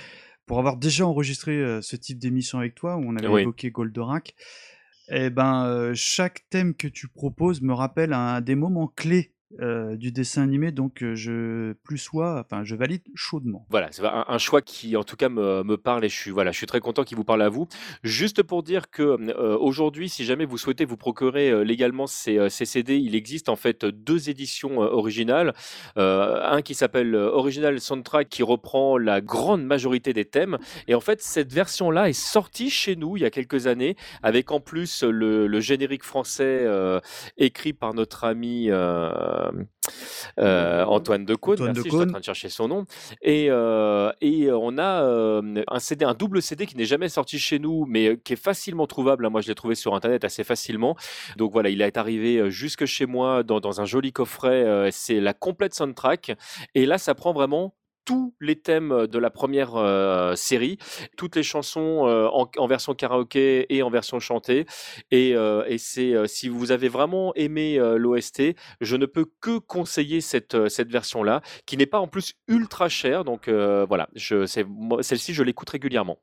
pour avoir déjà enregistré ce type d'émission avec toi, où on avait évoqué Goldorak, eh ben, chaque thème que tu proposes me rappelle un, des moments clés euh, du dessin animé, donc euh, je plus enfin je valide chaudement. Voilà, c'est un, choix qui en tout cas me, me, parle et je suis voilà, je suis très content qu'il vous parle à vous. Juste pour dire que euh, aujourd'hui, si jamais vous souhaitez vous procurer légalement ces, ces, CD, il existe en fait deux éditions originales. un qui s'appelle Original Soundtrack qui reprend la grande majorité des thèmes et en fait cette version-là est sortie chez nous il y a quelques années avec en plus le générique français écrit par notre ami euh, euh, Antoine Decaune, merci, je suis en train de chercher son nom. Et, euh, et on a un CD, un double CD qui n'est jamais sorti chez nous, mais qui est facilement trouvable. Moi, je l'ai trouvé sur Internet assez facilement. Donc voilà, il est arrivé jusque chez moi dans, dans un joli coffret. C'est la complète soundtrack. Et là, ça prend vraiment tous les thèmes de la première série, toutes les chansons en, version karaoké et en version chantée. Et, c'est si vous avez vraiment aimé l'OST, je ne peux que conseiller cette, cette version-là, qui n'est pas en plus ultra chère. Donc voilà, celle-ci, je l'écoute régulièrement.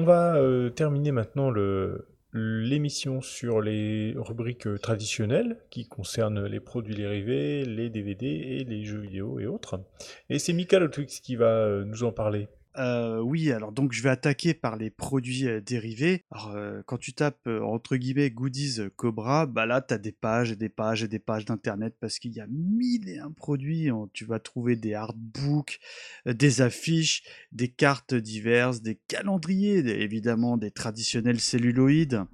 On va terminer maintenant l'émission sur les rubriques traditionnelles qui concernent les produits dérivés, les DVD et les jeux vidéo et autres. Et c'est Mika Lotwix qui va nous en parler. Euh, oui, alors donc je vais attaquer par les produits euh, dérivés. Alors, euh, quand tu tapes entre guillemets goodies Cobra, bah là tu as des pages et des pages et des pages d'internet parce qu'il y a mille et un produits. Tu vas trouver des artbooks, des affiches, des cartes diverses, des calendriers, évidemment des traditionnels celluloïdes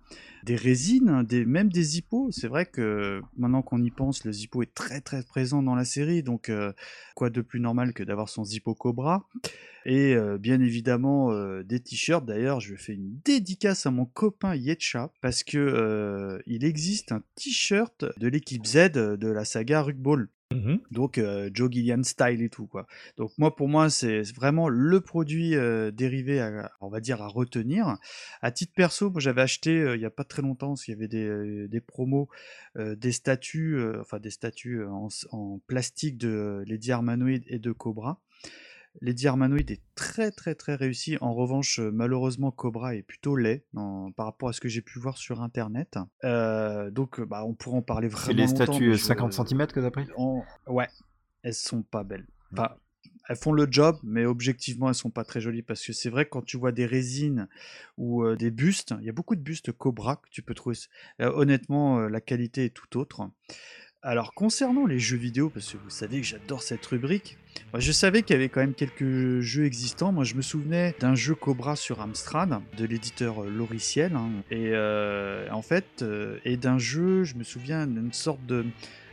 des résines, hein, des, même des hippos. C'est vrai que maintenant qu'on y pense, le zippo est très très présent dans la série, donc quoi de plus normal que d'avoir son zippo Cobra? Et bien évidemment des t-shirts. D'ailleurs, je fais une dédicace à mon copain Yetcha parce que il existe un t-shirt de l'équipe Z de la saga Rugball. Mmh donc Joe Gillian style et tout quoi. Donc moi pour moi c'est vraiment le produit dérivé à, on va dire à retenir. À titre perso, moi j'avais acheté il y a pas très longtemps, parce qu'il y avait des, des promos, des statues, enfin des statues en, en, plastique de Lady Armanoid et de Cobra. Lady Armanoid est très très très réussi. En revanche, euh, malheureusement, Cobra est plutôt laid par rapport à ce que j'ai pu voir sur internet. Euh, donc, bah, on pourra en parler vraiment. C'est les statues 50 cm que t'as pris? Ouais, elles sont pas belles. elles font le job, mais objectivement, elles sont pas très jolies parce que c'est vrai que quand tu vois des résines ou euh, des bustes, il y a beaucoup de bustes Cobra que tu peux trouver. honnêtement, la qualité est tout autre. Alors concernant les jeux vidéo, parce que vous savez que j'adore cette rubrique, je savais qu'il y avait quand même quelques jeux existants. Moi je me souvenais d'un jeu Cobra sur Amstrad de l'éditeur euh, Loriciel. Hein. et euh, en fait, euh, et d'un jeu, je me souviens d'une sorte de,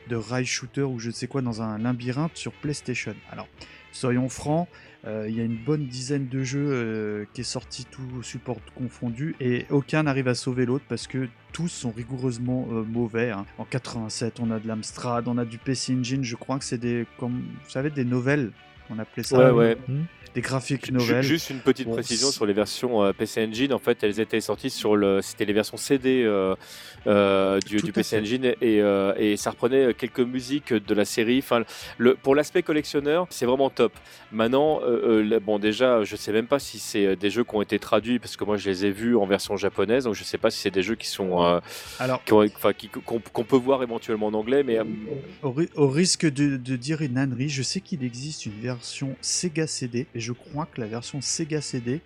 de rail shooter ou je ne sais quoi dans un labyrinthe sur PlayStation. Alors soyons francs, il y a une bonne dizaine de jeux euh, qui est sorti tout support confondu et aucun n'arrive à sauver l'autre parce que tous sont rigoureusement euh, mauvais. Hein. En 87, on a de l'Amstrad, on a du PC Engine, je crois que c'est des, comme vous savez, des nouvelles. On appelait ça. Ouais, ouais. Hmm des graphiques nouvelles. Juste une petite précision sur les versions euh, PC Engine. En fait, elles étaient sorties sur le, c'était les versions CD euh, euh, du, PC Engine et, et, ça reprenait quelques musiques de la série. Enfin, le, pour l'aspect collectionneur, c'est vraiment top. Maintenant, bon, déjà, je sais même pas si c'est des jeux qui ont été traduits parce que moi, je les ai vus en version japonaise, donc je sais pas si c'est des jeux qui sont, alors, qu'on peut voir éventuellement en anglais, mais au, risque de, de, dire une ânerie, je sais qu'il existe une version Sega CD je crois que la version Sega CD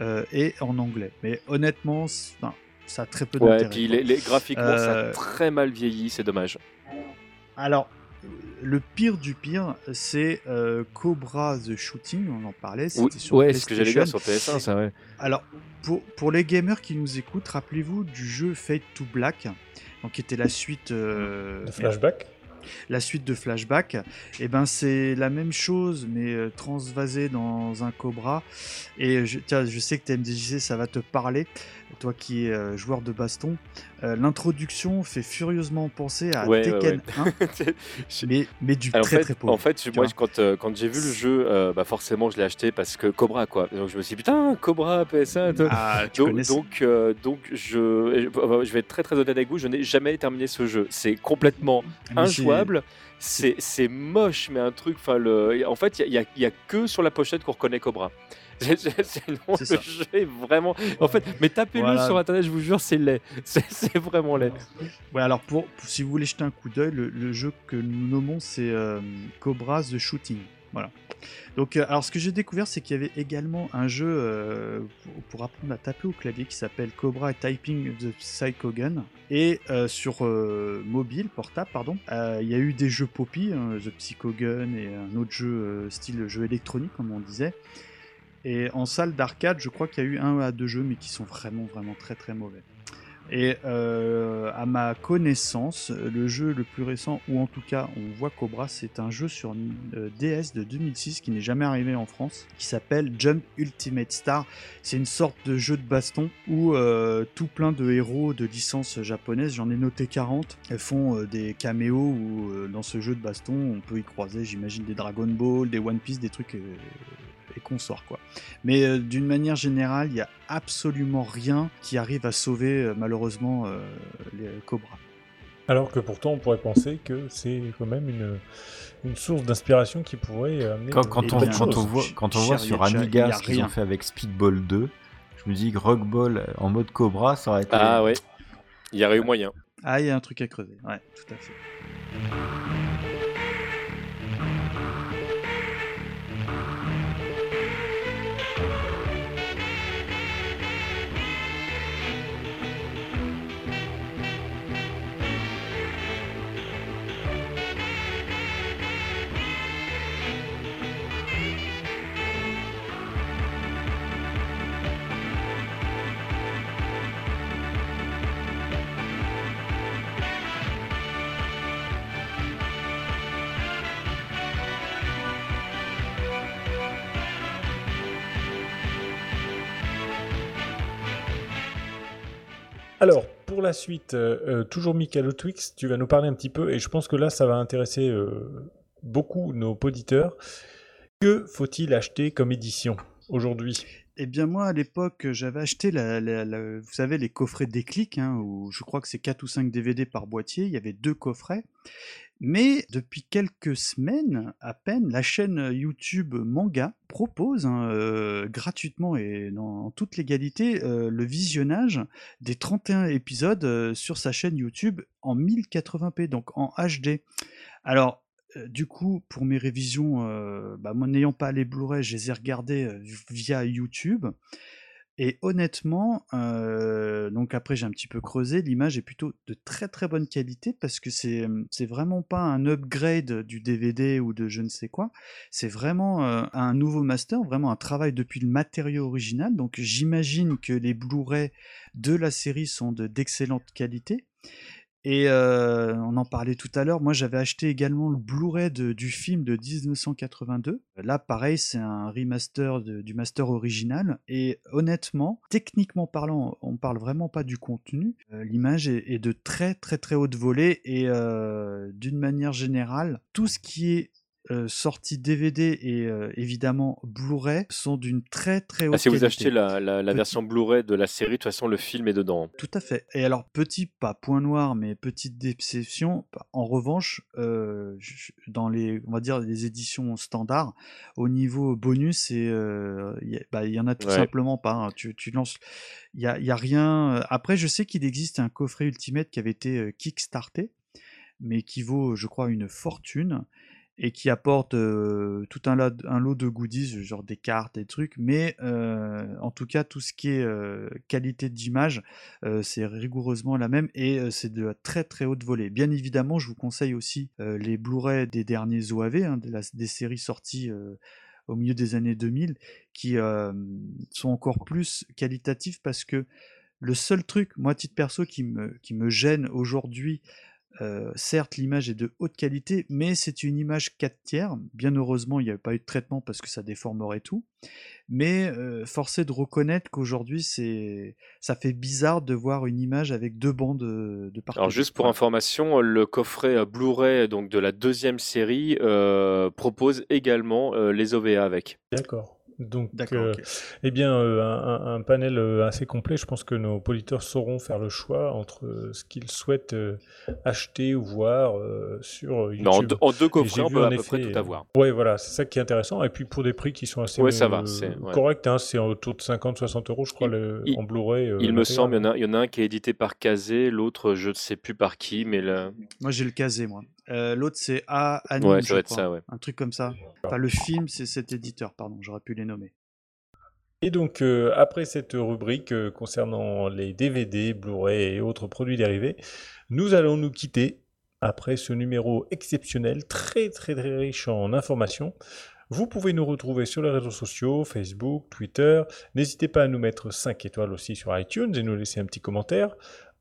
euh, est en anglais. Mais honnêtement, ça a très peu d'intérêt. Ouais, puis les, graphiquement, ça a euh, très mal vieilli, c'est dommage. Alors, le pire du pire, c'est euh, Cobra The Shooting, on en parlait. Oui, ouais, c'est ce que j'allais dire sur PS1, ça, ouais. Alors, pour, pour les gamers qui nous écoutent, rappelez-vous du jeu Fate to Black, donc, qui était la suite. de Flashback? La suite de Flashback, et eh ben c'est la même chose mais euh, transvasé dans un Cobra. Et je, tiens, je sais que TMDJC ça va te parler, toi qui es euh, joueur de baston. Euh, l'introduction fait furieusement penser à Tekken 1, mais, mais du très très pauvre. En fait, moi quand, quand j'ai vu le jeu, bah forcément je l'ai acheté parce que Cobra quoi. Donc je me suis dit putain Cobra PS1. Ah, donc donc, donc, je, je vais être très très honnête avec vous, je n'ai jamais terminé ce jeu. C'est complètement injouable c'est moche, mais un truc. Enfin, le... En fait, il n'y a, y a, que sur la pochette qu'on reconnaît Cobra. Sinon, le jeu est vraiment. En fait, mais tapez-le sur internet, je vous jure, c'est laid. C'est vraiment laid. Ouais, alors pour, si vous voulez jeter un coup d'œil, le, jeu que nous nommons c'est euh, Cobra The Shooting. Voilà. Donc, euh, alors ce que j'ai découvert, c'est qu'il y avait également un jeu euh, pour, apprendre à taper au clavier qui s'appelle Cobra Typing the Psycho Gun. Et euh, sur mobile, portable, pardon, il y a eu des jeux Poppy, hein, The Psycho Gun et un autre jeu style jeu électronique, comme on disait. Et en salle d'arcade, je crois qu'il y a eu un à deux jeux, mais qui sont vraiment, vraiment très, très mauvais. Et euh, à ma connaissance, le jeu le plus récent, ou en tout cas on voit Cobra, c'est un jeu sur euh, DS de 2006 qui n'est jamais arrivé en France, qui s'appelle Jump Ultimate Star. C'est une sorte de jeu de baston où euh, tout plein de héros de licence japonaise, j'en ai noté 40, elles font des caméos où dans ce jeu de baston on peut y croiser, j'imagine, des Dragon Ball, des One Piece, des trucs et consorts quoi. Mais euh, d'une manière générale, il n'y a absolument rien qui arrive à sauver euh, malheureusement euh, les Cobras. Alors que pourtant on pourrait penser que c'est quand même une, une source d'inspiration qui pourrait amener quand, quand, on, quand, on, voit, quand on voit sur Amiga ce qu'ils ont fait avec Speedball 2, Je me dis que Rock Ball en mode Cobra, ça aurait été. Ah ouais, il y aurait eu moyen. Ah, il y a un truc à creuser, ouais, tout à fait. Alors, pour la suite, euh, euh, toujours Michael Twix, tu vas nous parler un petit peu, et je pense que là, ça va intéresser euh, beaucoup nos auditeurs. Que faut-il acheter comme édition aujourd'hui? Eh bien moi à l'époque j'avais acheté la, vous savez les coffrets déclic hein, où je crois que c'est 4 ou 5 DVD par boîtier, il y avait deux coffrets mais depuis quelques semaines à peine, la chaîne YouTube Manga propose hein, euh, gratuitement et dans toute légalité euh, le visionnage des 31 épisodes euh, sur sa chaîne YouTube en 1080p, donc en HD. Alors, du coup, pour mes révisions, bah, moi n'ayant pas les Blu-ray, je les ai regardés via YouTube. Et honnêtement, euh, donc après j'ai un petit peu creusé, l'image est plutôt de très très bonne qualité parce que c'est c'est vraiment pas un upgrade du DVD ou de je ne sais quoi, c'est vraiment euh, un nouveau master, vraiment un travail depuis le matériau original. Donc j'imagine que les Blu-ray de la série sont d'excellente qualité. Et euh, on en parlait tout à l'heure, moi j'avais acheté également le Blu-ray du film de 1982. Là pareil, c'est un remaster du master original. Et honnêtement, techniquement parlant, on parle vraiment pas du contenu. Euh, l'image est, de très très très haute volée et euh, d'une manière générale, tout ce qui est euh, sorties DVD et euh, évidemment Blu-ray sont d'une très très haute ah, si vous achetez la, la, version Blu-ray de la série, de toute façon le film est dedans. Tout à fait. Et alors petit, pas point noir, mais petite déception. En revanche, euh, dans les, on va dire les éditions standards, au niveau bonus, il bah, y, en a tout simplement pas. Hein. Tu, tu, lances, il y a, y a, rien. Après, je sais qu'il existe un coffret Ultimate qui avait été kickstarté, mais qui vaut, je crois, une fortune et qui apporte tout un lot, un lot, de goodies, genre des cartes, des trucs, mais en tout cas tout ce qui est qualité d'image, c'est rigoureusement la même et c'est de très très haute volée. Bien évidemment, je vous conseille aussi les Blu-ray des derniers OAV, hein, des séries sorties au milieu des années 2000, qui sont encore plus qualitatifs parce que le seul truc, moi, titre perso, qui qui me gêne aujourd'hui certes, l'image est de haute qualité, mais c'est une image 4 tiers. Bien heureusement, il n'y avait pas eu de traitement parce que ça déformerait tout. Mais forcé de reconnaître qu'aujourd'hui, c'est ça fait bizarre de voir une image avec deux bandes de, de Alors juste pour information, le coffret Blu-ray donc de la deuxième série propose également les OVA avec. D'accord. Donc, euh, eh bien, euh, un, panel euh, assez complet. Je pense que nos auditeurs sauront faire le choix entre ce qu'ils souhaitent acheter ou voir sur YouTube. en, deux coffrets, on peut à peu près tout avoir. Oui, voilà, c'est ça qui est intéressant. Et puis pour des prix qui sont assez ouais, ça va, corrects, hein, c'est autour de 50-60 euros, je crois, le, en Blu-ray. il me semble, il y, en a, il y en a un qui est édité par Kazé, l'autre, je ne sais plus par qui, mais le... Moi, j'ai le Kazé, moi. L'autre, c'est A Anime, ouais, ça ça, ouais. Un truc comme ça. Enfin, le film, c'est cet éditeur, pardon, j'aurais pu les nommer. Et donc, euh, après cette rubrique euh, concernant les DVD, Blu-ray et autres produits dérivés, nous allons nous quitter après ce numéro exceptionnel, très très très riche en informations. Vous pouvez nous retrouver sur les réseaux sociaux, Facebook, Twitter. N'hésitez pas à nous mettre 5 étoiles aussi sur iTunes et nous laisser un petit commentaire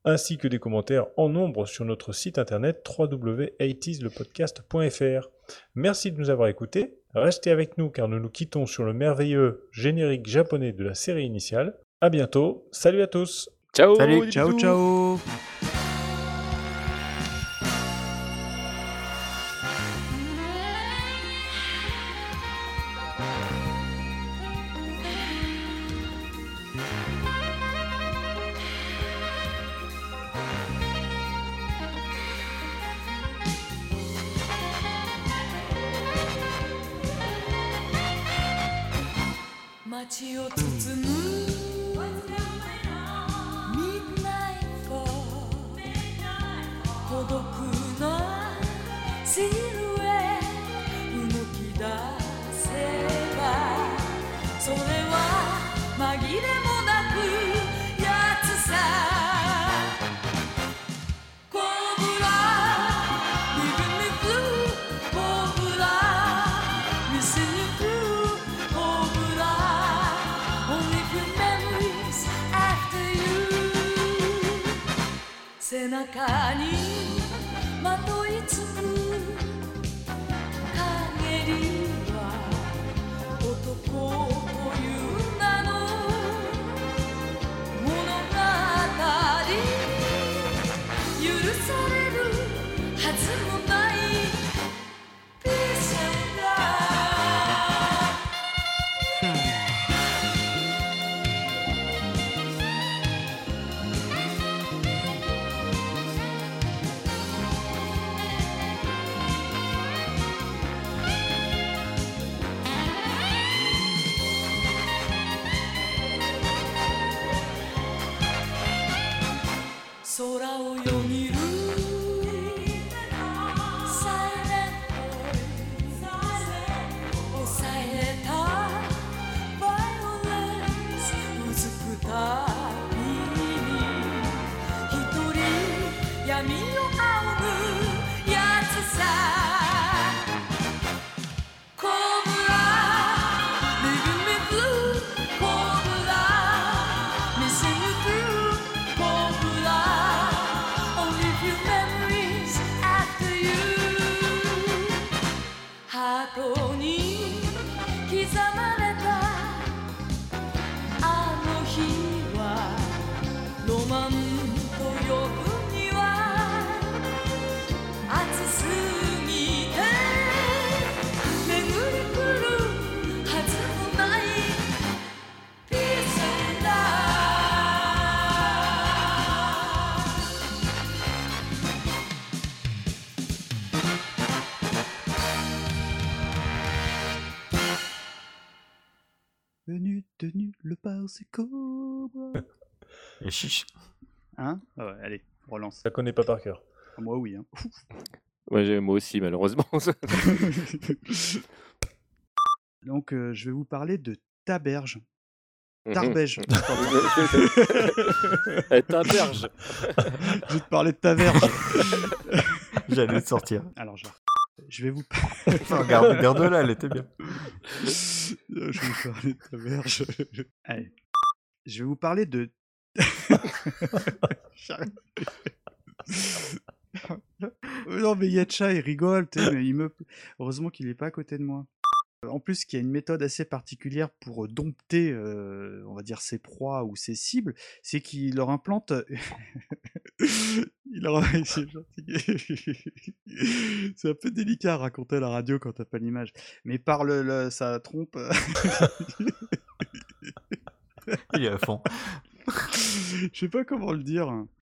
ainsi que des commentaires en nombre sur notre site internet www.80slepodcast.fr. Merci de nous avoir écoutés. Restez avec nous car nous nous quittons sur le merveilleux générique japonais de la série initiale. A bientôt. Salut à tous. Ciao. Salut. Ciao, ciao. 動き出せばそれは紛れもなくやつさコブラリズミくコブラ見せにくコブラ Only few memories after you 背中にまといつも for you. Ça connaît pas par cœur. Ah, Moi, oui. Hein. Ouais, moi aussi, malheureusement. Donc, euh, je vais vous parler de Taberge. Mhm. Tarbège. Eh, Taberge. je vais te parler de Taberge. J'allais le sortir. Alors, je, je vais vous Enfin, garde- garde-la, elle était bien. je vais vous parler de Taberge. Allez. Je vais vous parler de. J'arrête. non, mais Yetcha, il rigole, mais il me... Heureusement qu'il n'est pas à côté de moi. En plus, qu'il y a une méthode assez particulière pour dompter, euh, on va dire, ses proies ou ses cibles, c'est qu'il leur implante. il leur... c'est un peu délicat à raconter à la radio quand t'as pas l'image. Mais par le, le- sa trompe. Il est à fond. Je sais pas comment le dire.